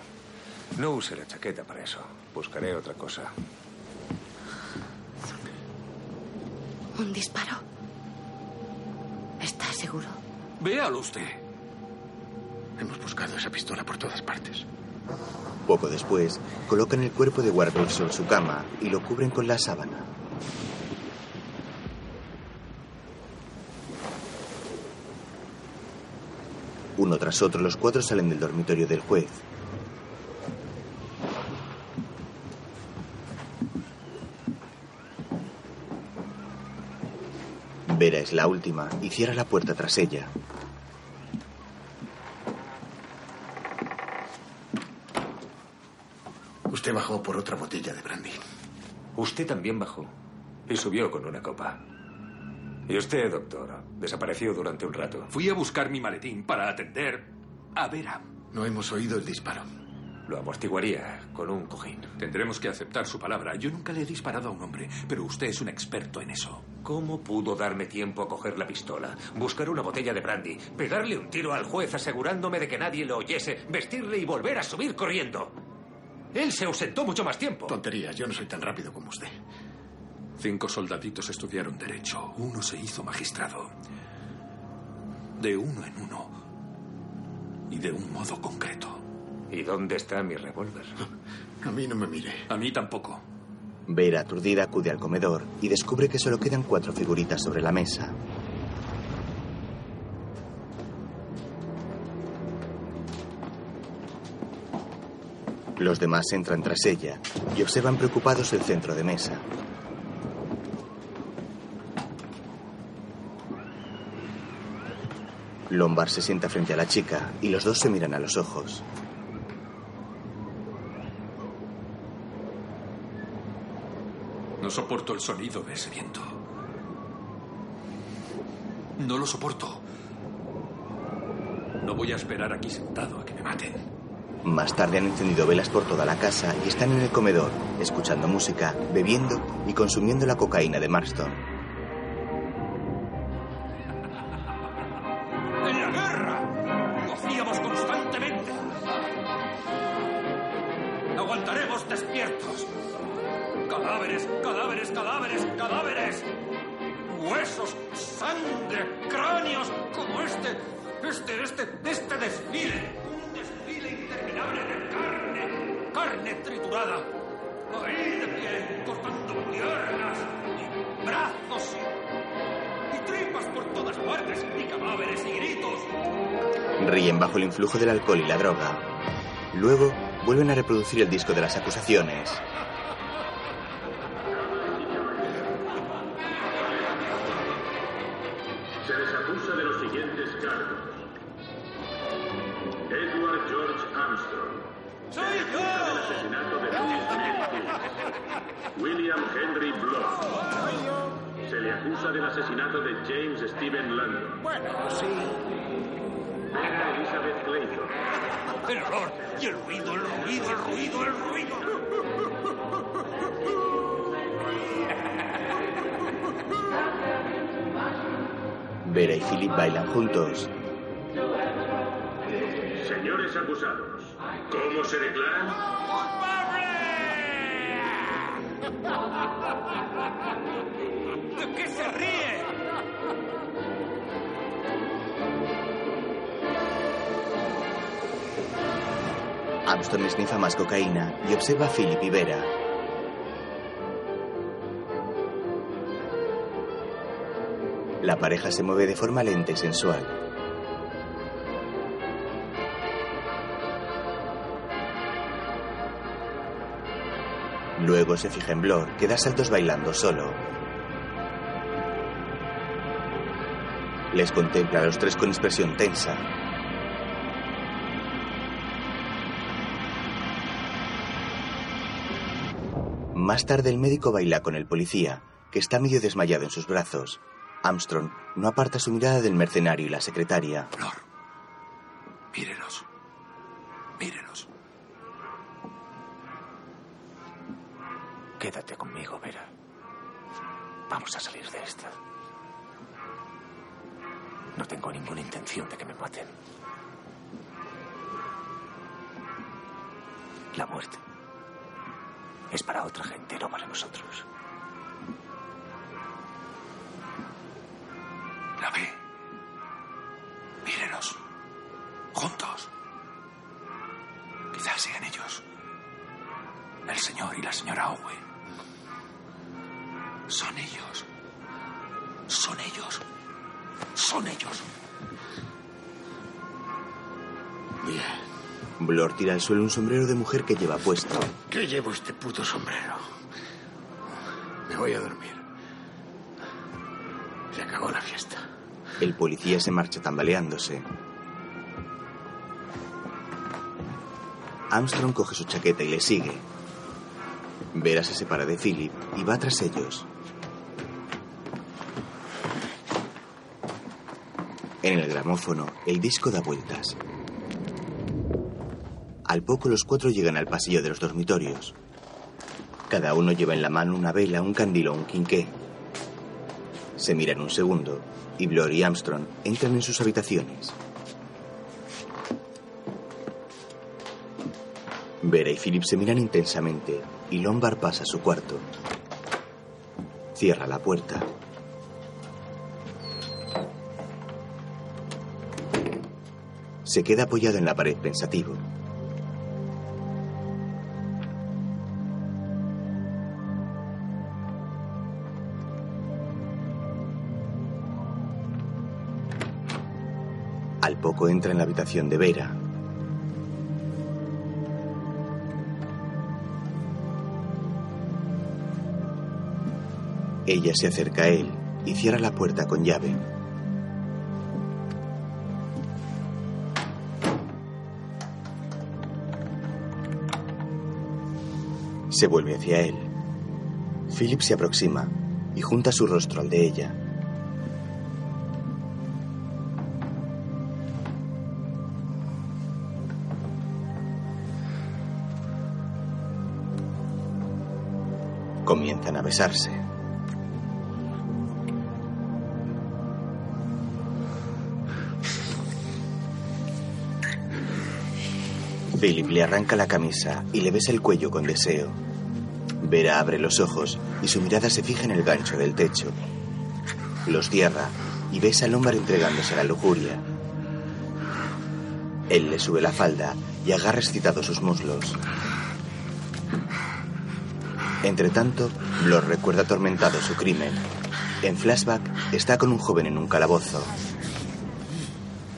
No use la chaqueta para eso. Buscaré otra cosa. ¿Un disparo? ¿Está seguro? Véalo usted. Hemos buscado esa pistola por todas partes. Poco después, colocan el cuerpo de Wardell sobre su cama y lo cubren con la sábana. Uno tras otro, los cuatro salen del dormitorio del juez. Vera es la última y cierra la puerta tras ella. Usted bajó por otra botella de brandy. Usted también bajó. Y subió con una copa. Y usted, doctor, desapareció durante un rato. Fui a buscar mi maletín para atender a Vera. No hemos oído el disparo. Lo amortiguaría con un cojín. Tendremos que aceptar su palabra. Yo nunca le he disparado a un hombre, pero usted es un experto en eso. ¿Cómo pudo darme tiempo a coger la pistola, buscar una botella de brandy, pegarle un tiro al juez asegurándome de que nadie lo oyese, vestirle y volver a subir corriendo? Él se ausentó mucho más tiempo. Tonterías, yo no soy tan rápido como usted. Cinco soldaditos estudiaron derecho. Uno se hizo magistrado. De uno en uno. Y de un modo concreto. ¿Y dónde está mi revólver? A mí no me mire. A mí tampoco. Vera, aturdida, acude al comedor y descubre que solo quedan cuatro figuritas sobre la mesa. Los demás entran tras ella y observan preocupados el centro de mesa. Lombard se sienta frente a la chica y los dos se miran a los ojos. No soporto el sonido de ese viento. No lo soporto. No voy a esperar aquí sentado a que me maten. Más tarde han encendido velas por toda la casa y están en el comedor, escuchando música, bebiendo y consumiendo la cocaína de Marston. Influjo del alcohol y la droga. Luego vuelven a reproducir el disco de las acusaciones. Cocaína y observa a Philip y Vera. La pareja se mueve de forma lenta y sensual. Luego se fija en Blor, que da saltos bailando solo. Les contempla a los tres con expresión tensa. Más tarde el médico baila con el policía, que está medio desmayado en sus brazos. Armstrong no aparta su mirada del mercenario y la secretaria. Mírenos. Mírenos. Quédate conmigo, Vera. Vamos a salir de esta. No tengo ninguna intención de que me maten. La muerte es para otra gente, no para nosotros. La ve. Mírenos. Juntos. Quizás sean ellos. El señor y la señora Owen. Son ellos. Son ellos. Son ellos. Bien. Blor tira al suelo un sombrero de mujer que lleva puesto. ¿Qué llevo este puto sombrero? Me voy a dormir. Se acabó la fiesta. El policía se marcha tambaleándose. Armstrong coge su chaqueta y le sigue. Vera se separa de Philip y va tras ellos. En el gramófono, el disco da vueltas. Al poco los cuatro llegan al pasillo de los dormitorios. Cada uno lleva en la mano una vela, un candil o un quinqué. Se miran un segundo y Blor y Armstrong entran en sus habitaciones. Vera y Philip se miran intensamente y Lombard pasa a su cuarto. Cierra la puerta. Se queda apoyado en la pared pensativo. Entra en la habitación de Vera. Ella se acerca a él y cierra la puerta con llave. Se vuelve hacia él. Philip se aproxima y junta su rostro al de ella. A besarse. Philip le arranca la camisa y le besa el cuello con deseo. Vera abre los ojos y su mirada se fija en el gancho del techo. Los cierra y besa al hombre entregándose a la lujuria. Él le sube la falda y agarra excitado sus muslos. Entre tanto, Blor recuerda atormentado su crimen. En flashback, está con un joven en un calabozo.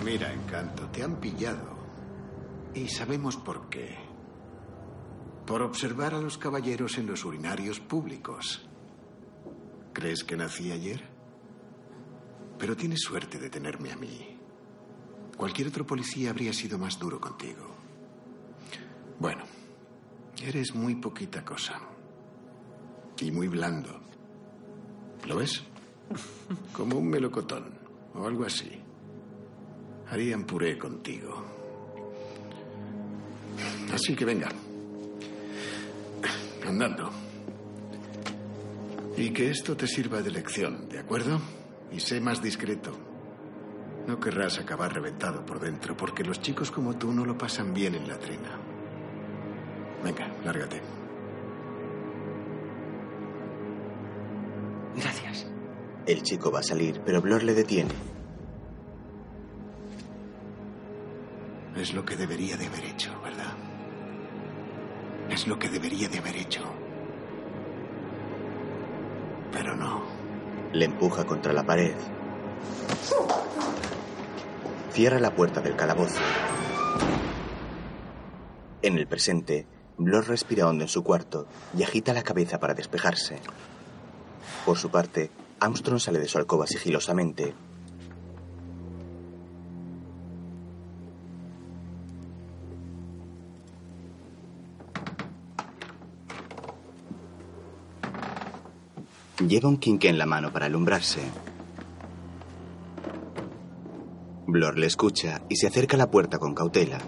Mira, Encanto, te han pillado. Y sabemos por qué. Por observar a los caballeros en los urinarios públicos. ¿Crees que nací ayer? Pero tienes suerte de tenerme a mí. Cualquier otro policía habría sido más duro contigo. Bueno, eres muy poquita cosa. Y muy blando. ¿Lo ves? [LAUGHS] Como un melocotón o algo así. Harían puré contigo. Así que venga. Andando. Y que esto te sirva de lección, ¿de acuerdo? Y sé más discreto. No querrás acabar reventado por dentro, porque los chicos como tú no lo pasan bien en la trena. Venga, lárgate. El chico va a salir, pero Blor le detiene. Es lo que debería de haber hecho, ¿verdad? Es lo que debería de haber hecho. Pero no. Le empuja contra la pared. Cierra la puerta del calabozo. En el presente, Blor respira hondo en su cuarto y agita la cabeza para despejarse. Por su parte, Armstrong sale de su alcoba sigilosamente. Lleva un quinqué en la mano para alumbrarse. Blor le escucha y se acerca a la puerta con cautela.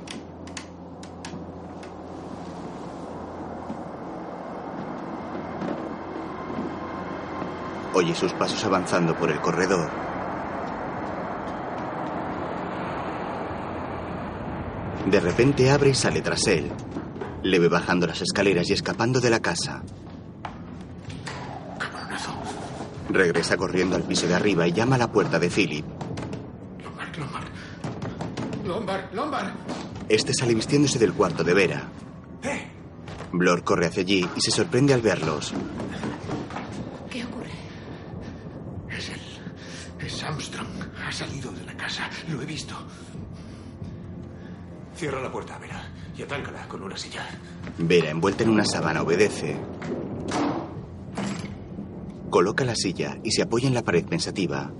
Oye sus pasos avanzando por el corredor. De repente abre y sale tras él. Le ve bajando las escaleras y escapando de la casa. Regresa corriendo al piso de arriba y llama a la puerta de Philip. Lombard, Lombard. Lombard, Lombard. Este sale vistiéndose del cuarto de Vera. Blor corre hacia allí y se sorprende al verlos. Cierra la puerta, Vera, y atáncala con una silla. Vera, envuelta en una sábana, obedece. Coloca la silla y se apoya en la pared pensativa.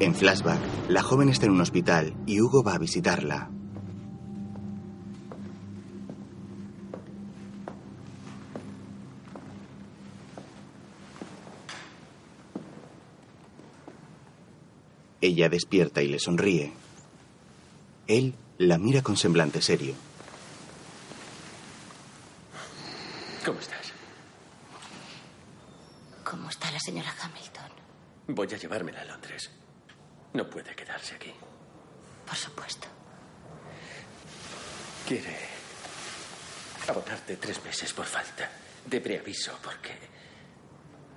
En flashback, la joven está en un hospital y Hugo va a visitarla. Ella despierta y le sonríe. Él la mira con semblante serio. ¿Cómo estás? ¿Cómo está la señora Hamilton? Voy a llevármela a Londres. No puede quedarse aquí. Por supuesto. Quiere abonarte tres meses por falta de preaviso porque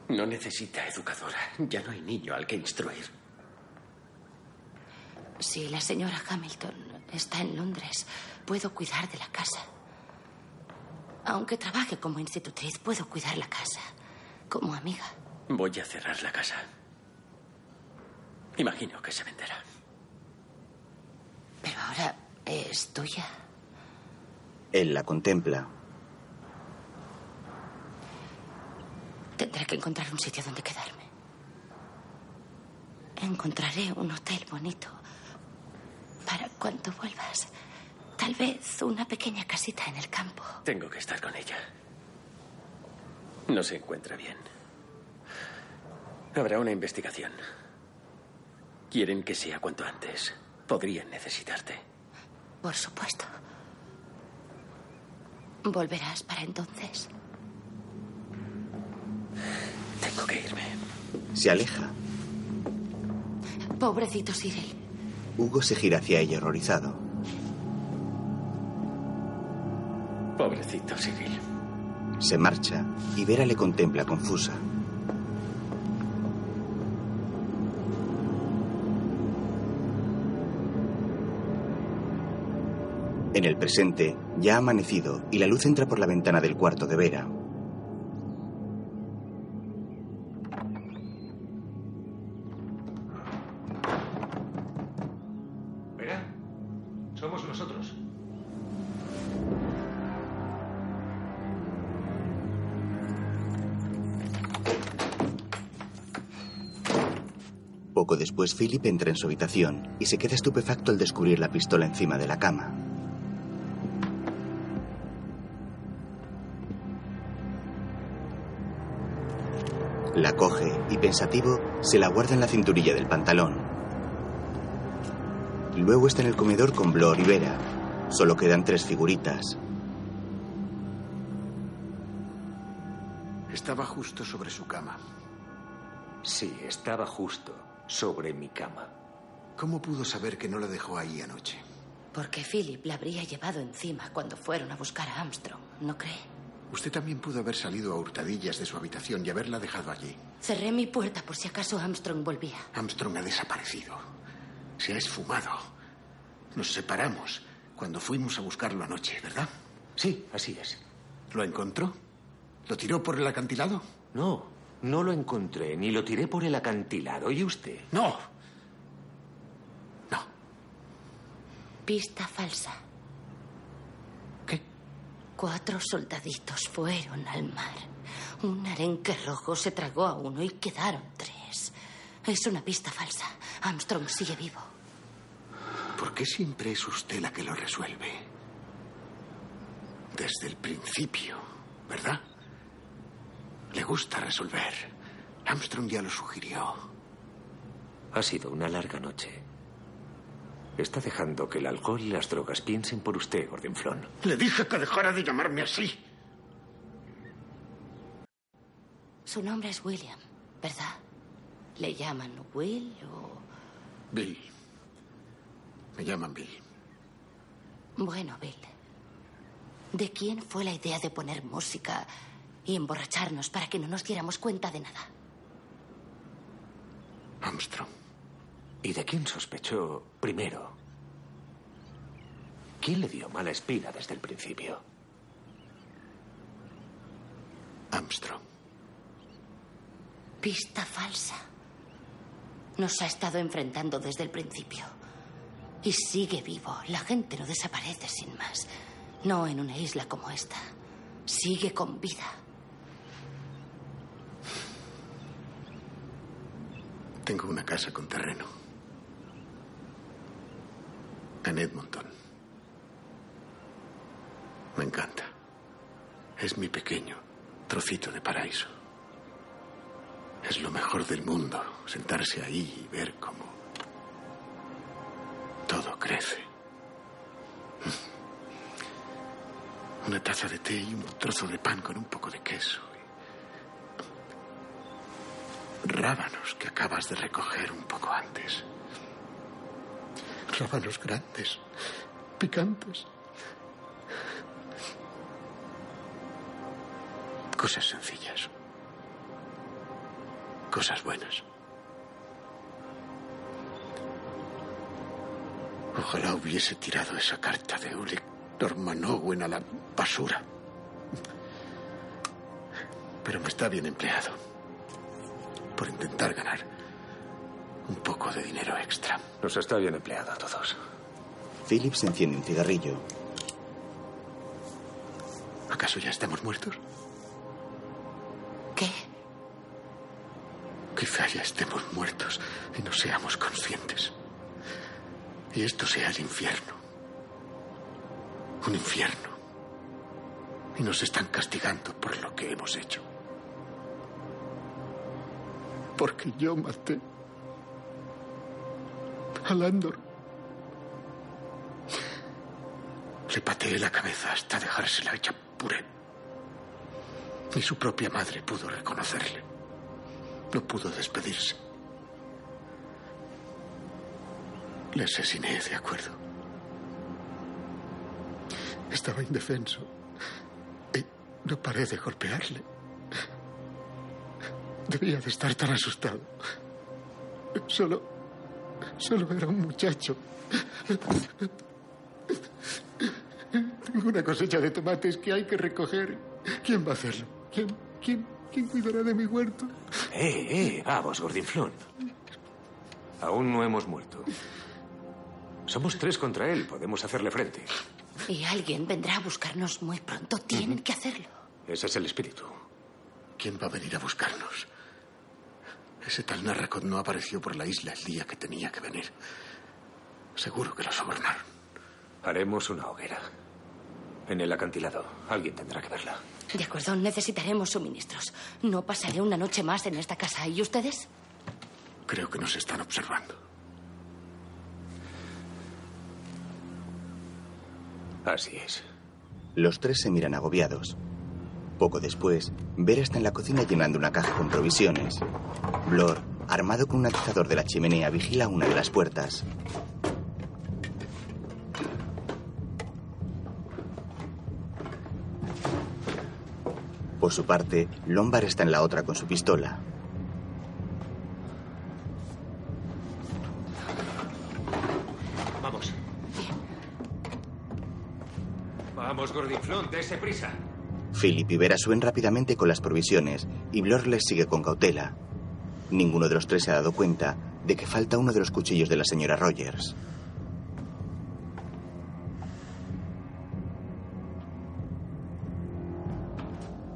no necesita educadora. Ya no hay niño al que instruir. Si la señora Hamilton está en Londres, puedo cuidar de la casa. Aunque trabaje como institutriz, puedo cuidar la casa. Como amiga. Voy a cerrar la casa. Imagino que se venderá. Pero ahora es tuya. Él la contempla. Tendré que encontrar un sitio donde quedarme. Encontraré un hotel bonito cuando vuelvas. Tal vez una pequeña casita en el campo. Tengo que estar con ella. No se encuentra bien. Habrá una investigación. Quieren que sea cuanto antes. Podrían necesitarte. Por supuesto. ¿Volverás para entonces? Tengo que irme. Se aleja. Pobrecito Cyril. Hugo se gira hacia ella horrorizado. Pobrecito Cyril. Se marcha y Vera le contempla confusa. En el presente, ya ha amanecido y la luz entra por la ventana del cuarto de. Vera, Philip entra en su habitación y se queda estupefacto al descubrir la pistola encima de la cama. La coge y, pensativo, se la guarda en la cinturilla del pantalón. Luego está en el comedor con Blor y Vera. Solo quedan tres figuritas. Estaba justo sobre su cama. Sí, estaba justo sobre mi cama. ¿Cómo pudo saber que no la dejó ahí anoche? Porque Philip la habría llevado encima cuando fueron a buscar a Armstrong, ¿no cree? Usted también pudo haber salido a hurtadillas de su habitación y haberla dejado allí. Cerré mi puerta por si acaso Armstrong volvía. Armstrong ha desaparecido. Se se ha esfumado. Nos separamos cuando fuimos a buscarlo anoche, ¿verdad? Sí, así es. ¿Lo encontró? ¿Lo tiró por el acantilado? No, no lo encontré, ni lo tiré por el acantilado. ¿Y usted? No. Pista falsa. ¿Qué? Cuatro soldaditos fueron al mar. Un arenque rojo se tragó a uno y quedaron tres. Es una pista falsa. Armstrong sigue vivo. ¿Por qué siempre es usted la que lo resuelve? Desde el principio, ¿verdad? Le gusta resolver. Armstrong ya lo sugirió. Ha sido una larga noche. Está dejando que el alcohol y las drogas piensen por usted, Gordonflon. Le dije que dejara de llamarme así. Su nombre es William, ¿verdad? ¿Le llaman Will o...? Bill. Me llaman Bill. Bueno, Bill. ¿De quién fue la idea de poner música y emborracharnos para que no nos diéramos cuenta de nada? Armstrong. ¿Y de quién sospechó primero? ¿Quién le dio mala espina desde el principio? Armstrong. Pista falsa. Nos ha estado enfrentando desde el principio. Y sigue vivo. La gente no desaparece sin más. No en una isla como esta. Sigue con vida. Tengo una casa con terreno. En Edmonton. Me encanta. Es mi pequeño trocito de paraíso. Es lo mejor del mundo, sentarse ahí y ver cómo todo crece. Una taza de té y un trozo de pan con un poco de queso. Rábanos que acabas de recoger un poco antes. Rábanos grandes, picantes. Cosas sencillas. Cosas buenas. Ojalá hubiese tirado esa carta de Ulrich Norman Owen a la basura. Pero me está bien empleado. Por intentar ganar un poco de dinero extra. Nos está bien empleado a todos. Phillips enciende un cigarrillo. ¿Acaso ya estamos muertos? ¿Qué? Quizá ya estemos muertos y no seamos conscientes. Y esto sea el infierno. Un infierno. Y nos están castigando por lo que hemos hecho. Porque yo maté a Landor. Le pateé la cabeza hasta dejársela hecha puré. Ni su propia madre pudo reconocerle. No pudo despedirse. Le asesiné, de acuerdo. Estaba indefenso. Y no paré de golpearle. Debía de estar tan asustado. Solo. Solo era un muchacho. Tengo una cosecha de tomates que hay que recoger. ¿Quién va a hacerlo? ¿Quién, quién, quién cuidará de mi huerto? Eh, eh, vamos, Gordinflón. Aún no hemos muerto. Somos tres contra él. Podemos hacerle frente. Y alguien vendrá a buscarnos muy pronto. Tienen que hacerlo. Ese es el espíritu. ¿Quién va a venir a buscarnos? Ese tal Narracot no apareció por la isla el día que tenía que venir. Seguro que lo sobornaron. Haremos una hoguera. En el acantilado. Alguien tendrá que verla. De acuerdo, necesitaremos suministros. No pasaré una noche más en esta casa. ¿Y ustedes? Creo que nos están observando. Así es. Los tres se miran agobiados. Poco después, Vera está en la cocina llenando una caja con provisiones. Blor, armado con un atizador de la chimenea, vigila una de las puertas. Por su parte, Lombard está en la otra con su pistola. Vamos. Vamos, Gordinflón, dése prisa. Philip y Vera suben rápidamente con las provisiones y Blor les sigue con cautela. Ninguno de los tres se ha dado cuenta de que falta uno de los cuchillos de la señora Rogers.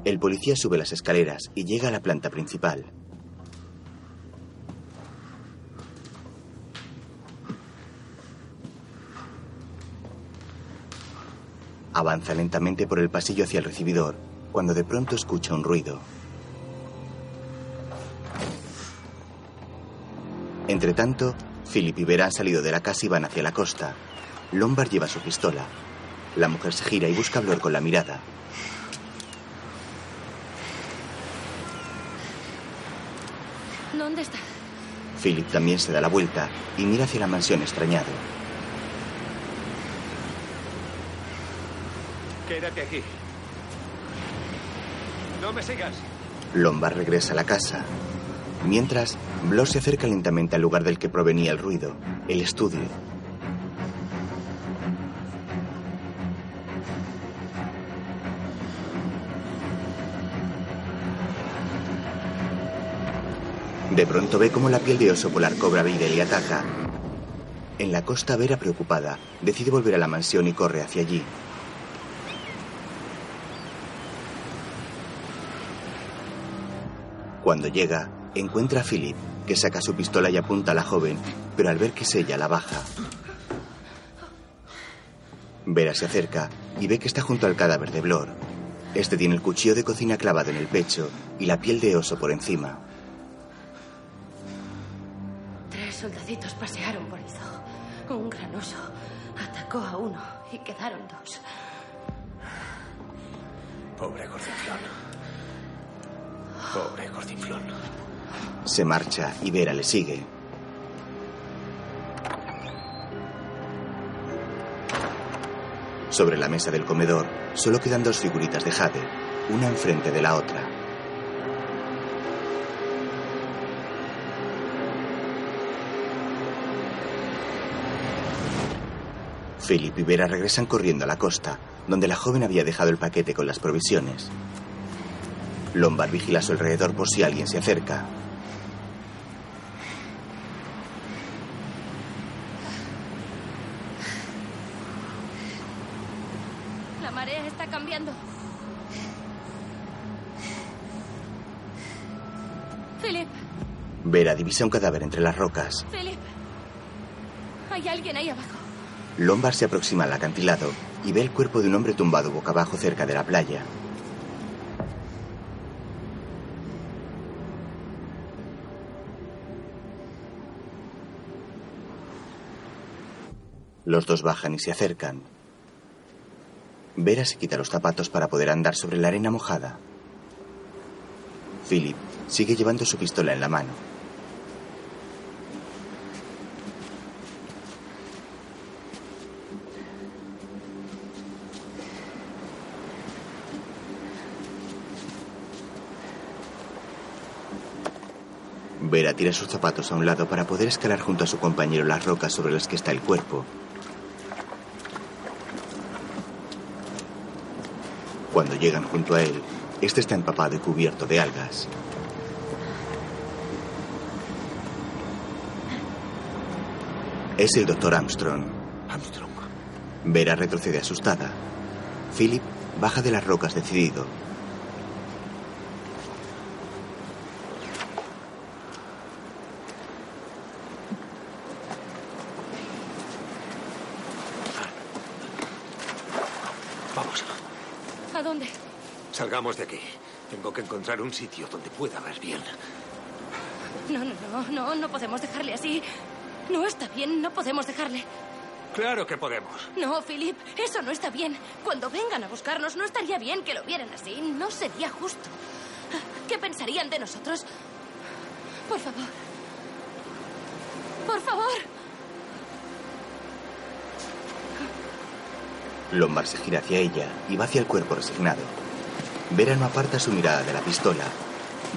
El policía sube las escaleras y llega a la planta principal. Avanza lentamente por el pasillo hacia el recibidor, cuando de pronto escucha un ruido. Entretanto, Philip y Vera han salido de la casa y van hacia la costa. Lombard lleva su pistola. La mujer se gira y busca a Blor con la mirada. ¿Dónde está? Philip también se da la vuelta y mira hacia la mansión extrañado. Quédate aquí. No me sigas. Lombard regresa a la casa. Mientras, Blor se acerca lentamente al lugar del que provenía el ruido, el estudio. De pronto ve cómo la piel de oso polar cobra vida y ataca. En la costa, Vera, preocupada, decide volver a la mansión y corre hacia allí. Cuando llega, encuentra a Philip, que saca su pistola y apunta a la joven, pero al ver que es ella, la baja. Vera se acerca y ve que está junto al cadáver de Blor. Este tiene el cuchillo de cocina clavado en el pecho y la piel de oso por encima. Tres soldaditos pasearon por el zoo. Un gran oso atacó a uno y quedaron dos. Pobre Gordinflón. Pobre Gordinflón. Se marcha y Vera le sigue. Sobre la mesa del comedor solo quedan dos figuritas de jade, una enfrente de la otra. Philip y Vera regresan corriendo a la costa, donde la joven había dejado el paquete con las provisiones. Lombard vigila a su alrededor por si alguien se acerca. La marea está cambiando. Philip, Vera divisa un cadáver entre las rocas. Philip. Hay alguien ahí abajo. Lombard se aproxima al acantilado y ve el cuerpo de un hombre tumbado boca abajo cerca de la playa. Los dos bajan y se acercan. Vera se quita los zapatos para poder andar sobre la arena mojada. Philip sigue llevando su pistola en la mano. Vera tira sus zapatos a un lado para poder escalar junto a su compañero las rocas sobre las que está el cuerpo. Cuando llegan junto a él, este está empapado y cubierto de algas. Es el doctor Armstrong. Armstrong. Vera retrocede asustada. Philip baja de las rocas decidido. Vamos. ¿A dónde? Salgamos de aquí. Tengo que encontrar un sitio donde pueda ver bien. No, no, no, no, no podemos dejarle así. No está bien, no podemos dejarle. Claro que podemos. No, Philip, eso no está bien. Cuando vengan a buscarnos, no estaría bien que lo vieran así. No sería justo. ¿Qué pensarían de nosotros? Por favor. Por favor. Lombard se gira hacia ella y va hacia el cuerpo resignado. Vera no aparta su mirada de la pistola.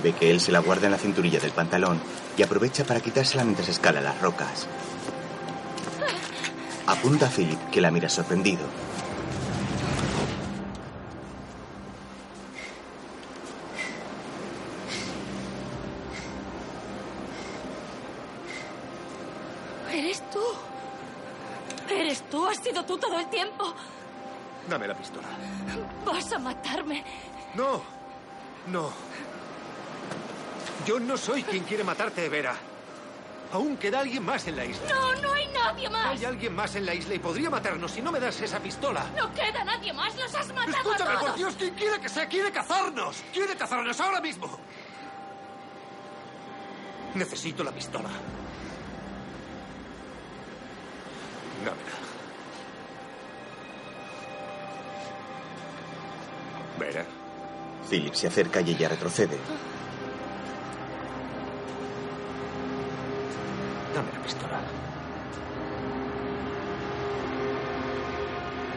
Ve que él se la guarda en la cinturilla del pantalón y aprovecha para quitársela mientras escala las rocas. Apunta a Philip, que la mira sorprendido. No, no. Yo no soy quien quiere matarte, Vera. Aún queda alguien más en la isla. No, no hay nadie más. Hay alguien más en la isla y podría matarnos si no me das esa pistola. No queda nadie más. Los has matado a Escúchame, por. Dios, ¿quién quiere que sea? Quiere cazarnos. Quiere cazarnos ahora mismo. Necesito la pistola. Dámela. Vera. Philip se acerca y ella retrocede. Dame la pistola.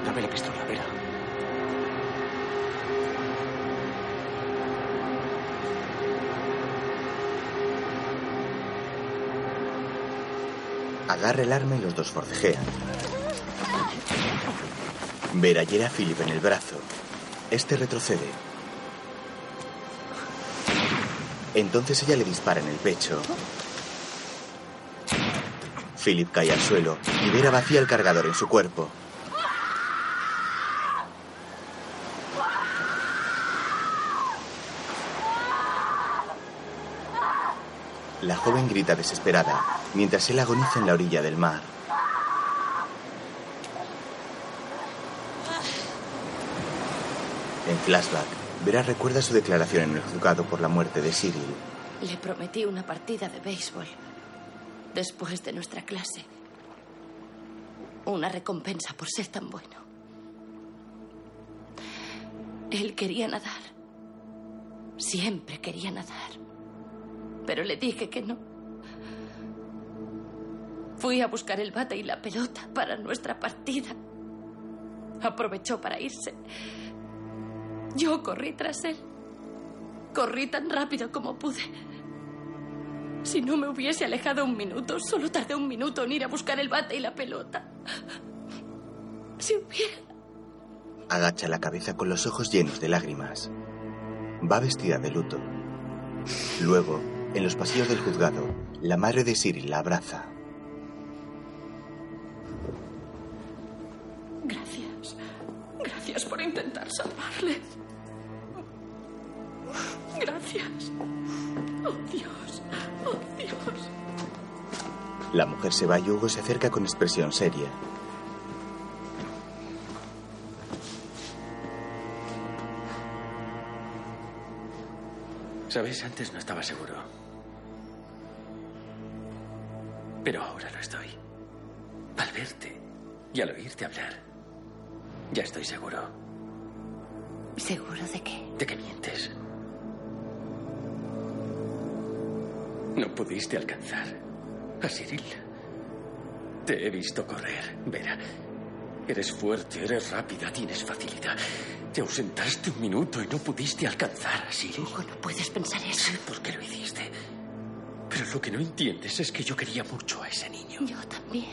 Dame la pistola, Vera. Agarra el arma y los dos forcejean. Vera hiere a Philip en el brazo. Este retrocede. Entonces ella le dispara en el pecho. Philip cae al suelo y Vera vacía el cargador en su cuerpo. La joven grita desesperada mientras él agoniza en la orilla del mar. En flashback, Vera recuerda su declaración en el juzgado por la muerte de Cyril. Le prometí una partida de béisbol después de nuestra clase. Una recompensa por ser tan bueno. Él quería nadar. Siempre quería nadar. Pero le dije que no. Fui a buscar el bate y la pelota para nuestra partida. Aprovechó para irse. Yo corrí tras él. Corrí tan rápido como pude. Si no me hubiese alejado un minuto, solo tardé un minuto en ir a buscar el bate y la pelota. Si hubiera... Agacha la cabeza con los ojos llenos de lágrimas. Va vestida de luto. Luego, en los pasillos del juzgado, la madre de Cyril la abraza. Gracias. Gracias por intentar salvarle. Gracias. Oh, Dios. Oh, Dios. La mujer se va y Hugo se acerca con expresión seria. Sabes, antes no estaba seguro. Pero ahora lo estoy. Al verte y al oírte hablar, ya estoy seguro ¿Seguro de qué? de que mientes. No pudiste alcanzar a Cyril. Te he visto correr, Vera. Eres fuerte, eres rápida, tienes facilidad. Te ausentaste un minuto y no pudiste alcanzar a Cyril. no puedes pensar eso. Sé por qué lo hiciste. Pero lo que no entiendes es que yo quería mucho a ese niño. Yo también.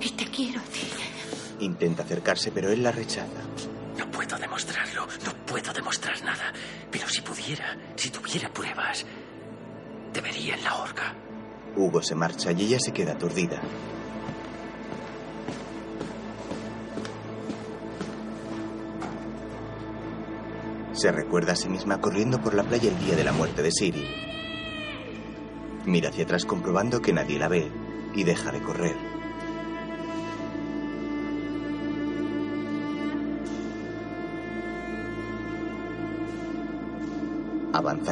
Y te quiero ti. Intenta acercarse, pero él la rechaza. No puedo demostrarlo, no puedo demostrar nada. Pero si pudiera, si tuviera pruebas, te vería en la horca. Hugo se marcha y ella se queda aturdida. Se recuerda a sí misma corriendo por la playa el día de la muerte de Siri. Mira hacia atrás comprobando que nadie la ve y deja de correr.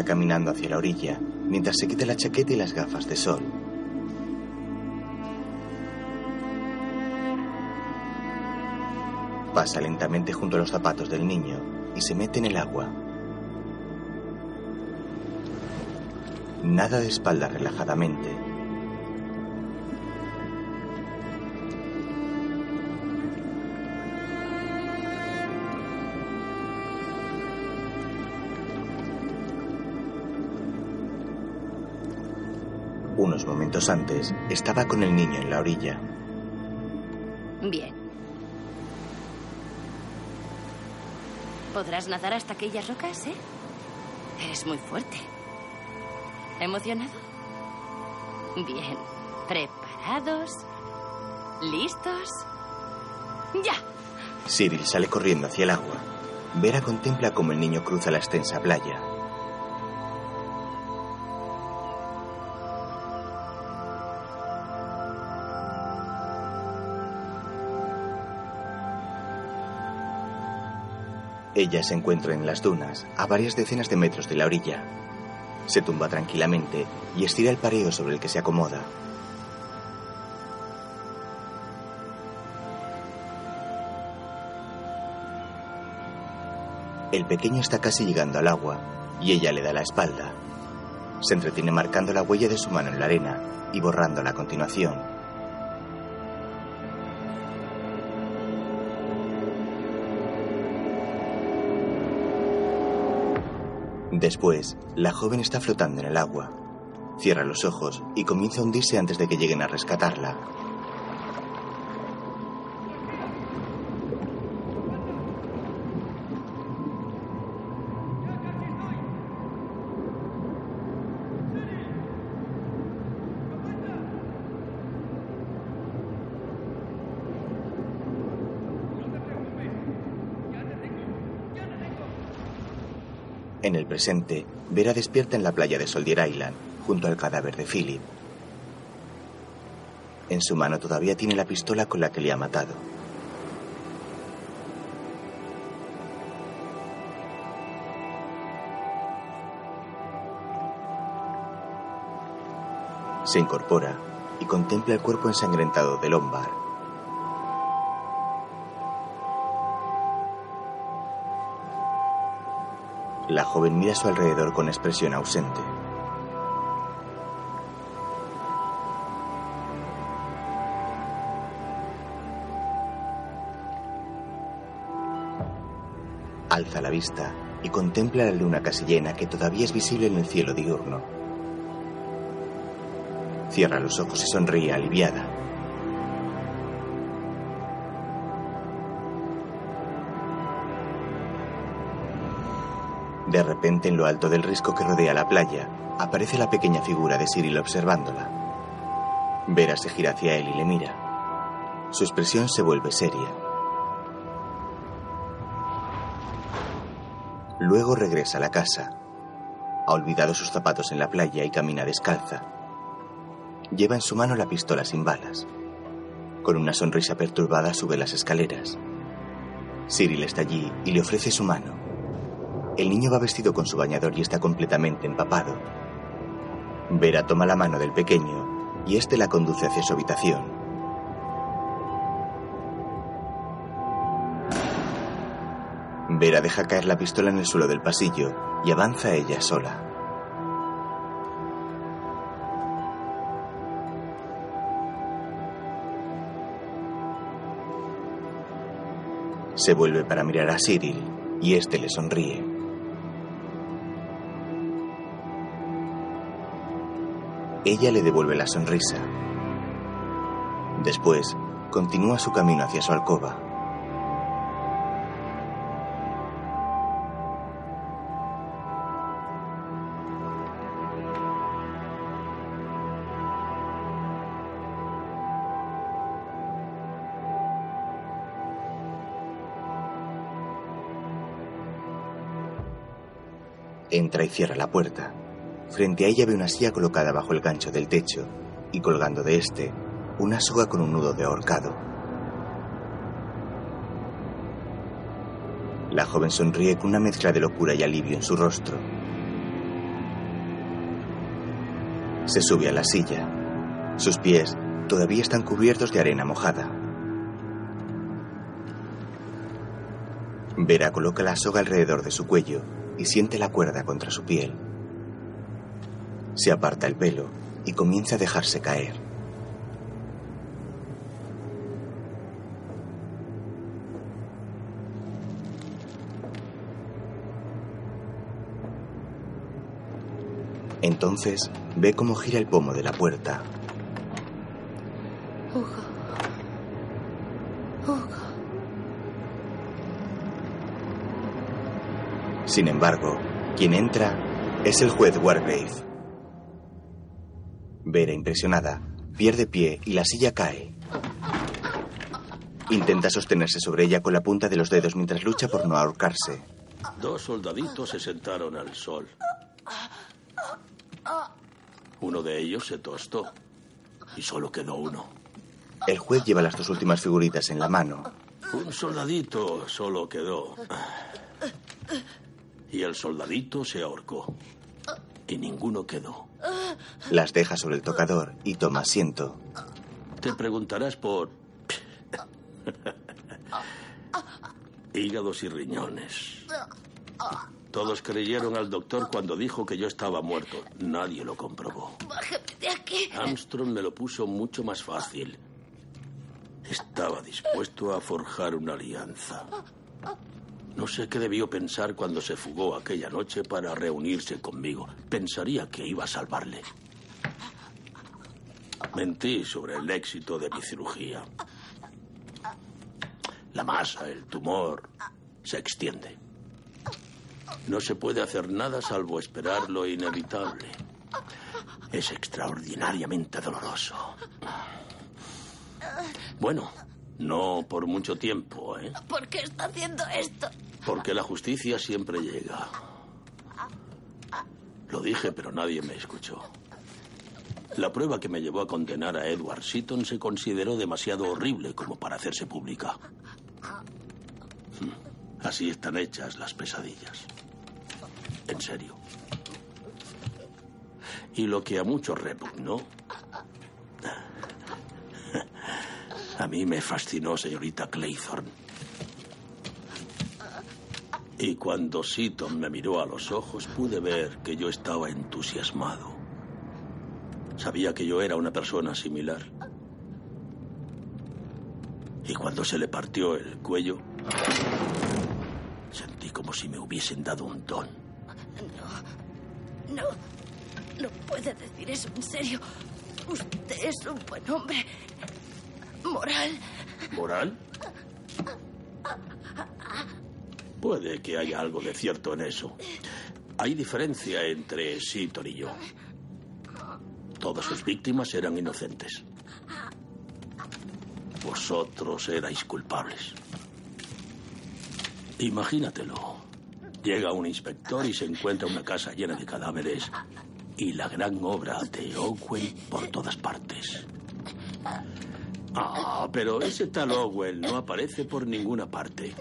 Caminando hacia la orilla mientras se quita la chaqueta y las gafas de sol. Pasa lentamente junto a los zapatos del niño y se mete en el agua. Nada de espalda relajadamente. Unos momentos antes estaba con el niño en la orilla. Bien. ¿Podrás nadar hasta aquellas rocas, eh? Eres muy fuerte. ¿Emocionado? Bien. Preparado. ¿Preparados? ¿Listos? ¡Ya! Cyril sale corriendo hacia el agua. Vera contempla cómo el niño cruza la extensa playa. Ella se encuentra en las dunas, a varias decenas de metros de la orilla. Se tumba tranquilamente y estira el pareo sobre el que se acomoda. El pequeño está casi llegando al agua y ella le da la espalda. Se entretiene marcando la huella de su mano en la arena y borrándola a continuación. Después, la joven está flotando en el agua. Cierra los ojos y comienza a hundirse antes de que lleguen a rescatarla. Presente, Vera despierta en la playa de Soldier Island, junto al cadáver de Philip. En su mano todavía tiene la pistola con la que le ha matado. Se incorpora y contempla el cuerpo ensangrentado de Lombard. La joven mira a su alrededor con expresión ausente. Alza la vista y contempla la luna casi llena que todavía es visible en el cielo diurno. Cierra los ojos y sonríe aliviada. Repente, en lo alto del risco que rodea la playa, aparece la pequeña figura de Cyril observándola. Vera se gira hacia él y le mira. Su expresión se vuelve seria. Luego regresa a la casa. Ha olvidado sus zapatos en la playa y camina descalza. Lleva en su mano la pistola sin balas. Con una sonrisa perturbada sube las escaleras. Cyril está allí y le ofrece su mano. El niño va vestido con su bañador y está completamente empapado. Vera toma la mano del pequeño y este la conduce hacia su habitación. Vera deja caer la pistola en el suelo del pasillo y avanza ella sola. Se vuelve para mirar a Cyril y este le sonríe. Ella le devuelve la sonrisa. Después, continúa su camino hacia su alcoba. Entra y cierra la puerta. Frente a ella ve una silla colocada bajo el gancho del techo y colgando de este una soga con un nudo de ahorcado. La joven sonríe con una mezcla de locura y alivio en su rostro. Se sube a la silla. Sus pies todavía están cubiertos de arena mojada. Vera coloca la soga alrededor de su cuello y siente la cuerda contra su piel. Se aparta el pelo y comienza a dejarse caer. Entonces ve cómo gira el pomo de la puerta. Hugo. Hugo. Sin embargo, quien entra es el juez Wargrave. Vera, impresionada, Pierde pie y la silla cae. Intenta sostenerse sobre ella con la punta de los dedos mientras lucha por no ahorcarse. Dos soldaditos se sentaron al sol. Uno de ellos se tostó y solo quedó uno. El juez lleva las dos últimas figuritas en la mano. Un soldadito solo quedó. Y el soldadito se ahorcó. Y ninguno quedó. Las deja sobre el tocador y toma asiento. Te preguntarás por... Hígados y riñones. Todos creyeron al doctor cuando dijo que yo estaba muerto. Nadie lo comprobó. Bájame de aquí. Armstrong me lo puso mucho más fácil. Estaba dispuesto a forjar una alianza. No sé qué debió pensar cuando se fugó aquella noche para reunirse conmigo. Pensaría que iba a salvarle. Mentí sobre el éxito de mi cirugía. La masa, el tumor, se extiende. No se puede hacer nada salvo esperar lo inevitable. Es extraordinariamente doloroso. Bueno, no por mucho tiempo, ¿eh? ¿Por qué está haciendo esto? Porque la justicia siempre llega. Lo dije, pero nadie me escuchó. La prueba que me llevó a condenar a Edward Seaton se consideró demasiado horrible como para hacerse pública. Así están hechas las pesadillas. En serio. Y lo que a muchos repugnó, a mí me fascinó, señorita Claythorne. Y cuando Seaton me miró a los ojos, pude ver que yo estaba entusiasmado. Sabía que yo era una persona similar. Y cuando se le partió el cuello, sentí como si me hubiesen dado un don. No, no, no puede decir eso en serio. Usted es un buen hombre. Moral. ¿Moral? Puede que haya algo de cierto en eso. Hay diferencia entre Seaton y yo. Todas sus víctimas eran inocentes. Vosotros erais culpables. Imagínatelo. Llega un inspector y se encuentra una casa llena de cadáveres y la gran obra de Owen por todas partes. Ah, pero ese tal Owen no aparece por ninguna parte.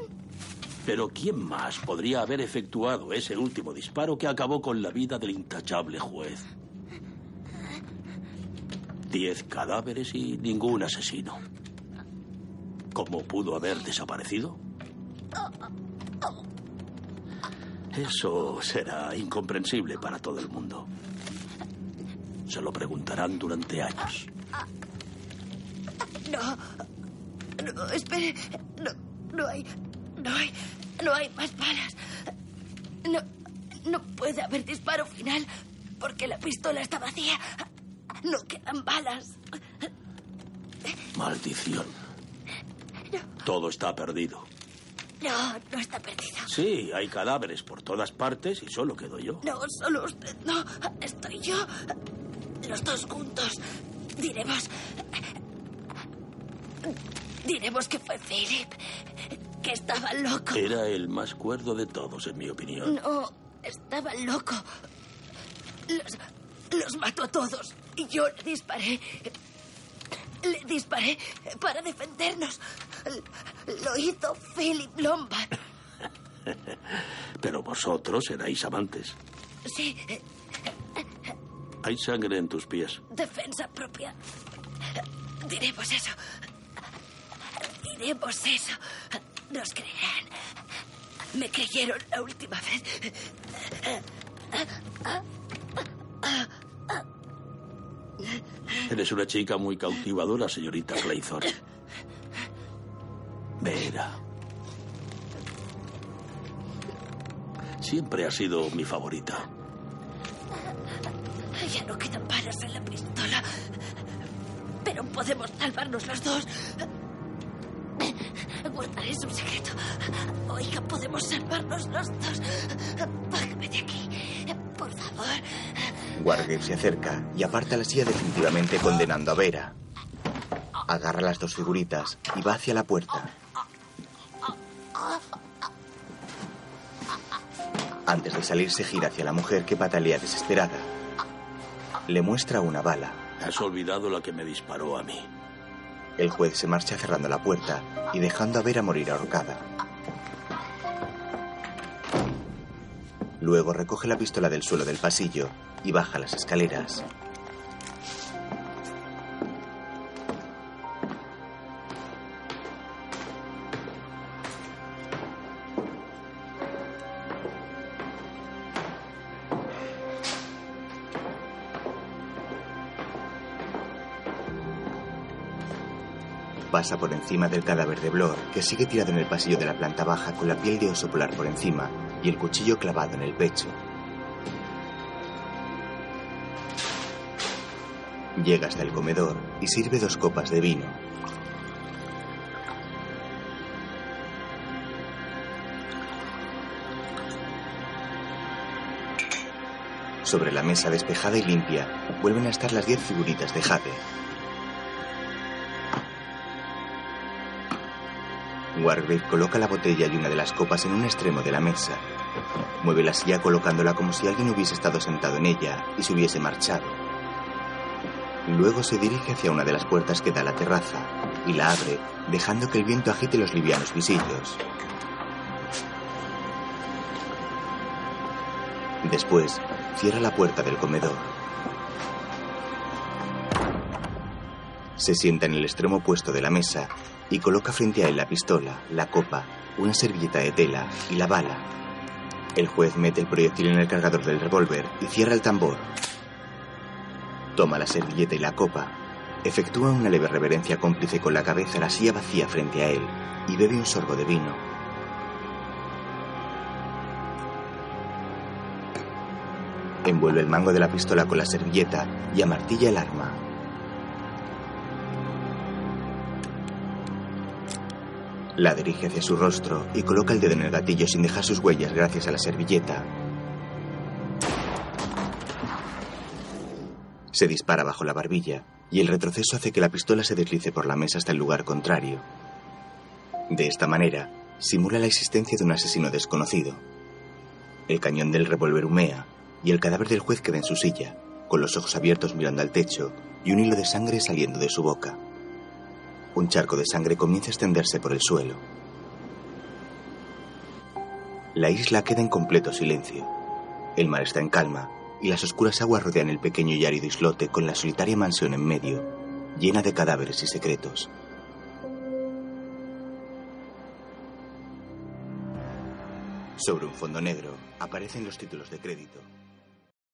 Pero ¿quién más podría haber efectuado ese último disparo que acabó con la vida del intachable juez? Diez cadáveres y ningún asesino. ¿Cómo pudo haber desaparecido? Eso será incomprensible para todo el mundo. Se lo preguntarán durante años. No. No, espere. No, no hay. No hay. No hay más balas. No. No puede haber disparo final porque la pistola está vacía. No quedan balas. Maldición. Todo está perdido. No, no está perdido. Sí, hay cadáveres por todas partes y solo quedo yo. No, solo usted. No, estoy yo. Los dos juntos. Diremos. Diremos que fue Philip. Que estaba loco. Era el más cuerdo de todos, en mi opinión. No, estaba loco. Los, los mató a todos. Y yo le disparé. Le disparé para defendernos. Lo hizo Philip Lombard. [LAUGHS] Pero vosotros erais amantes. Sí, Hay sangre en tus pies. defensa propia. Diremos eso. Diremos eso. Nos creerán. Me creyeron la última vez. Eres una chica muy cautivadora, señorita Claythorne. Vera. Siempre ha sido mi favorita. Ya no quedan balas en la pistola. Pero podemos salvarnos los dos. Guardaré su secreto. Oiga, podemos salvarnos los dos. Bájame de aquí. Por favor. Wargrave se acerca y aparta la silla definitivamente condenando a Vera. Agarra las dos figuritas y va hacia la puerta. Antes de salir se gira hacia la mujer que patalea desesperada. Le muestra una bala. Has olvidado la que me disparó a mí. El juez se marcha cerrando la puerta y dejando a Vera morir ahorcada. Luego recoge la pistola del suelo del pasillo y baja las escaleras. Por encima del cadáver de Blor, que sigue tirado en el pasillo de la planta baja con la piel de oso polar por encima y el cuchillo clavado en el pecho. Llega hasta el comedor y sirve dos copas de vino. Sobre la mesa despejada y limpia vuelven a estar las diez figuritas de Jade. Wargrave coloca la botella y una de las copas en un extremo de la mesa. Mueve la silla colocándola como si alguien hubiese estado sentado en ella y se hubiese marchado. Luego se dirige hacia una de las puertas que da a la terraza y la abre, dejando que el viento agite los livianos visillos. Después, cierra la puerta del comedor. Se sienta en el extremo opuesto de la mesa y coloca frente a él la pistola, la copa, una servilleta de tela y la bala. El juez mete el proyectil en el cargador del revólver y cierra el tambor. Toma la servilleta y la copa. Efectúa una leve reverencia cómplice con la cabeza la silla vacía frente a él y bebe un sorbo de vino. Envuelve el mango de la pistola con la servilleta y amartilla el arma. La dirige hacia su rostro y coloca el dedo en el gatillo sin dejar sus huellas gracias a la servilleta. Se dispara bajo la barbilla y el retroceso hace que la pistola se deslice por la mesa hasta el lugar contrario. De esta manera, simula la existencia de un asesino desconocido. El cañón del revólver humea y el cadáver del juez queda en su silla, con los ojos abiertos mirando al techo y un hilo de sangre saliendo de su boca. Un charco de sangre comienza a extenderse por el suelo. La isla queda en completo silencio. El mar está en calma y las oscuras aguas rodean el pequeño y árido islote con la solitaria mansión en medio, llena de cadáveres y secretos. Sobre un fondo negro aparecen los títulos de crédito.